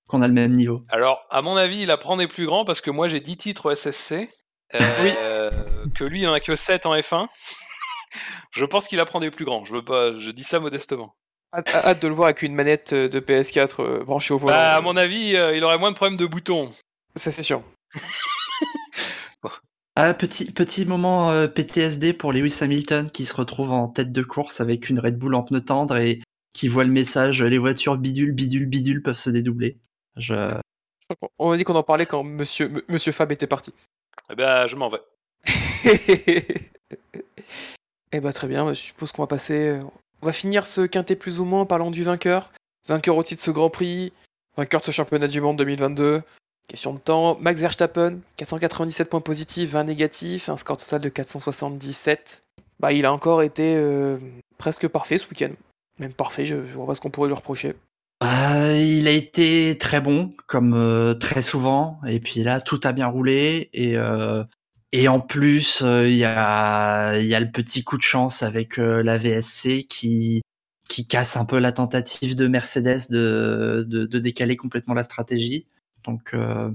qu'on a le même niveau
Alors, à mon avis, il apprend des plus grands parce que moi j'ai 10 titres au SSC. euh, que lui, il en a que 7 en F1. Je pense qu'il apprend des plus grands. Je veux pas, je dis ça modestement.
Hâte, hâte de le voir avec une manette euh, de PS4 euh, branchée au volant.
Bah, à mon avis, euh, il aurait moins de problèmes de boutons.
Ça, c'est sûr.
Ah, petit, petit moment euh, PTSD pour Lewis Hamilton qui se retrouve en tête de course avec une Red Bull en pneu tendre et qui voit le message les voitures bidule, bidule, bidule peuvent se dédoubler. Je...
On a dit qu'on en parlait quand monsieur, M- monsieur Fab était parti.
Eh ben, je m'en vais.
Eh bah très bien, je suppose qu'on va passer. euh, On va finir ce quintet plus ou moins en parlant du vainqueur. Vainqueur au titre de ce Grand Prix, vainqueur de ce championnat du monde 2022. Question de temps. Max Verstappen, 497 points positifs, 20 négatifs, un score total de 477. Bah il a encore été euh, presque parfait ce week-end. Même parfait, je, vois pas ce qu'on pourrait lui reprocher.
Ah, il a été très bon, comme euh, très souvent, et puis là, tout a bien roulé, et, et en plus, euh, il y, a, y a le petit coup de chance avec euh, la VSC qui, qui casse un peu la tentative de Mercedes de, de, de décaler complètement la stratégie. Donc, euh,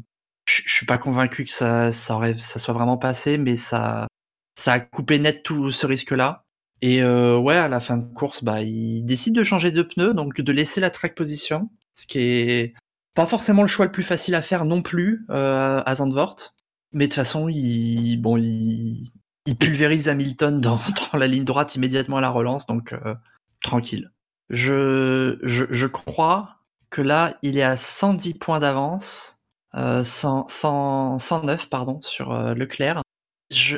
je suis pas convaincu que ça, ça, aurait, ça soit vraiment passé, mais ça, ça a coupé net tout ce risque-là. Et euh, ouais, à la fin de course, bah, il décide de changer de pneu, donc de laisser la track position, ce qui est pas forcément le choix le plus facile à faire non plus à Zandvoort. Mais de toute façon, il, bon, il, pulvérise Hamilton dans, la ligne droite immédiatement à la relance, donc euh, tranquille. Je, je, crois que là, il est à 110 points d'avance, euh, 100, 100, 109 pardon, sur euh, Leclerc.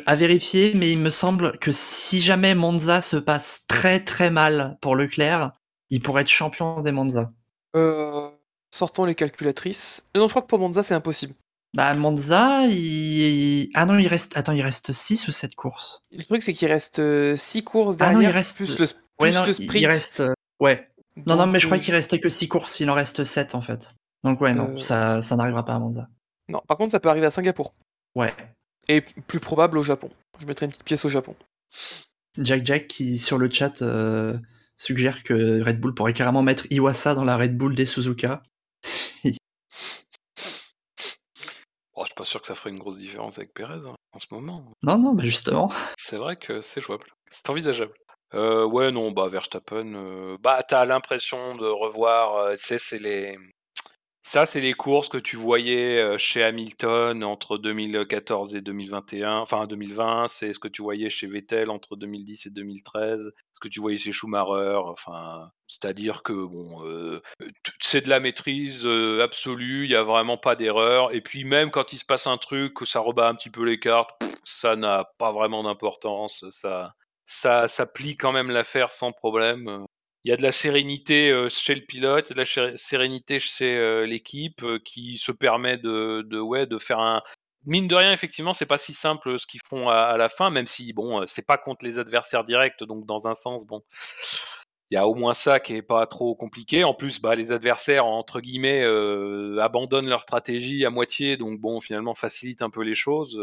À vérifier, mais il me semble que si jamais Monza se passe très très mal pour Leclerc, il pourrait être champion des Monza.
Euh, sortons les calculatrices. Non, je crois que pour Monza, c'est impossible.
Bah Monza, il... ah non, il reste attends, il reste 6 ou 7 courses?
Le truc, c'est qu'il reste 6 courses
Ah
derrière,
non, il reste-
plus le, plus
Ouais, non,
le sprint.
il reste euh, ouais. Non non, mais je crois
euh,
qu'il restait que 6 courses, il en reste 7 en fait. Donc ouais, non,
Euh.
ça ça n'arrivera pas à Monza.
Non, par contre, ça peut arriver à Singapour.
Ouais.
Et plus probable au Japon. Je mettrai une petite pièce au Japon.
Jack Jack qui sur le chat euh, suggère que Red Bull pourrait carrément mettre Iwasa dans la Red Bull des Suzuka.
Oh, je suis pas sûr que ça ferait une grosse différence avec Perez hein, en ce moment.
Non non, bah justement.
C'est vrai que c'est jouable. C'est envisageable. Euh, ouais, non, bah Verstappen, euh, bah t'as l'impression de revoir, euh, c'est les, ça c'est les courses que tu voyais euh, chez Hamilton entre 2014 et 2021, enfin 2020, c'est ce que tu voyais chez Vettel entre 2010 et 2013, ce que tu voyais chez Schumacher, enfin, c'est-à-dire que bon, euh, c'est de la maîtrise euh, absolue, il y a vraiment pas d'erreur, et puis même quand il se passe un truc, ça rebat un petit peu les cartes, ça n'a pas vraiment d'importance, ça ça, ça plie quand même l'affaire sans problème. Il y a de la sérénité chez le pilote, de laché- sérénité chez l'équipe qui se permet de, faire un. Mine de rien, effectivement, c'est pas si simple ce qu'ils font à, la fin, même si bon, c'est pas contre les adversaires directs, donc dans un sens, bon, il y a au moins ça qui est pas trop compliqué. En plus, bah, les adversaires entre guillemets abandonnent leur stratégie à moitié, donc bon, finalement, facilite un peu les choses.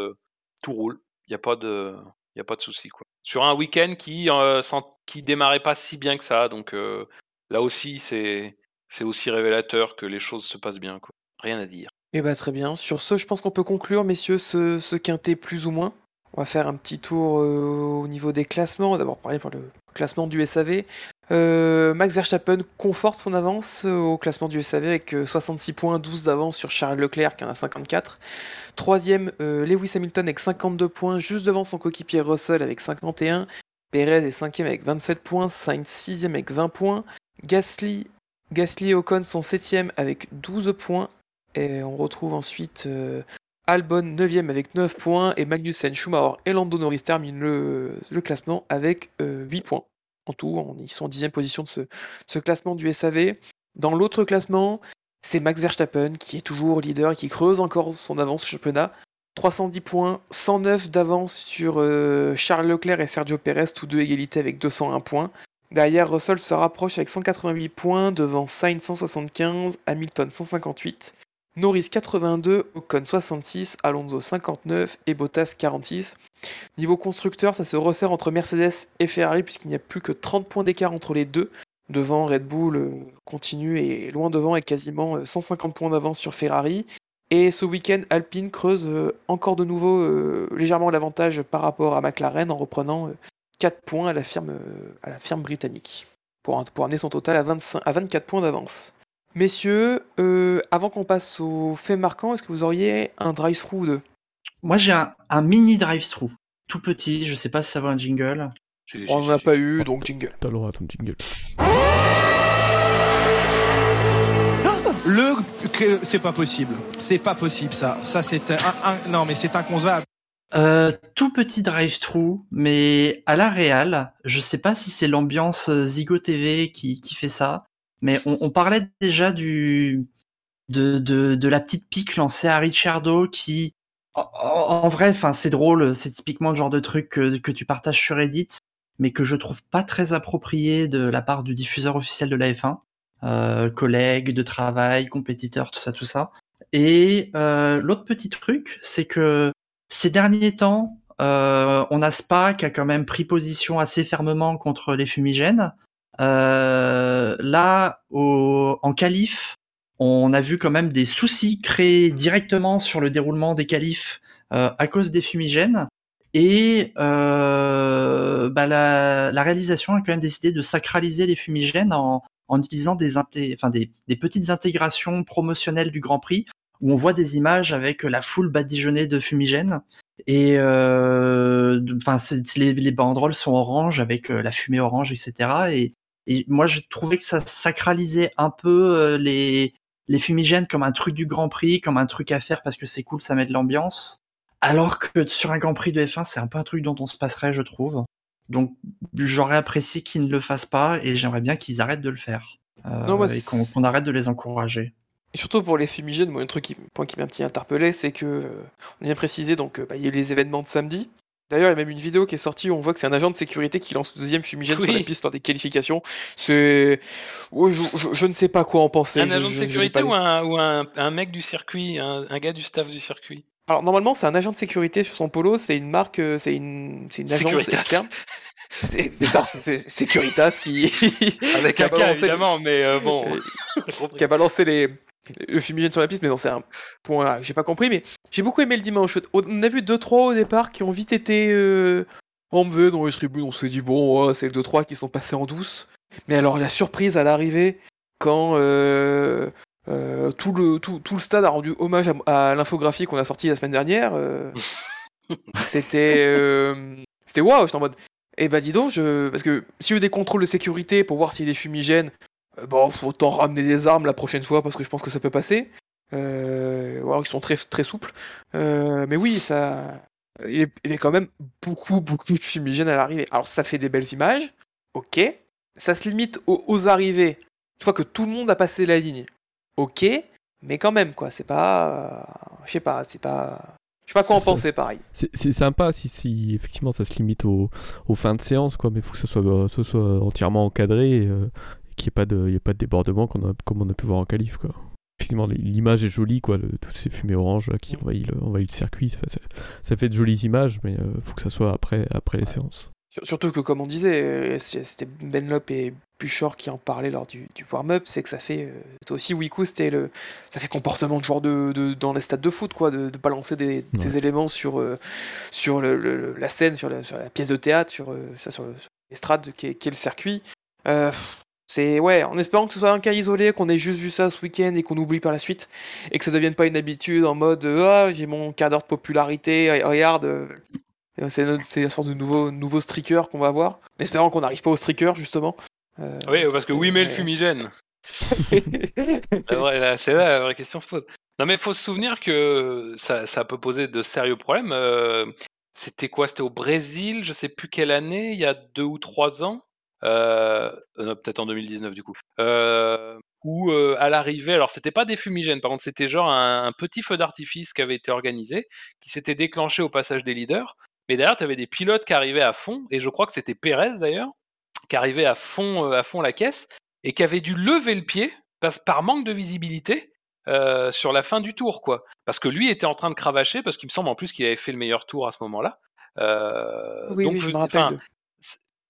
tout roule. Il y a pas de, il y a pas de souci. Sur un week-end qui euh, qui démarrait pas si bien que ça, donc euh, là aussi c'est aussi révélateur que les choses se passent bien quoi. Rien à dire.
Et bah très bien. Sur ce, je pense qu'on peut conclure, messieurs, ce, ce quintet plus ou moins. On va faire un petit tour euh, au niveau des classements. D'abord par le classement du SAV. Euh, Max Verstappen conforte son avance euh, au classement du SAV avec euh, 66 points, 12 d'avance sur Charles Leclerc qui en a 54. Troisième, Lewis Hamilton avec 52 points, juste devant son coéquipier Russell avec 51. Perez est cinquième avec 27 points, Sainz sixième avec 20 points. Gasly, Gasly et Ocon sont septième avec 12 points. Et on retrouve ensuite Albon 9ème avec 9 points et Magnussen, Schumacher et Lando Norris terminent le, classement avec euh, 8 points. En tout, ils sont en 10 position de ce, classement du SAV. Dans l'autre classement, c'est Max Verstappen qui est toujours leader et qui creuse encore son avance championnat. 310 points, 109 d'avance sur euh, Charles Leclerc et Sergio Perez, tous deux égalité avec 201 points. Derrière, Russell se rapproche avec 188 points, devant Sainz 175, Hamilton 158, Norris 82, Ocon 66, Alonso 59 et Bottas 46. Niveau constructeur, ça se resserre entre Mercedes et Ferrari puisqu'il n'y a plus que 30 points d'écart entre les deux. Devant, Red Bull euh, continue et loin devant avec quasiment euh, 150 points d'avance sur Ferrari. Et ce week-end, Alpine creuse euh, encore de nouveau euh, légèrement l'avantage par rapport à McLaren en reprenant euh, 4 points à la firme, euh, britannique pour, amener son total à, 25, à 24 points d'avance. Messieurs, euh, avant qu'on passe aux faits marquants, est-ce que vous auriez un drive-through ou deux?
Moi j'ai un, un mini drive-through, tout petit, je sais pas si ça vaut un jingle.
On n'en a pas eu, donc jingle.
T'as le droit à ton jingle.
Le c'est pas possible. C'est pas possible ça. Ça c'est un, un- non mais c'est inconcevable.
Euh, tout petit drive-through, mais à la réal, je sais pas si c'est l'ambiance euh, Zigo TV qui, qui fait ça, mais on, on parlait déjà du de, de, de la petite pique lancée à Ricciardo qui, en, en- vrai, enfin c'est drôle, c'est typiquement le genre de truc que, que tu partages sur Reddit, mais que je trouve pas très approprié de la part du diffuseur officiel de la F1, euh, de travail, compétiteurs, tout ça, tout ça. Et euh, l'autre petit truc, c'est que ces derniers temps, euh, on a Spa qui a quand même pris position assez fermement contre les fumigènes. Euh, là, au, en qualif, on a vu quand même des soucis créés directement sur le déroulement des qualifs euh, à cause des fumigènes. Et euh, bah, la, la réalisation a quand même décidé de sacraliser les fumigènes en, en utilisant des, inté- enfin, des, des petites intégrations promotionnelles du Grand Prix où on voit des images avec la foule badigeonnée de fumigènes. Et euh, enfin, les, les banderoles sont orange avec euh, la fumée orange, etc. Et, et moi, je trouvais que ça sacralisait un peu euh, les les fumigènes comme un truc du Grand Prix, comme un truc à faire parce que c'est cool, ça met de l'ambiance. Alors que sur un Grand Prix de F1, c'est un peu un truc dont on se passerait, je trouve. Donc j'aurais apprécié qu'ils ne le fassent pas et j'aimerais bien qu'ils arrêtent de le faire. Euh,
Non, moi,
et qu'on arrête de les encourager.
Et surtout pour les fumigènes, moi, un truc qui, point qui m'a un petit interpellé, c'est que, euh, on a bien précisé, donc, bah, il y a eu les événements de samedi. D'ailleurs, il y a même une vidéo qui est sortie où on voit que c'est un agent de sécurité qui lance le deuxième fumigène sur la piste lors des qualifications. C'est. Ouais, je, je- je ne sais pas quoi en penser.
Un
je-
agent de sécurité ou, un, ou un, un mec du circuit, un, un gars du staff du circuit?
Alors, normalement, c'est un agent de sécurité sur son polo, c'est une marque, euh, c'est une, une agence
Securitas.
externe. C'est ça, c'est Securitas qui.
Avec
qui
un cas, évidemment, mais euh, bon.
qui a balancé les, le fumigène sur la piste, mais non, c'est un point que j'ai pas compris. Mais j'ai beaucoup aimé le dimanche. On a vu 2-3 au départ qui ont vite été euh, enlevés dans les tribunes. On s'est dit, bon, ouais, c'est le 2-3 qui sont passés en douce. Mais alors, la surprise à l'arrivée, quand euh, euh, tout, le, tout, tout le stade a rendu hommage à, à l'infographie qu'on a sortie la semaine dernière, euh, c'était. c'était waouh, j'étais en mode. Eh bah dis donc, je... parce que s'il y a eu des contrôles de sécurité pour voir s'il y a des fumigènes, bon, faut autant ramener des armes la prochaine fois parce que je pense que ça peut passer. Euh, ou alors ils sont très, très souples. Euh, mais oui, ça. Il y a- il avait quand même beaucoup, beaucoup de fumigènes à l'arrivée. Alors ça fait des belles images, ok. Ça se limite aux, aux arrivées. Une fois que tout le monde a passé la ligne, ok. Mais quand même, quoi, c'est pas. Je sais pas, c'est pas. Je sais pas quoi en penser, pareil.
C'est sympa si, si effectivement ça se limite aux, aux fins de séance, quoi, mais il faut que ce soit, euh, ce soit entièrement encadré euh, qu'il n'y ait, pas de- y ait pas de débordement qu'on a- comme on a pu voir en qualif. Quoi. Effectivement, l'image est jolie, quoi, le- toutes ces fumées oranges là, qui envahissent le, envahissent le circuit, ça, ça- ça fait de jolies images, mais il faut que ça soit après, après les séances.
Sur- Surtout que, comme on disait, euh, c'était Benlop et Buchor qui en parlaient lors du, du warm-up, c'est que ça fait. euh, toi aussi, Wiku, c'était le. Ça fait comportement de joueur de, de- dans les stades de foot, quoi, de, de balancer des, des
Ouais.
éléments sur, euh, sur le- le- la scène, sur la, sur la pièce de théâtre, sur, euh, ça, sur, sur l'estrade qui est, qui est le circuit. Euh, c'est. Ouais, en espérant que ce soit un cas isolé, qu'on ait juste vu ça ce week-end et qu'on oublie par la suite, et que ça devienne pas une habitude en mode euh, Ah, j'ai mon quart d'heure de popularité, re- regarde. euh, et C'est la sorte de nouveau, nouveau streaker qu'on va avoir. En espérant qu'on n'arrive pas au streaker, justement. Euh,
Oui, parce que oui, mais le fumigène. C'est là la vraie question se pose. Non, mais il faut se souvenir que ça, ça peut poser de sérieux problèmes. Euh, C'était quoi? C'était au Brésil, je sais plus quelle année, il y a deux ou trois ans. Euh, euh, peut-être en 2019 du coup. Euh, où euh, à l'arrivée, alors c'était pas des fumigènes, par contre c'était genre un, un petit feu d'artifice qui avait été organisé, qui s'était déclenché au passage des leaders. Mais derrière, tu avais des pilotes qui arrivaient à fond, et je crois que c'était Pérez d'ailleurs, qui arrivait à fond, à fond la caisse, et qui avait dû lever le pied parce, par manque de visibilité euh, sur la fin du tour, quoi. Parce que lui était en train de cravacher, parce qu'il me semble en plus qu'il avait fait le meilleur tour à ce moment-là. Euh,
Oui,
donc,
oui, je me rappelle.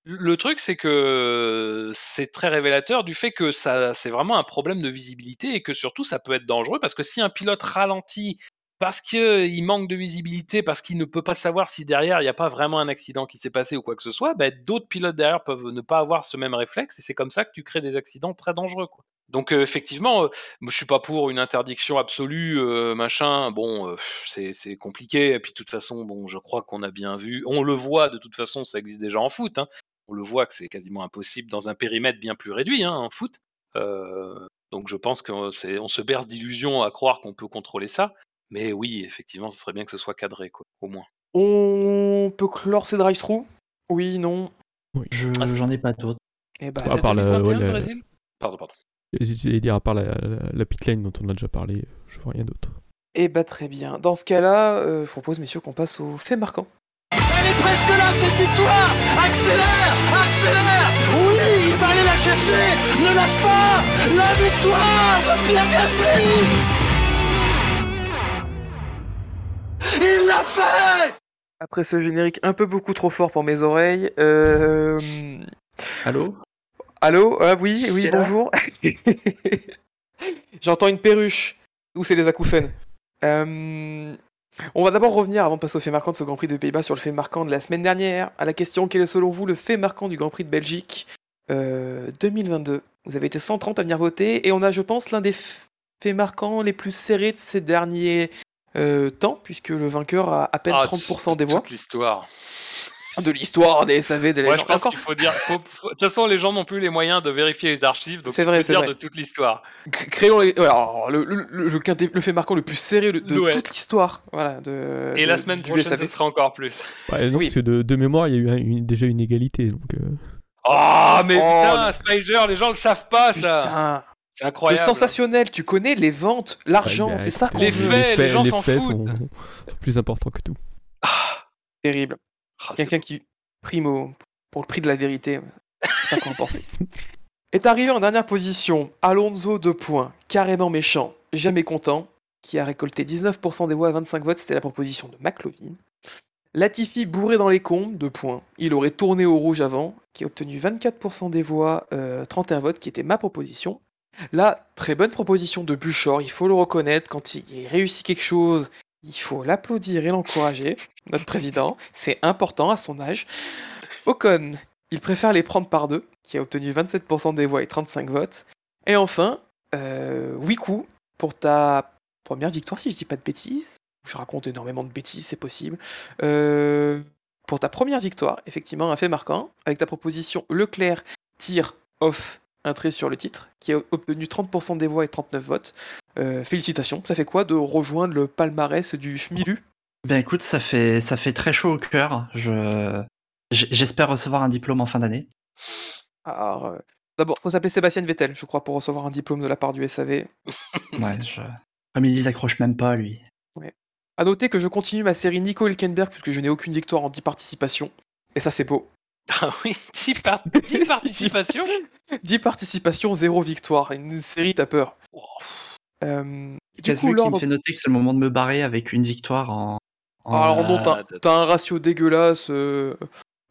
Le truc, c'est que c'est très révélateur du fait que c'est vraiment un problème de visibilité et que surtout, ça peut être dangereux parce que si un pilote ralentit parce qu'il manque de visibilité, parce qu'il ne peut pas savoir si derrière il n'y a pas vraiment un accident qui s'est passé ou quoi que ce soit, ben, d'autres pilotes derrière peuvent ne pas avoir ce même réflexe et c'est comme ça que tu crées des accidents très dangereux. Quoi. Donc effectivement, euh, je suis pas pour une interdiction absolue, machin. Bon, c'est compliqué. Et puis de toute façon, bon, je crois qu'on a bien vu, on le voit de toute façon, ça existe déjà en foot. Hein. On le voit que c'est quasiment impossible dans un périmètre bien plus réduit hein, en foot. Euh, donc je pense qu'on on se berce d'illusions à croire qu'on peut contrôler ça. Mais oui, effectivement, ce serait bien que ce soit cadré, quoi, au moins.
On peut clore ces drive-through? Oui, non.
Je
Ah,
j'en ai pas d'autres.
Eh ben,
À part la-
2021,
ouais, la-
Brésil? Pardon, pardon.
J'allais dire, à part la, la, la pit lane dont on a déjà parlé, je vois rien d'autre.
eh ben, très bien. Dans ce cas-là, euh, je propose, messieurs, qu'on passe au fait marquant.
Est presque là, cette victoire. Accélère Accélère. Oui, il va aller la chercher. Ne lâche pas. La victoire de Pierre Gasly Il l'a fait.
Après ce générique un peu beaucoup trop fort pour mes oreilles, euh...
Allô?
Allô? Ah oui, oui, bonjour. J'entends une perruche. Ou c'est les acouphènes? Euh, On va d'abord revenir, avant de passer au fait marquant de ce Grand Prix de Pays-Bas, sur le fait marquant de la semaine dernière, à la question quel est selon vous le fait marquant du Grand Prix de Belgique euh, 2022 Vous avez été 130 à venir voter, et on a, je pense, l'un des faits marquants les plus serrés de ces derniers euh, temps, puisque le vainqueur a à peine
Ah,
30% des voix.
Toute l'histoire.
De l'histoire, des SAV, des
Moi, je pense
Encore,
qu'il faut dire. faut- faut- De toute façon, les gens n'ont plus les moyens de vérifier les archives, donc
C'est vrai, c'est
de toute l'histoire.
cr- créons les- alors, le, le, le- le le fait marquant le plus serré de, de toute l'histoire. Voilà, de,
Et
de-
la semaine
du
prochaine,
SAV.
ce sera encore plus.
Ouais, non,
Oui.
parce que de, de mémoire, il y a eu un- une- déjà une égalité. Donc, euh,
Oh, mais
Oh,
putain, Spider, les gens le savent pas, ça.
Putain,
C'est
le
incroyable.
sensationnel, tu connais les ventes, l'argent,
ouais, mais
c'est ça qu'on
Les
veut.
faits, les gens s'en foutent.
Sont, sont plus importants que tout.
Terrible.
Ah, c'est
Quelqu'un qui prime au- pour le prix de la vérité, je sais pas quoi en penser. Est arrivé en dernière position Alonso 2 points, carrément méchant, jamais content, qui a récolté 19% des voix à 25 votes, c'était la proposition de McLovin. Latifi bourré dans les combes, 2 points. Il aurait tourné au rouge avant, qui a obtenu 24% des voix, euh, 31 votes, qui était ma proposition. Là, très bonne proposition de Buchor, il faut le reconnaître, quand il réussit quelque chose, il faut l'applaudir et l'encourager, notre président, c'est important à son âge. Ocon, il préfère les prendre par deux, qui a obtenu 27% des voix et 35 votes. Et enfin, euh, Wiku, pour ta première victoire, si je dis pas de bêtises, je raconte énormément de bêtises, c'est possible. Euh, pour ta première victoire, effectivement, un fait marquant, avec ta proposition Leclerc tire off un trait sur le titre, qui a obtenu 30% des voix et 39 votes. Euh, félicitations, ça fait quoi de rejoindre le palmarès du FMILU
Ben écoute, ça fait, ça fait très chaud au cœur. Je, j'espère recevoir un diplôme en fin d'année.
Alors, euh, d'abord, faut s'appeler Sébastien Vettel, je crois, pour recevoir un diplôme de la part du SAV.
Ouais, je... Comme il les accroche même pas, lui.
A noter que je continue ma série Nico Hülkenberg puisque je n'ai aucune victoire en 10 participations. Et ça, c'est beau.
Ah oui, 10, par- 10 participations
10 participations, 0 victoire. Une série, t'as peur.
Oh,
Euh, du
Casse
coup,
qui me fait noter que c'est le moment de me barrer avec une victoire en. en-
Alors, non, t'as
Ah, t'as-
t'as un ratio dégueulasse. Euh...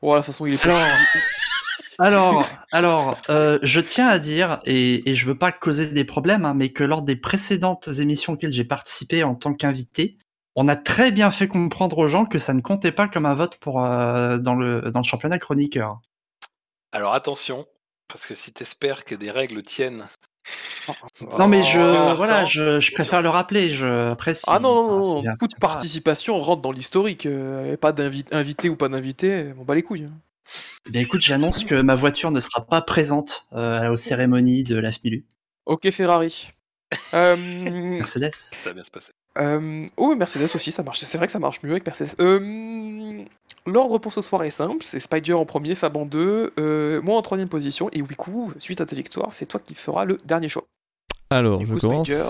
Voilà, de toute façon, il est plein.
Alors, alors, euh, je tiens à dire, et, et je veux pas causer des problèmes, hein, mais que lors des précédentes émissions auxquelles j'ai participé en tant qu'invité, on a très bien fait comprendre aux gens que ça ne comptait pas comme un vote pour euh, dans le dans le championnat chroniqueur.
Alors attention, parce que si t'espères que des règles tiennent.
Non, mais je
Oh,
voilà,
non.
je, je préfère le rappeler. Je après si,
Ah non, non,
c'est pas-
participation rentre dans l'historique. euh, pas d'invité ou pas d'invité, on bat les couilles. hein.
Bien écoute, j'annonce que ma voiture ne sera pas présente euh, aux cérémonies de la FMILU.
Ok, Ferrari. Euh,
Mercedes.
Ça va bien se passer.
Euh, oh, Mercedes aussi, ça marche. C'est vrai que ça marche mieux avec Mercedes. Euh, L'ordre pour ce soir est simple c'est Spider en premier, Fab en deux, euh, moi en troisième position, et Wiku, suite à ta victoire, c'est toi qui feras le dernier choix.
Alors,
Du
je
coup,
commence.
Spider.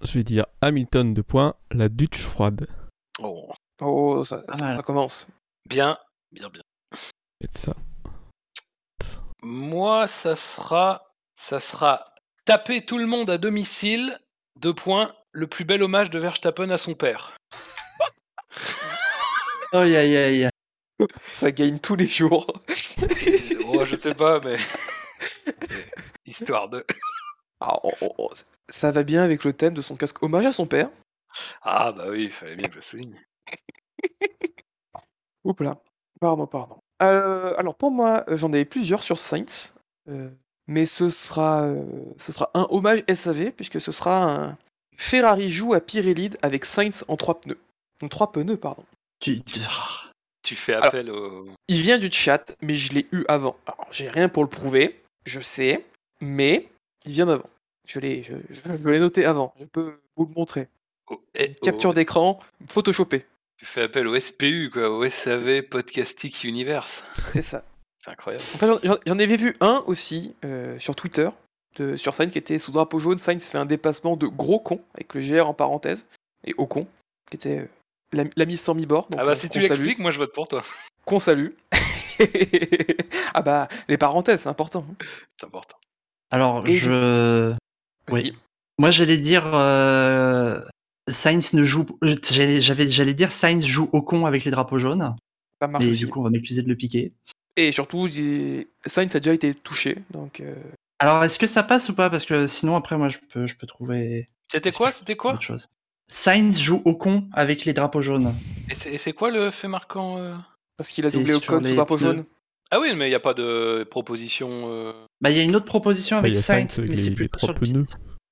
Je vais dire Hamilton de points, la Dutch froide.
Oh,
Oh, ça, ça- commence.
bien, bien, bien.
Et ça.
Moi, ça sera, ça sera taper tout le monde à domicile. Deux points. Le plus bel hommage de Verstappen à son père.
Aïe aïe aïe.
Ça gagne tous les jours.
oh, je sais pas, mais histoire de.
Ah, oh, oh, oh, ça va bien avec le thème de son casque hommage à son père.
Ah bah oui, il fallait bien que je le souligne.
Oups là. Pardon, pardon. Euh, alors pour moi, j'en avais plusieurs sur Saints. euh, mais ce sera, euh, ce sera un hommage SAV, puisque ce sera un Ferrari joue à Pirelli avec Sainz en trois pneus. En trois pneus, pardon.
Tu, tu-
Tu fais appel au.
Il vient du chat, mais je l'ai eu avant. Alors, j'ai rien pour le prouver, je sais, mais il vient d'avant. Je l'ai, je, je- je l'ai noté avant. Je peux vous le montrer.
eh,
Capture d'écran, photoshopé.
Tu fais appel au SPU, quoi, au SAV Podcastic Universe.
C'est ça.
C'est incroyable.
En fait, j'en- avais vu un aussi euh, sur Twitter, de, sur Sainz qui était sous drapeau jaune. Sainz fait un dépassement de gros con, avec le GR en parenthèse, et au con, qui était euh, l'ami l'ami sans mi-bord.
ah bah
on-
si tu l'expliques, moi je vote pour toi.
Qu'on salue. ah bah, les parenthèses, c'est important.
C'est important.
Alors
Et
je. Oui. Moi j'allais dire euh... Sainz ne joue. J'allais, j'avais, j'allais dire Sainz joue au con avec les drapeaux jaunes,
Ça marche
mais
aussi.
du coup on va m'accuser de le piquer.
Et surtout, Sainz a déjà été touché, donc euh,
Alors est-ce que ça passe ou pas? Parce que sinon après moi je peux, je peux trouver
C'était quoi? C'était quoi?
autre chose. Sainz joue au con avec les drapeaux jaunes.
Et c'est quoi le fait marquant euh?
parce qu'il a doublé au
sur
code sous
les
drapeau
pneus.
jaune.
Ah oui, mais il n'y a pas de proposition. euh,
Bah il y a une autre proposition
Bah,
avec Sainz, mais c'est
trois
sur le.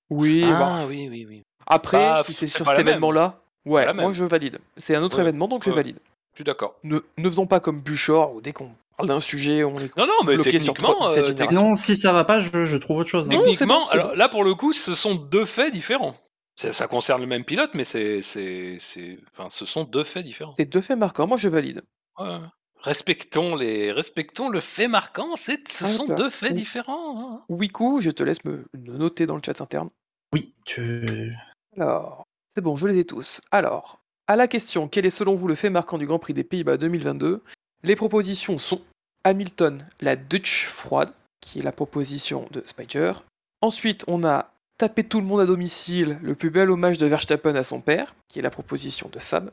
Oui, bah,
Ah oui, oui, oui.
après,
Bah,
si c'est sur cet événement-là, ouais, moi je valide. C'est un autre
Ouais.
événement, donc je valide.
Je suis d'accord.
Ne, ne faisons pas comme Buchor, où dès qu'on parle d'un sujet, on est
Non, non, mais
Bloqué sur
euh.
Non, si ça va pas, je, je trouve autre chose. hein.
Non, c'est
techniquement,
bon, c'est
alors, là pour le coup, ce sont deux faits différents. Ça concerne le même pilote, mais c'est, c'est, c'est, enfin, ce sont deux faits différents.
C'est deux faits marquants, moi je valide.
Ouais. Respectons les, respectons le fait marquant. C'est, ce
Ah,
sont
là.
deux faits
Oui.
différents. hein.
Wiku, je te laisse me le noter dans le chat interne.
Oui, tu...
Alors, c'est bon, je les ai tous. Alors, à la question quel est selon vous le fait marquant du Grand Prix des Pays-Bas 2022 Les propositions sont Hamilton, la Dutch froide, qui est la proposition de Spider. Ensuite, on a Taper tout le monde à domicile, le plus bel hommage de Verstappen à son père, qui est la proposition de Fab.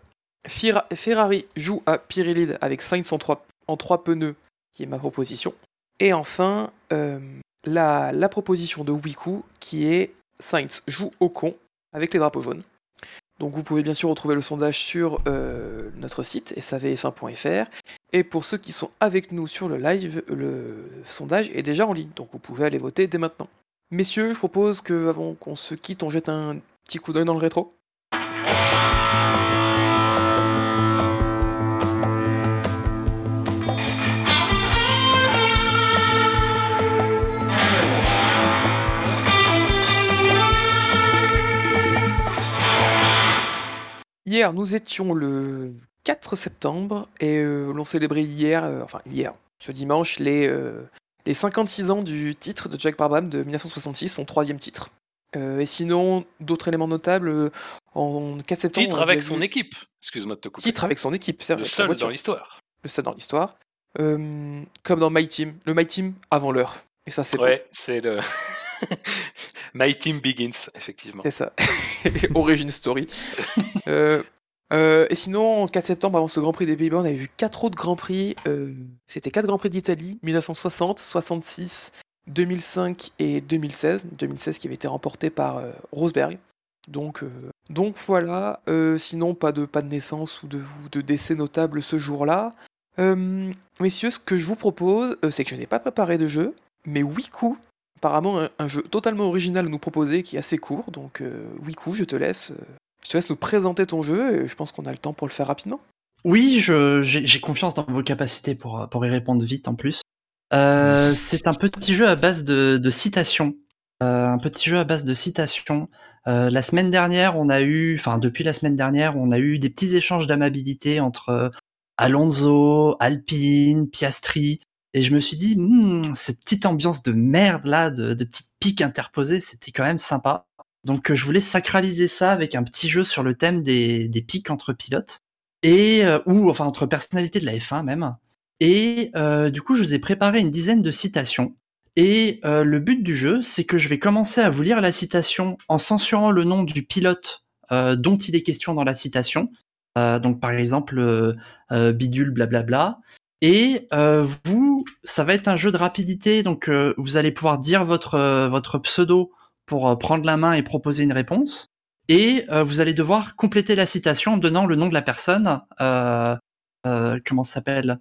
Ferrari joue à Pirelli avec Sainz en trois, en trois pneus, qui est ma proposition. Et enfin, euh, la, la proposition de Wiku, qui est Sainz joue au con avec les drapeaux jaunes. Donc vous pouvez bien sûr retrouver le sondage sur euh, notre site savf1.fr. Et pour ceux qui sont avec nous sur le live, le sondage est déjà en ligne, donc vous pouvez aller voter dès maintenant. Messieurs, je propose que avant qu'on se quitte, on jette un petit coup d'œil dans le rétro. Hier, nous étions le 4 septembre et euh, l'on célébrait hier, euh, enfin hier, ce dimanche, les, euh, les 56 ans du titre de Jack Brabham de 1966, son troisième titre. Euh, et sinon, d'autres éléments notables, en 4 septembre...
Titre avec son
vu-
équipe. Excuse-moi de te couper.
Titre avec son équipe, c'est vrai.
le seul dans l'histoire.
Le seul dans l'histoire. Comme dans My Team. Le My Team avant l'heure. Et ça, c'est.
Ouais, c'est le My Team Begins, effectivement.
C'est ça. Origin Story. Euh, euh, et sinon, en 4 septembre, avant ce Grand Prix des Pays-Bas, on avait vu 4 autres Grands Prix. euh, C'était 4 Grands Prix d'Italie, 1960, 66, 2005 et 2016. 2016 qui avait été remporté par Rosberg. Donc, voilà. Sinon, pas de, naissance ou de, ou de décès notable ce jour-là. Messieurs, ce que je vous propose, c'est que je n'ai pas préparé de jeu, mais Wiku, apparemment un, jeu totalement original nous proposer qui est assez court. Donc euh, Wiku, je te laisse, euh, je te laisse nous présenter ton jeu et je pense qu'on a le temps pour le faire rapidement.
Oui, j'ai confiance dans vos capacités pour, pour y répondre vite en plus. Euh, c'est un petit jeu à base de, citations. Euh, un petit jeu à base de citations. Euh, la semaine dernière, on a eu, enfin depuis la semaine dernière, on a eu des petits échanges d'amabilité entre euh, Alonso, Alpine, Piastri. Et je me suis dit, Hmm, cette petite ambiance de merde là, de, petites piques interposées, c'était quand même sympa. Donc euh, je voulais sacraliser ça avec un petit jeu sur le thème des, piques entre pilotes et euh, ou enfin entre personnalités de la F1 même. Et euh, du coup, je vous ai préparé une dizaine de citations. Et le but du jeu, c'est que je vais commencer à vous lire la citation en censurant le nom du pilote dont il est question dans la citation. Donc par exemple, bidule, blablabla. Et euh, vous, ça va être un jeu de rapidité, donc euh, vous allez pouvoir dire votre euh, votre pseudo pour euh, prendre la main et proposer une réponse. Et euh, vous allez devoir compléter la citation en donnant le nom de la personne, euh, comment ça s'appelle,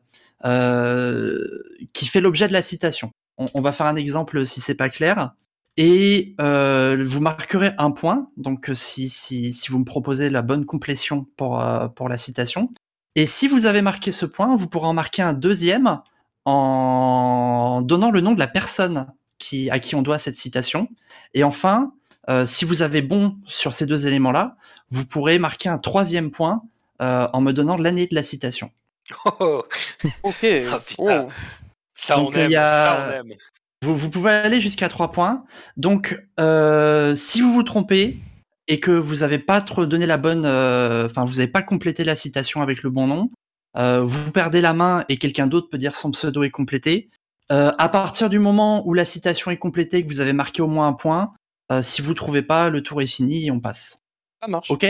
qui fait l'objet de la citation. On, on va faire un exemple si c'est pas clair. Et vous marquerez un point, donc si, si, si vous me proposez la bonne complétion pour, pour la citation. Et si vous avez marqué ce point, vous pourrez en marquer un deuxième en donnant le nom de la personne qui, à qui on doit cette citation. Et enfin, euh, si vous avez bon sur ces deux éléments-là, vous pourrez marquer un troisième point euh, en me donnant l'année de la citation.
Oh,
Ok.
Ah.
Oh.
ça,
Donc,
on aime,
il y a-
ça on aime.
Vous, vous pouvez aller jusqu'à trois points. Donc, euh, si vous vous trompez et que vous n'avez pas trop donné la bonne, euh, enfin, vous n'avez pas complété la citation avec le bon nom, euh, vous perdez la main et quelqu'un d'autre peut dire son pseudo est complété. Euh, à partir du moment où la citation est complétée, que vous avez marqué au moins un point, euh, si vous trouvez pas, le tour est fini et on passe.
Ça marche.
Ok?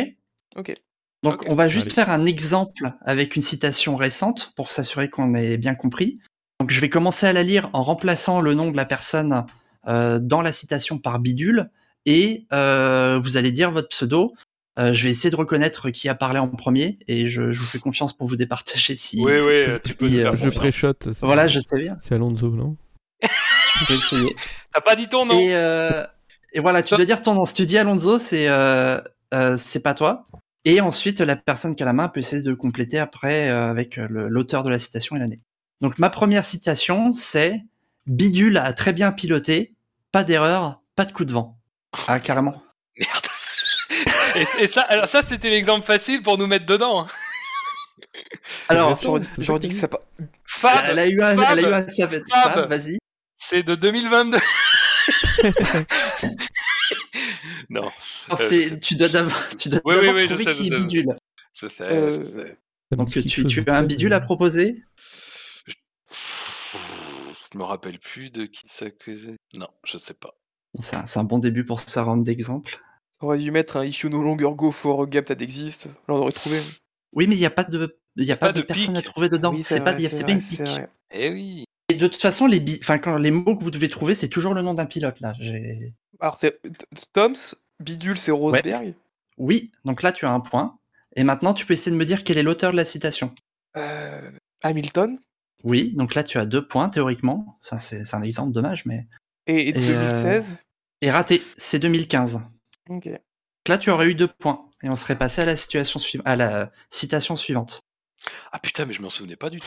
Ok.
Donc, on va juste
Allez.
faire un exemple avec une citation récente pour s'assurer qu'on ait bien compris. Donc, je vais commencer à la lire en remplaçant le nom de la personne euh, dans la citation par bidule et euh, vous allez dire votre pseudo. Euh, je vais essayer de reconnaître qui a parlé en premier et je, je vous fais confiance pour vous départager si.
Oui, oui, euh, tu peux
euh,
faire
Je pré-shot. c'est-
Voilà, je sais bien.
C'est Alonso, non?
Tu peux essayer.
T'as pas dit ton nom
Et, euh, et voilà, tu dois dire ton nom. Si tu dis Alonso, c'est euh, euh, c'est pas toi. Et ensuite, la personne qui a la main peut essayer de compléter après euh, avec l'auteur de la citation et l'année. Donc ma première citation, c'est Bidule a très bien piloté, pas d'erreur, pas de coup de vent. Ah carrément.
Merde. et, et ça, alors ça, c'était l'exemple facile pour nous mettre dedans. hein.
Alors,
J'aurais dit- que ça pas.
Fab,
elle a eu un,
Fab,
elle a eu un savette.
Fab.
Fab, vas-y.
c'est de 2022. non,
Alors,
Euh,
tu dois d'abord,
Oui, oui, oui, je
trouver
sais,
qui
je
est
sais.
bidule.
je sais,
Euh,
je sais.
Ça me
Donc tu, tu as un bidule
euh,
à proposer?
Je me rappelle plus de qui ça causait. Non, je sais pas.
Bon, C'est un, bon début pour ce round d'exemple.
On aurait dû mettre un you no longer go for a gap that exists. Là, on aurait trouvé.
Oui, mais il n'y a pas de, il y a pas,
pas
de,
de
personne à trouver dedans.
Oui,
c'est pas,
vrai,
y a- une pique.
Eh
vrai.
oui.
Et de toute façon, les, bi- enfin, quand les mots que vous devez trouver, c'est toujours le nom d'un pilote là. J'ai-
Alors, c'est Toms, Bidule, c'est Rosberg.
Oui, donc là tu as un point. Et maintenant tu peux essayer de me dire quel est l'auteur de la citation.
Euh, Hamilton.
Oui, donc là tu as deux points théoriquement. Enfin, c'est c'est un exemple dommage, mais.
Et, et
Et, euh,
2016.
Et raté, c'est 2015.
Ok.
Donc là tu aurais eu deux points. Et on serait passé à la, situation suiv- à la citation suivante.
Ah putain, mais je m'en souvenais pas du tout.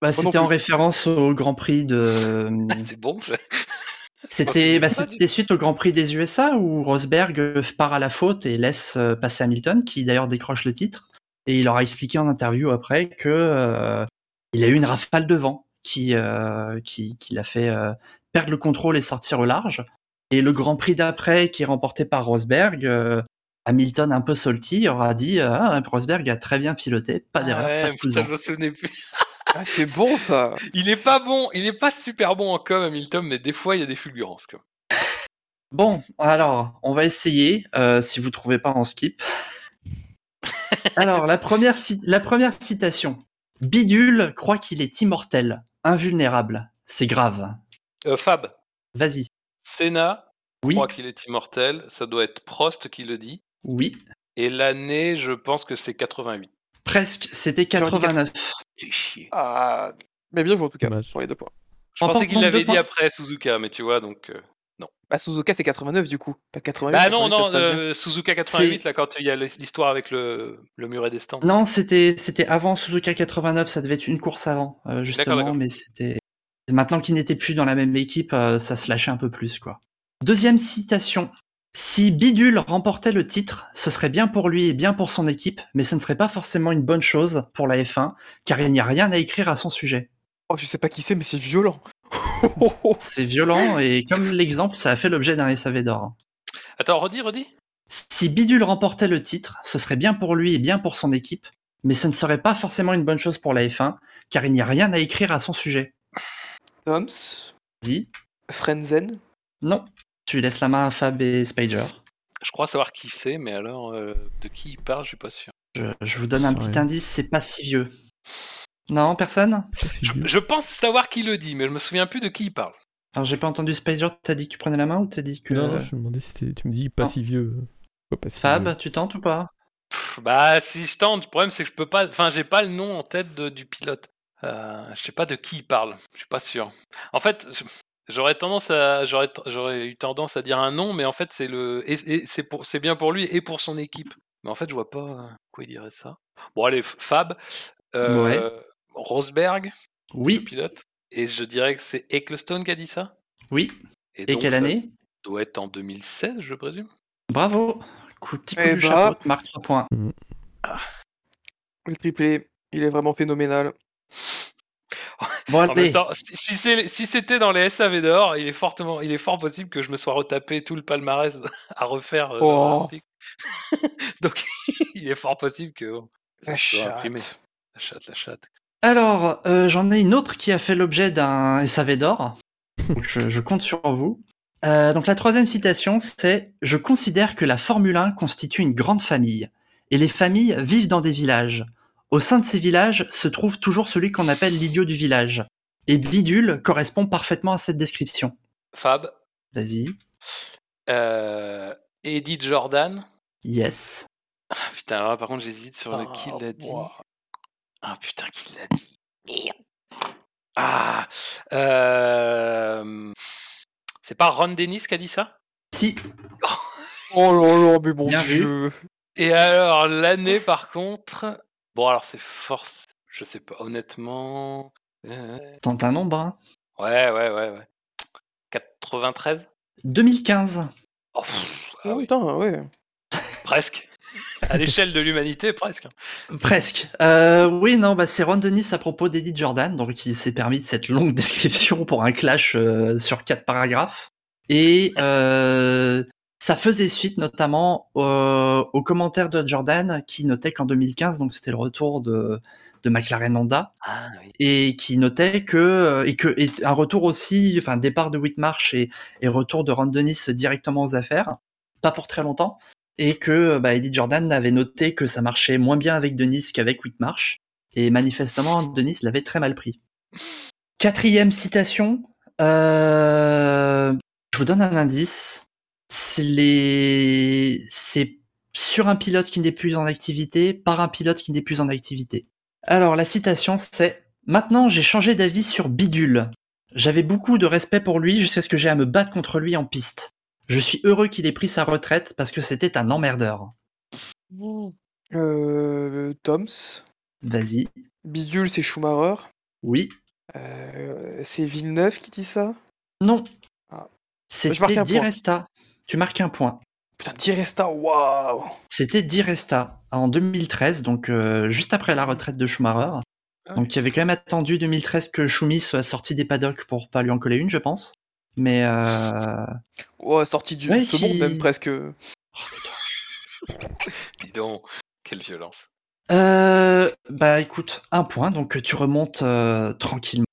Bah, c'était en référence au Grand Prix de.
C'est bon. ça.
C'était
souviens
bah, c'était suite au Grand Prix des USA où Rosberg euh, part à la faute et laisse euh, passer Hamilton, qui d'ailleurs décroche le titre. Et il leur a expliqué en interview après que euh, il a eu une rafale de vent qui euh, qui, qui l'a fait euh, perdre le contrôle et sortir au large. Et le Grand Prix d'après, qui est remporté par Rosberg, euh, Hamilton un peu salty aura dit euh, ah, Rosberg a très bien piloté, pas d'erreur,
Ah
pas
ouais,
de coup de
putain,
vent.
je me souvenais plus.
Ah, c'est bon ça.
Il est pas bon, il est pas super bon en com, Hamilton, mais des fois il y a des fulgurances. Quoi.
Bon, alors, on va essayer. euh, si vous trouvez pas, on skip. alors, la première, ci- la première citation. Bidule croit qu'il est immortel, invulnérable. C'est grave.
Euh, Fab,
Vas-y.
Senna
Oui,
croit qu'il est immortel. Ça doit être Prost qui le dit.
oui.
Et l'année, je pense que c'est 88.
Presque. C'était
J'aurais dit
89.
C'est chier.
Ah. Mais bien joué en tout cas
Dommage.
pour les deux points.
Je
En
pensais qu'il l'avait dit après Suzuka, mais tu vois, donc. euh,
Bah, Suzuka c'est 89 du coup, pas 88.
Bah non,
88, ça
non, euh, Suzuka 88, là, quand il y a l'histoire avec le, le muret des stands.
Non, c'était c'était avant Suzuka 89. Ça devait être une course avant, euh, justement, mais c'était. Maintenant qu'il n'était plus dans la même équipe, euh, ça se lâchait un peu plus, quoi. Deuxième citation. Si Bidule remportait le titre, ce serait bien pour lui et bien pour son équipe, mais ce ne serait pas forcément une bonne chose pour la F1, car il n'y a rien à écrire à son sujet.
Oh, je sais pas qui c'est, mais c'est violent.
C'est violent et comme l'exemple, ça a fait l'objet d'un SAV d'or.
Attends, redis, redis.
Si Bidule remportait le titre, ce serait bien pour lui et bien pour son équipe, mais ce ne serait pas forcément une bonne chose pour la F1, car il n'y a rien à écrire à son sujet.
Toms,
Dis,
Frenzen.
non. Tu laisses la main à Fab et Spider.
Je crois savoir qui c'est, mais alors, euh, de qui il parle, je suis pas sûr.
Je, je vous donne un petit indice, c'est pas si vieux. Non, personne?
Je, pense savoir qui le dit, mais je me souviens plus de qui il parle.
Alors j'ai pas entendu Spider, t'as dit que tu prenais la main ou t'as dit que...
Non, je me demandais si tu me dis pas
Non.
si vieux. Pourquoi pas si
Fab,
vieux
tu tentes ou pas?
Pff, Bah, si je tente, le problème c'est que je peux pas. Enfin, j'ai pas le nom en tête de- du pilote. Euh, je sais pas de qui il parle. Je suis pas sûr. En fait, j'aurais tendance à, j'aurais, j'aurais eu tendance à dire un nom, mais en fait c'est le, et, et c'est pour, c'est bien pour lui et pour son équipe. Mais en fait, je vois pas euh, pourquoi il dirait ça. Bon, allez, Fab, euh,
Ouais.
Rosberg, le
Oui,
pilote, et je dirais que c'est Ecclestone qui a dit ça.
oui. Et
donc,
quelle
ça
année?
Doit être en 2016, je présume.
Bravo coup, Petit coup
Eh
du
bah.
chapeau, tu marques 3 points.
Le triplé, il est vraiment phénoménal.
Bon,
En
allez,
même temps, si, c'était dans les SAV d'or, il est fortement, il est fort possible que je me sois retapé tout le palmarès à refaire. euh, dans
Oh.
Donc, il est fort possible que bon,
La chatte.
La chatte, la chatte.
alors, euh, j'en ai une autre qui a fait l'objet d'un SAV d'or. Je compte sur vous. Euh, donc la troisième citation, c'est « Je considère que la Formule 1 constitue une grande famille, et les familles vivent dans des villages. Au sein de ces villages se trouve toujours celui qu'on appelle l'idiot du village. Et Bidule correspond parfaitement à cette description.
Fab, »
Vas-y.
euh, Eddie Jordan.
Yes.
Ah, putain, alors là, par contre, j'hésite sur le qui l'a dit. Ah putain, qui l'a dit Merde. Ah, euh, c'est pas Ron Dennis qui a dit ça?
Si,
Oh là là, mais
vu.
dieu.
Et alors, l'année, par contre. Bon, alors, c'est force. Je sais pas, honnêtement. euh,
Tente un nombre. hein.
Ouais, ouais, ouais, ouais. 93
2015.
Oh, pff, ah
Oh,
oui,
putain, ouais.
presque. À l'échelle de l'humanité, presque.
Presque. Euh, oui, non, bah, c'est Ron Dennis à propos d'Eddie Jordan, donc il s'est permis de cette longue description pour un clash euh, sur quatre paragraphes. Et euh, ça faisait suite notamment euh, aux commentaires de Jordan qui notait qu'en 2015, donc c'était le retour de, de McLaren Honda,
Ah oui.
et qui notait que euh, et que et un retour aussi, enfin départ de Whitmarsh et, et retour de Ron Dennis directement aux affaires, pas pour très longtemps, et que bah, Eddie Jordan avait noté que ça marchait moins bien avec Dennis qu'avec Whitmarsh, et manifestement Dennis l'avait très mal pris. Quatrième citation, euh, je vous donne un indice, c'est les c'est sur un pilote qui n'est plus en activité par un pilote qui n'est plus en activité. Alors, la citation, c'est Maintenant, j'ai changé d'avis sur Bidule. J'avais beaucoup de respect pour lui jusqu'à ce que j'ai à me battre contre lui en piste. Je suis heureux qu'il ait pris sa retraite parce que c'était un emmerdeur.
Euh, Toms?
Vas-y.
Bidule, c'est Schumacher?
Oui.
Euh, c'est Villeneuve qui dit ça?
Non.
Ah. Un
Di. Resta. Tu marques un point.
Putain, Di Resta, waouh
C'était Di Resta en 2013, donc euh, juste après la retraite de Schumacher.
Ah
Donc il avait quand même attendu 2013 que Schumi soit sorti des paddocks pour pas lui en coller une, je pense. Mais euh...
Ouais, sorti du
Ouais,
second,
qui-
même presque.
oh, tais-toi.
Dis donc, quelle violence.
Euh, bah écoute, un point, donc tu remontes euh, tranquillement.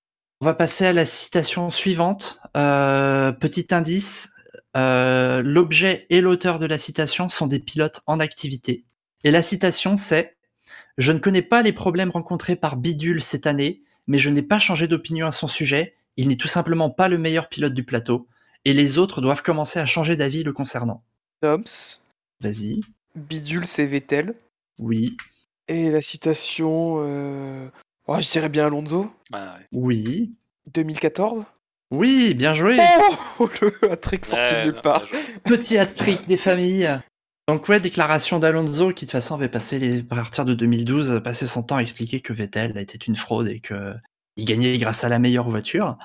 On va passer à la citation suivante. Euh, petit indice, euh, l'objet et l'auteur de la citation sont des pilotes en activité. Et la citation c'est « Je ne connais pas les problèmes rencontrés par Bidule cette année, mais je n'ai pas changé d'opinion à son sujet. Il n'est tout simplement pas le meilleur pilote du plateau, et les autres doivent commencer à changer d'avis le concernant.
Toms. »
Vas-y.
Bidule, c'est Vettel.
Oui.
Et la citation. Euh... oh, je dirais bien Alonso.
Ah, ouais.
Oui.
2014.
Oui, bien joué.
Oh, le hat-trick sorti
Ouais,
de nulle part.
Petit hat-trick des familles. Donc ouais, déclaration d'Alonso qui de toute façon avait passé les, à partir de 2012, passé son temps à expliquer que Vettel était une fraude et que il gagnait grâce à la meilleure voiture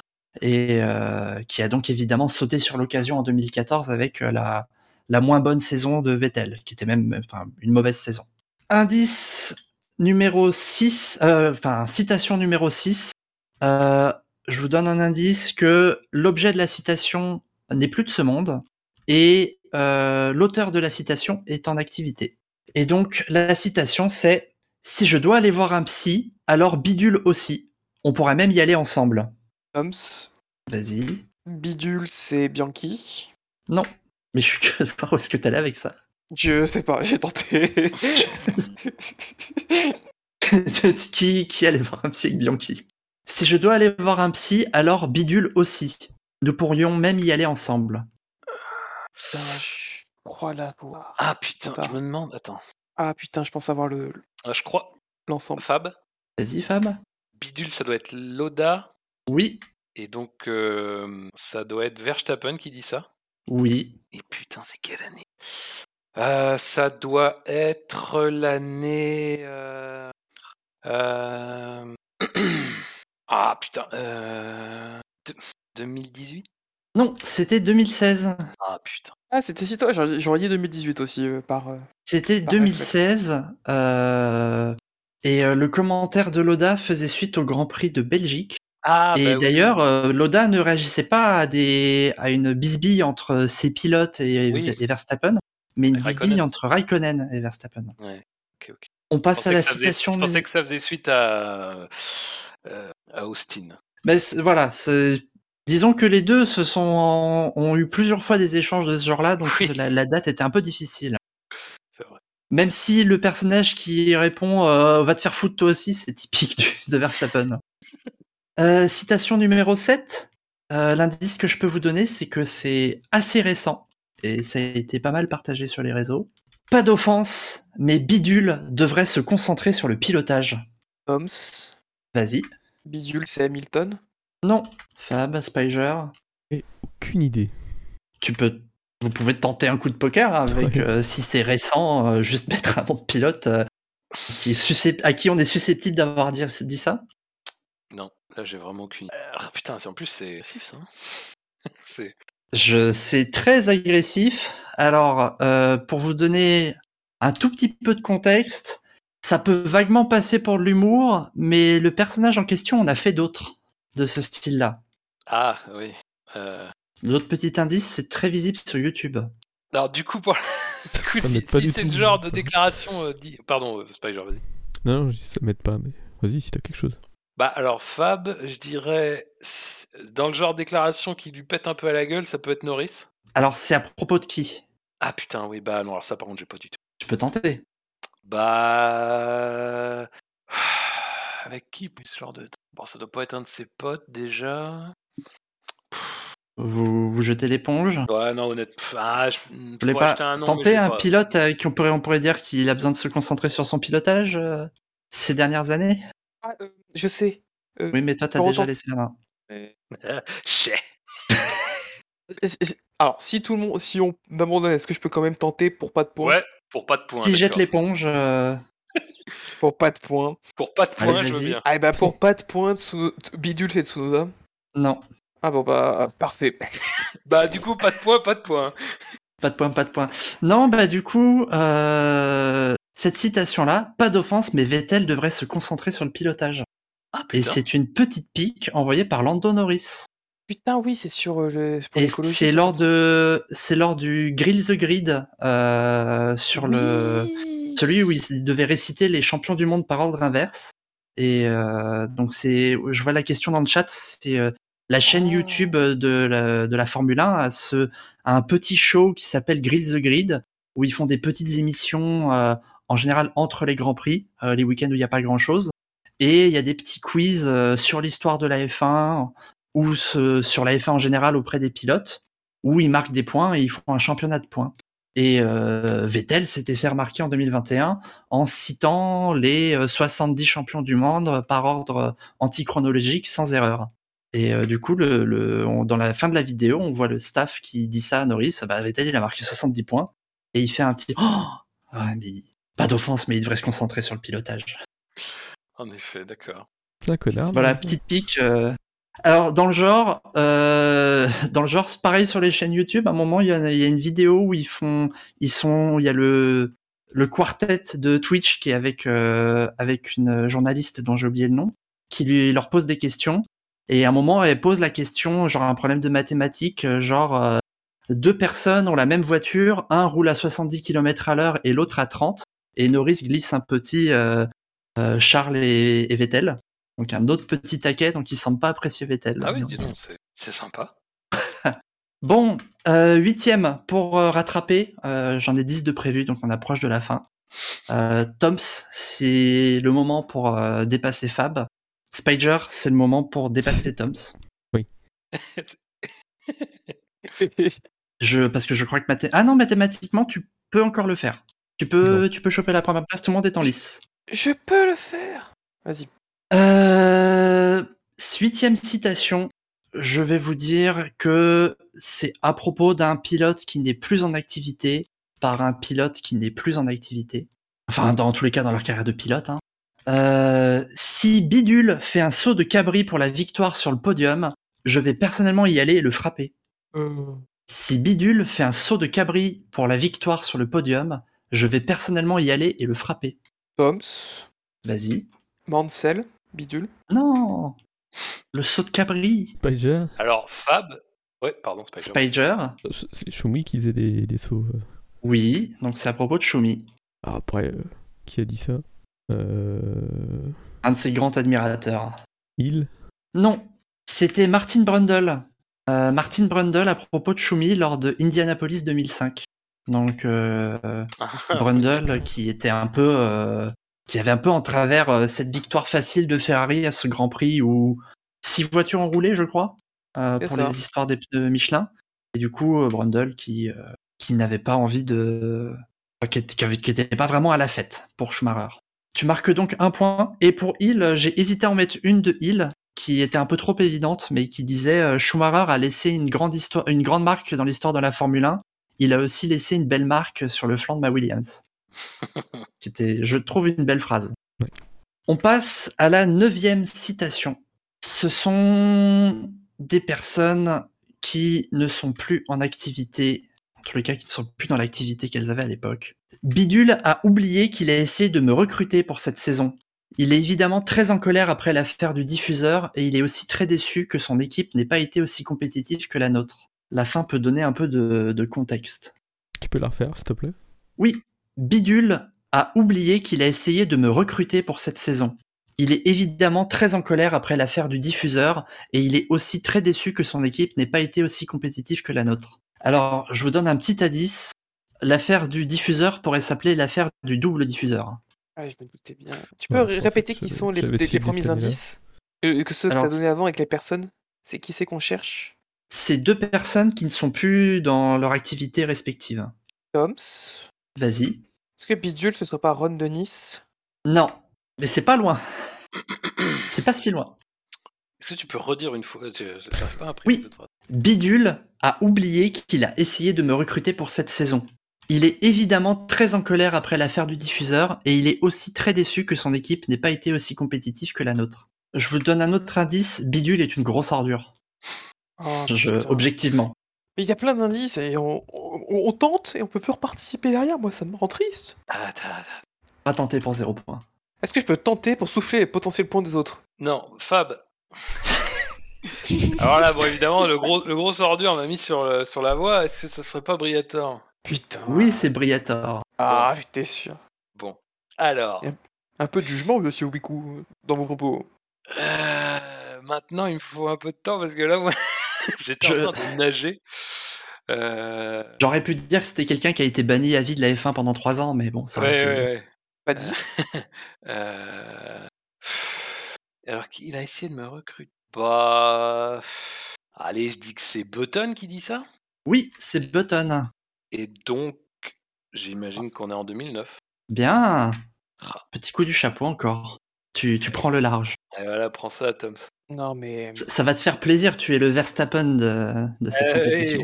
et euh, qui a donc évidemment sauté sur l'occasion en 2014 avec euh, la, la moins bonne saison de Vettel, qui était même enfin, une mauvaise saison. Indice numéro 6, euh, enfin citation numéro 6, euh, je vous donne un indice que l'objet de la citation n'est plus de ce monde et euh, l'auteur de la citation est en activité. Et donc la citation c'est si je dois aller voir un psy, alors bidule aussi. On pourrait même y aller ensemble.
Toms.
Vas-y.
Bidule, c'est Bianchi?
Non. Mais je suis curieux de voir où est-ce que t'allais avec ça.
Je sais pas, j'ai tenté.
qui, qui allait voir un psy avec Bianchi? Si je dois aller voir un psy, alors bidule aussi. Nous pourrions même y aller ensemble.
Putain, je crois la voir.
Ah putain,
Attends.
je me demande. Attends.
Ah putain, je pense avoir le
Ah, je crois.
l'ensemble.
Fab,
Vas-y Fab.
Bidule, ça doit être Loda.
Oui.
Et donc, euh, ça doit être Verstappen qui dit ça.
Oui.
Et putain, c'est quelle année? Euh, Ça doit être l'année. euh, euh, Ah putain. euh, de- 2018
Non, c'était 2016.
Ah putain.
Ah, c'était si toi, j'aurais dit 2018 aussi euh, par. euh,
C'était
Par
2016. euh, et euh, le commentaire de Loda faisait suite au Grand Prix de Belgique.
Ah,
et
bah oui.
d'ailleurs, euh, Loda ne réagissait pas à, des, à une bisbille entre ses pilotes et,
Oui.
et Verstappen, mais une bisbille entre Raikkonen et Verstappen.
Ouais.
On passe à la
ça faisait-
citation.
Je pensais que ça faisait suite à, euh, à Austin.
Mais voilà, c'est- disons que les deux se sont ont eu plusieurs fois des échanges de ce genre-là, donc
Oui.
la, la date était un peu difficile.
Vrai.
Même si le personnage qui répond euh, va te faire foutre toi aussi, c'est typique du, de Verstappen. Euh, citation numéro 7. Euh, L'indice que je peux vous donner, c'est que c'est assez récent et ça a été pas mal partagé sur les réseaux. Pas d'offense, mais Bidule devrait se concentrer sur le pilotage.
Toms.
Vas-y.
Bidule, c'est Hamilton?
Non. Fab, Spiger,
Aucune idée.
tu peux vous pouvez tenter un coup de poker hein, avec,
Ouais.
euh, si c'est récent, euh, juste mettre un nom de pilote euh, qui est suscept- à qui on est susceptible d'avoir dit, dit ça?
Non, là j'ai vraiment aucune. Ah, putain, c'est- en plus c'est agressif ça. hein. c'est.
Je, c'est très agressif. Alors, euh, pour vous donner un tout petit peu de contexte, ça peut vaguement passer pour de l'humour, mais le personnage en question en a fait d'autres de ce style-là.
Ah oui. Euh,
L'autre petit indice, c'est très visible sur YouTube.
Alors du coup, pour... du coup
Ça
si, c'est le genre de déclaration, euh, dit... pardon, euh, c'est pas genre, vas-y.
Non, non, je dis ça m'aide pas, mais vas-y si t'as quelque chose.
Bah alors Fab, je dirais dans le genre de déclaration qui lui pète un peu à la gueule, ça peut être Norris.
Alors, c'est à propos de qui?
Ah putain, oui bah non, alors ça par contre j'ai pas du tout.
Tu peux tenter.
Bah avec qui ce genre de bon ça doit pas être un de ses potes déjà.
Vous, vous jetez l'éponge?
Ouais non honnêtement, ah, je
Vous voulez pas
un nom,
tenter un
pas.
pilote euh, qui on pourrait, on pourrait dire qu'il a besoin de se concentrer sur son pilotage euh, ces dernières années?
Ah, euh, je sais. Euh,
Oui, mais toi, t'as déjà
autant-
laissé
c'est- Alors, si tout le monde, si on m'abandonne, est-ce que je peux quand même tenter pour pas de points
Ouais, pour pas de points.
Qui jette l'éponge euh,
Pour pas de points.
Pour pas de
Allez,
points, je veux
vas-y.
bien.
Ah, bah pour pas de points, Tsuno- Bidule c'est Tsunoda.
Non,
Ah bon, bah, parfait.
Bah du coup pas de points, pas de points.
pas de point, pas de point. Non, bah du coup, euh, cette citation-là, pas d'offense, mais Vettel devrait se concentrer sur le pilotage.
Ah
Et c'est une petite pique envoyée par Lando Norris.
Putain, oui, c'est sur euh, le.
c'est lors
ça.
de, c'est lors du Grill the Grid euh, sur le, celui où il devait réciter les champions du monde par ordre inverse. Et euh, donc c'est, je vois la question dans le chat, c'est euh, la chaîne
Oh.
YouTube de la, de la Formule 1 a, ce, a un petit show qui s'appelle Grill the Grid où ils font des petites émissions en général entre les grands prix, les week-ends où il n'y a pas grand-chose. Et il y a des petits quiz sur l'histoire de la F1 ou ce- sur la F1 en général auprès des pilotes où ils marquent des points et ils font un championnat de points. Et euh, Vettel s'était fait remarquer en 2021 en citant les euh, 70 champions du monde par ordre euh, antichronologique sans erreur. Et euh, du coup, le, le- on- dans la fin de la vidéo, on voit le staff qui dit ça à Norris. Bah, Vettel, il a marqué 70 points. Et il fait un petit... Oh Ouais, mais pas d'offense, mais il devrait se concentrer sur le pilotage.
En effet, d'accord.
Voilà, petite pique. euh. Alors, dans le genre, euh, dans le genre, c'est pareil sur les chaînes YouTube. À un moment, il y, a, une vidéo où ils font, ils sont, il y a le le quartet de Twitch qui est avec euh, avec une journaliste dont j'ai oublié le nom, qui lui leur pose des questions. Et à un moment, elle pose la question, genre un problème de mathématiques, euh, genre euh, deux personnes ont la même voiture, un roule à 70 km à l'heure et l'autre à 30. Et Norris glisse un petit euh, Charles et Vettel. Donc un autre petit taquet, donc il semble pas apprécier Vettel.
Ah oui, dis donc, c'est- sympa.
Bon, euh, huitième pour euh, rattraper. Euh, J'en ai 10 de prévu, donc on approche de la fin. Euh, Toms, c'est le moment pour euh, dépasser Fab. Spider, c'est le moment pour dépasser Toms. Je, parce que je crois que mathé- ah non, mathématiquement, tu peux encore le faire. Tu peux, tu peux choper la première place. Tout le monde est en lice.
Je peux le faire. Vas-y.
Euh, huitième citation. Je vais vous dire que c'est à propos d'un pilote qui n'est plus en activité par un pilote qui n'est plus en activité. Enfin, dans tous les cas, dans leur carrière de pilote. hein. Euh, si Bidule fait un saut de cabri pour la victoire sur le podium, je vais personnellement y aller et le frapper.
Euh,
Si Bidule fait un saut de cabri pour la victoire sur le podium, je vais personnellement y aller et le frapper.
Toms,
Vas-y.
Mansell, Bidule.
Non Le saut de cabri
Spider.
Alors, Fab. Ouais, pardon.
Spider
Euh, C'est Shumi qui faisait des, des sauts. euh.
Oui, donc c'est à propos de Shumi,
Alors après, euh, qui a dit ça? Euh...
un de ses grands admirateurs.
Il?
Non, c'était Martin Brundle. Euh, Martin Brundle à propos de Shumi lors de Indianapolis 2005. Donc euh, Brundle qui était un peu, euh, qui avait un peu en travers euh, cette victoire facile de Ferrari à ce Grand Prix où six voitures enroulées, je crois, euh, pour
ça.
les histoires des pneus Michelin. Et du coup, euh, Brundle qui qui n'avait pas envie de, qui, était- qui avait- qui était pas vraiment à la fête pour Schumacher. Tu marques donc un point. Et pour Hill, j'ai hésité à en mettre une de Hill qui était un peu trop évidente, mais qui disait Schumacher a laissé une grande histoire, une grande marque dans l'histoire de la Formule 1. il a aussi laissé une belle marque sur le flanc de ma Williams. Qui était, je trouve, une belle phrase.
Oui.
On passe à la neuvième citation. Ce sont des personnes qui ne sont plus en activité, en tous les cas qui ne sont plus dans l'activité qu'elles avaient à l'époque. Bidule a oublié qu'il a essayé de me recruter pour cette saison. Il est évidemment très en colère après l'affaire du diffuseur et il est aussi très déçu que son équipe n'ait pas été aussi compétitive que la nôtre. La fin peut donner un peu de, de contexte.
Tu peux la refaire, s'il te plaît?
Oui, Bidule a oublié qu'il a essayé de me recruter pour cette saison. Il est évidemment très en colère après l'affaire du diffuseur et il est aussi très déçu que son équipe n'ait pas été aussi compétitive que la nôtre. Alors, je vous donne un petit indice. L'affaire du diffuseur pourrait s'appeler l'affaire du double diffuseur.
Ah, je me doutais bien. Tu peux
Ouais,
répéter qui sont les, premiers indices? Euh, Que ceux que
Alors,
t'as donné avant avec les personnes? C'est qui c'est qu'on cherche?
C'est deux personnes qui ne sont plus dans leur activité respective.
Toms.
Vas-y.
Est-ce que Bidule, ce serait pas Ron de Nice
Non, mais c'est pas loin. c'est pas si loin.
Est-ce que tu peux redire une fois? J'arrive pas à imprimer
Oui.
cette phrase.
Bidule a oublié qu'il a essayé de me recruter pour cette saison. Il est évidemment très en colère après l'affaire du diffuseur et il est aussi très déçu que son équipe n'ait pas été aussi compétitive que la nôtre. Je vous donne un autre indice, Bidule est une grosse ordure,
Oh,
Je- objectivement.
Mais il y a plein d'indices et on, on- on tente et on peut plus reparticiper derrière. Moi, ça me rend triste.
Ah, t'as- t'as-
Pas tenté pour zéro point.
Est-ce que je peux tenter pour souffler les potentiels points des autres?
Non, Fab. Alors là, bon, évidemment, le gros, le gros ordure m'a mis sur, le- sur la voie. Est-ce que ça serait pas Briator?
Putain.
Oui, c'est Briator.
Ah, j'étais sûr.
Bon. Alors.
Un peu de jugement, monsieur Wiku, dans vos propos.
euh, maintenant, il me faut un peu de temps parce que là, moi, j'étais
Je-
en train de nager. Euh...
J'aurais pu te dire que c'était quelqu'un qui a été banni à vie de la F1 pendant 3 ans, mais bon, ça aurait
Ouais,
été-
ouais, ouais.
Pas 10
Euh... Alors qu'il a essayé de me recruter. Bah. Allez, je dis que c'est Button qui dit ça.
Oui, c'est Button.
Et donc, j'imagine qu'on est en 2009.
Bien.
Ah.
Petit coup du chapeau encore. Tu, tu prends le large.
Et voilà, prends ça, Toms.
Non, mais.
Ça, ça va te faire plaisir, tu es le Verstappen de, de cette
Eh
compétition.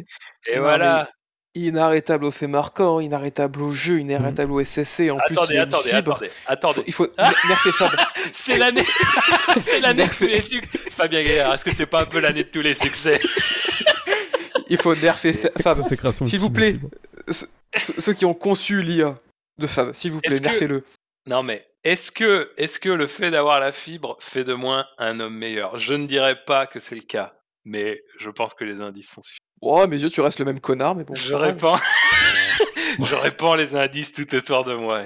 Et
Non,
voilà.
Inarrêtable au fait marquant, inarrêtable au jeu, inarrêtable au SSC. En plus, il
attendez,
une
attendez, attendez, attendez.
Il faut
Ah
nerfer Fab.
C'est l'année, c'est l'année de tous les succès. Fabien Gaillard, est-ce que c'est pas un peu l'année de tous les succès?
Il faut nerfer Fab. S'il vous plaît. Ceux qui ont conçu l'IA de Fab, s'il vous plaît,
que-
nerfez-le.
Non mais est-ce que, est-ce que le fait d'avoir la fibre fait de moins un homme meilleur? Je ne dirais pas que c'est le cas, mais je pense que les indices sont suffisants.
Oh, mes yeux, tu restes le même connard, mais bon.
je répands, je répands les indices tout autour de moi.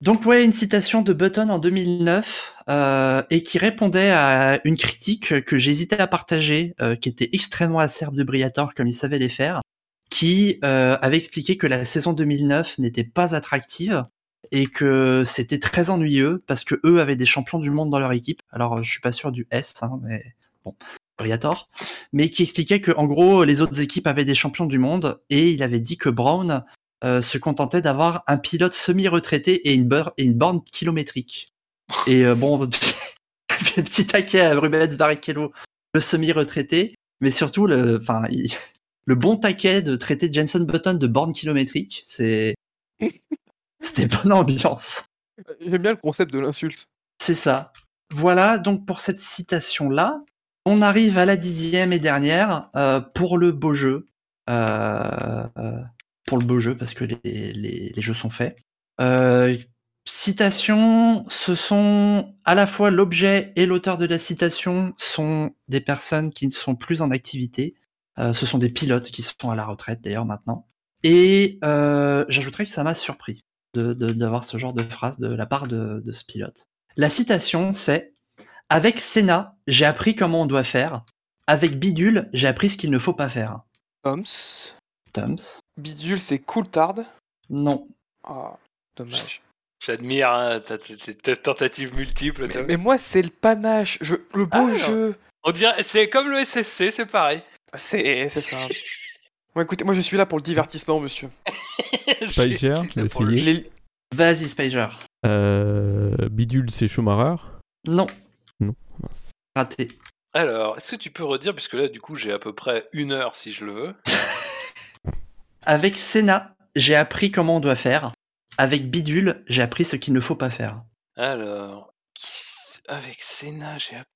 Donc ouais, une citation de Button en 2009 euh, et qui répondait à une critique que j'hésitais à partager, euh, qui était extrêmement acerbe de Briator comme il savait les faire, qui euh, avait expliqué que la saison 2009 n'était pas attractive et que c'était très ennuyeux parce que eux avaient des champions du monde dans leur équipe. Alors je suis pas sûr du S, hein, mais bon, Briator, mais qui expliquait que en gros les autres équipes avaient des champions du monde et il avait dit que Brown euh, se contentait d'avoir un pilote semi-retraité et une, borne kilométrique. Et euh, bon, petit taquet à Rubens Barrichello, le semi-retraité, mais surtout le, enfin, il- le bon taquet de traiter Jenson Button de borne kilométrique, c'est, c'était bonne ambiance.
J'aime bien le concept de l'insulte.
C'est ça. Voilà, donc pour cette citation-là, on arrive à la dixième et dernière euh, pour le beau jeu. Euh, euh, pour le beau jeu, parce que les, les- les jeux sont faits. Euh, citation, ce sont à la fois l'objet et l'auteur de la citation sont des personnes qui ne sont plus en activité. Ce sont des pilotes qui sont à la retraite d'ailleurs maintenant. Et j'ajouterais que ça m'a surpris d'avoir ce genre de phrase de la part de, de ce pilote. La citation, c'est Avec Senna, j'ai appris comment on doit faire. Avec Bidule, j'ai appris ce qu'il ne faut pas faire.
Toms.
Tums
Bidule, c'est Coulthard.
Non.
Ah, dommage.
J'admire hein, ta- ta- ta- ta tentative multiple.
Mais,
Tom.
mais moi, c'est le panache. Je, le beau
Ah,
jeu.
On dirait, c'est comme le SSC, c'est pareil.
C'est c'est ça. Bon, écoutez, moi, je suis là pour le divertissement, monsieur.
Spicer,
Je
vais essayer.
Les-
Vas-y, Spiger.
Euh, Bidule, c'est Schumacher.
Non.
Mince.
Raté.
Alors, est-ce que tu peux redire, puisque là, du coup, j'ai à peu près une heure si je le veux.
Avec Senna, j'ai appris comment on doit faire. Avec Bidule, j'ai appris ce qu'il ne faut pas faire.
Alors, avec Senna, j'ai. app-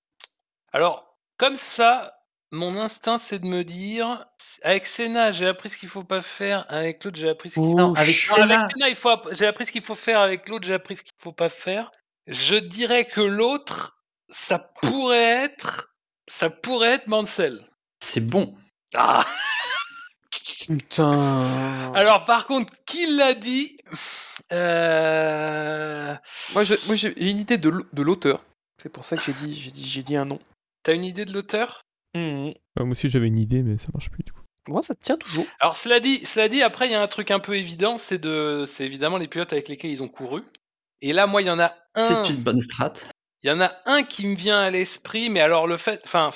Alors, comme ça, mon instinct, c'est de me dire. Avec Senna, j'ai appris ce qu'il faut pas faire. Avec l'autre, j'ai appris ce qu'il
Non, avec
Non,
Senna,
avec Senna, il faut app- j'ai appris ce qu'il faut faire. Avec l'autre, j'ai appris ce qu'il faut pas faire. Je dirais que l'autre, ça pourrait être. Ça pourrait être Mansell.
c'est bon.
Ah
Putain.
Alors, par contre, qui l'a dit Euh,
Moi, je- moi, j'ai une idée de de l'auteur. C'est pour ça que j'ai dit, j'ai dit, j'ai dit un nom.
T'as une idée de l'auteur?
Mhm.
Ah, moi aussi j'avais une idée, mais ça marche plus du coup.
Moi, ça tient toujours.
Alors, cela dit, cela dit, après, il y a un truc un peu évident, c'est de, c'est évidemment les pilotes avec lesquels ils ont couru. Et là, moi, il y en a un.
C'est une bonne strat.
Il y en a un qui me vient à l'esprit, mais alors le fait, enfin,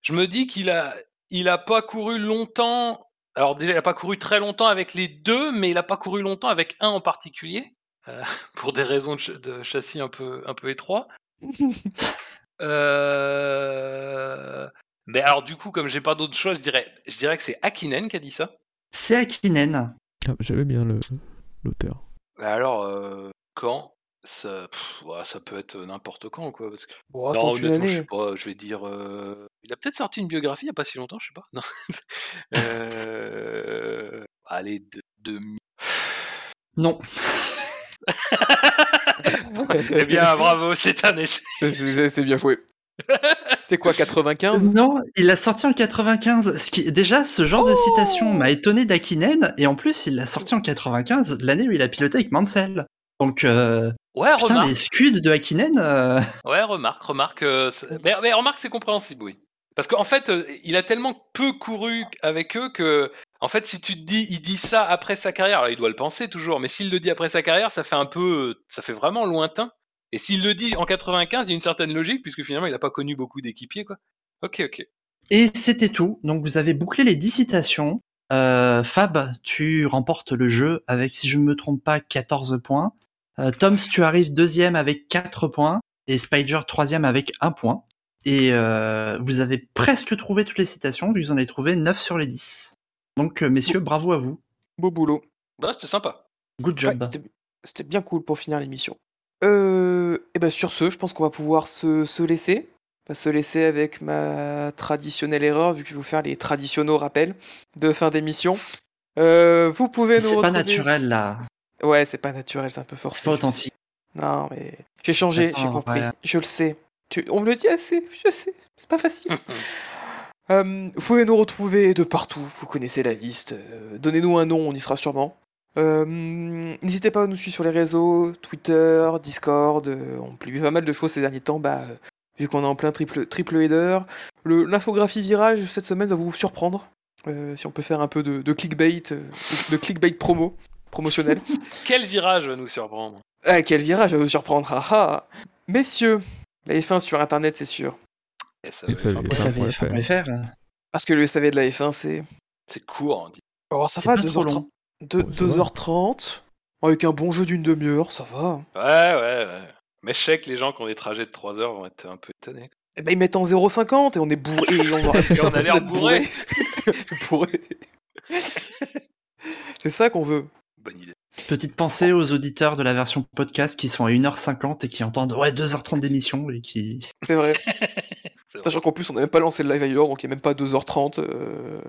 je me dis qu'il a, il a pas couru longtemps. Alors déjà, il a pas couru très longtemps avec les deux, mais il a pas couru longtemps avec un en particulier, euh, pour des raisons de, ch- de châssis un peu, un peu étroits. Euh, Mais alors du coup, comme j'ai pas d'autre chose, je dirais, je dirais que c'est Akinen qui a dit ça.
C'est Akinen.
Ah, J'avais bien le l'auteur.
Alors, euh, quand ça, pff, ouais, ça peut être n'importe quand, quoi. Parce que... Non, honnêtement, je sais pas, je vais dire. euh, Il a peut-être sorti une biographie il y a pas si longtemps, je sais pas. Non. Euh, Allez, de, de...
Non.
eh bien, bravo, c'est un échec.
C'est bien joué. C'est quoi, 95
Non, il l'a sorti en 95. Ce qui, déjà, ce genre de citation m'a étonné d'Akinen. Et en plus, il l'a sorti en 95, l'année où il a piloté avec Mansell. Donc, euh,
Ouais,
putain,
remarque.
les scuds de Akinen. euh,
Ouais, remarque, remarque. euh, mais, mais remarque, c'est compréhensible, oui. Parce qu'en fait, il a tellement peu couru avec eux que, en fait, si tu te dis, il dit ça après sa carrière, alors il doit le penser toujours, mais s'il le dit après sa carrière, ça fait un peu, ça fait vraiment lointain. Et s'il le dit en 95, il y a une certaine logique, puisque finalement, il n'a pas connu beaucoup d'équipiers, quoi. Ok, ok.
Et c'était tout. Donc, vous avez bouclé les 10 citations. Euh, Fab, tu remportes le jeu avec, si je ne me trompe pas, 14 points. Euh, Toms, tu arrives deuxième avec 4 points. Et Spider, troisième avec 1 point. Et euh, vous avez presque trouvé toutes les citations, vu que vous en avez trouvé 9 sur les 10. Donc, euh, messieurs, bravo à vous.
Beau boulot.
Bah, c'était sympa.
Good job.
C'était bien cool pour finir l'émission. Euh, et ben sur ce, je pense qu'on va pouvoir se, se laisser. On va se laisser avec ma traditionnelle erreur, vu que je vais vous faire les traditionnels rappels de fin d'émission. Euh, vous pouvez nous
C'est pas naturel, là.
Ouais, c'est pas naturel, c'est un peu forcé.
C'est pas authentique.
Non, mais j'ai changé, j'ai compris.
ouais.
Je le sais. Tu- On me le dit assez, je sais. C'est pas facile. Euh, vous pouvez nous retrouver de partout, vous connaissez la liste. Euh, Donnez-nous un nom, on y sera sûrement. Euh, N'hésitez pas à nous suivre sur les réseaux, Twitter, Discord. euh, on publie pas mal de choses ces derniers temps, bah, euh, vu qu'on est en plein triple, triple header. L'infographie virage cette semaine va vous surprendre. Euh, si on peut faire un peu de, de clickbait, euh, de clickbait promo, promotionnel.
Quel virage va nous surprendre?
Ah, quel virage va vous surprendre ah, ah. Messieurs, la F1 sur internet, c'est sûr. Parce que le SAV de la F1, c'est.
C'est court, on dit.
Oh, ça va,
pas trop
2h30.
Oh, va.
2h30. Avec un bon jeu d'une demi-heure, ça va.
Ouais, ouais, ouais. Mais je sais que les gens qui ont des trajets de 3 heures vont être un peu étonnés.
Eh ben, ils mettent en 0,50 et on est bourré. Et on,
Et a l'air bourré.
bourré. c'est ça qu'on veut.
Bonne idée.
Petite pensée aux auditeurs de la version podcast qui sont à 1h50 et qui entendent ouais 2h30 d'émission et qui
C'est vrai. Sachant qu'en plus, on n'a même pas lancé le live ailleurs, donc il n'y a même pas 2h30. euh.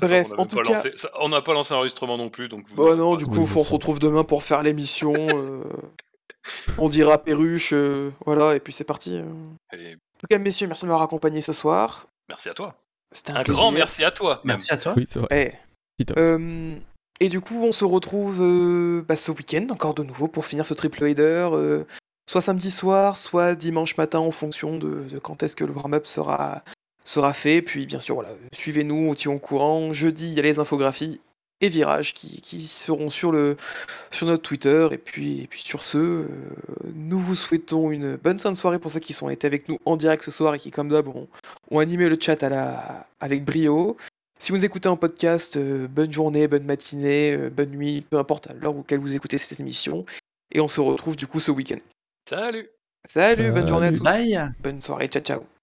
Bref,
a
en tout cas.
lancé- ça- on n'a pas lancé l'enregistrement non plus, donc. vous
Bah non, du coup, faut- on se retrouve demain pour faire l'émission. euh, On dira perruche, euh, voilà, et puis c'est parti. euh. En tout cas, messieurs, merci de m'avoir accompagné ce soir.
Merci à toi.
C'était
Un,
un,
grand merci à toi.
merci à toi.
Oui, c'est vrai.
Eh, euh, et du coup, on se retrouve euh, bah, ce week-end, encore de nouveau, pour finir ce triple euh, soit samedi soir, soit dimanche matin, en fonction de, quand est-ce que le warm-up sera, sera fait. Puis, bien sûr, voilà, euh, suivez-nous, on tient au courant. Jeudi, il y a les infographies et virages qui, qui seront sur, le, sur notre Twitter. Et puis, puis sur ce, nous vous souhaitons une bonne fin de soirée pour ceux qui sont été avec nous en direct ce soir et qui, comme d'hab, ont, ont animé le chat à la, avec brio. Si vous écoutez en podcast, euh, bonne journée, bonne matinée, euh, bonne nuit, peu importe à l'heure auquel vous écoutez cette émission. Et on se retrouve du coup ce week-end.
Salut.
Salut, bonne journée à tous.
Bye.
Bonne soirée, ciao ciao.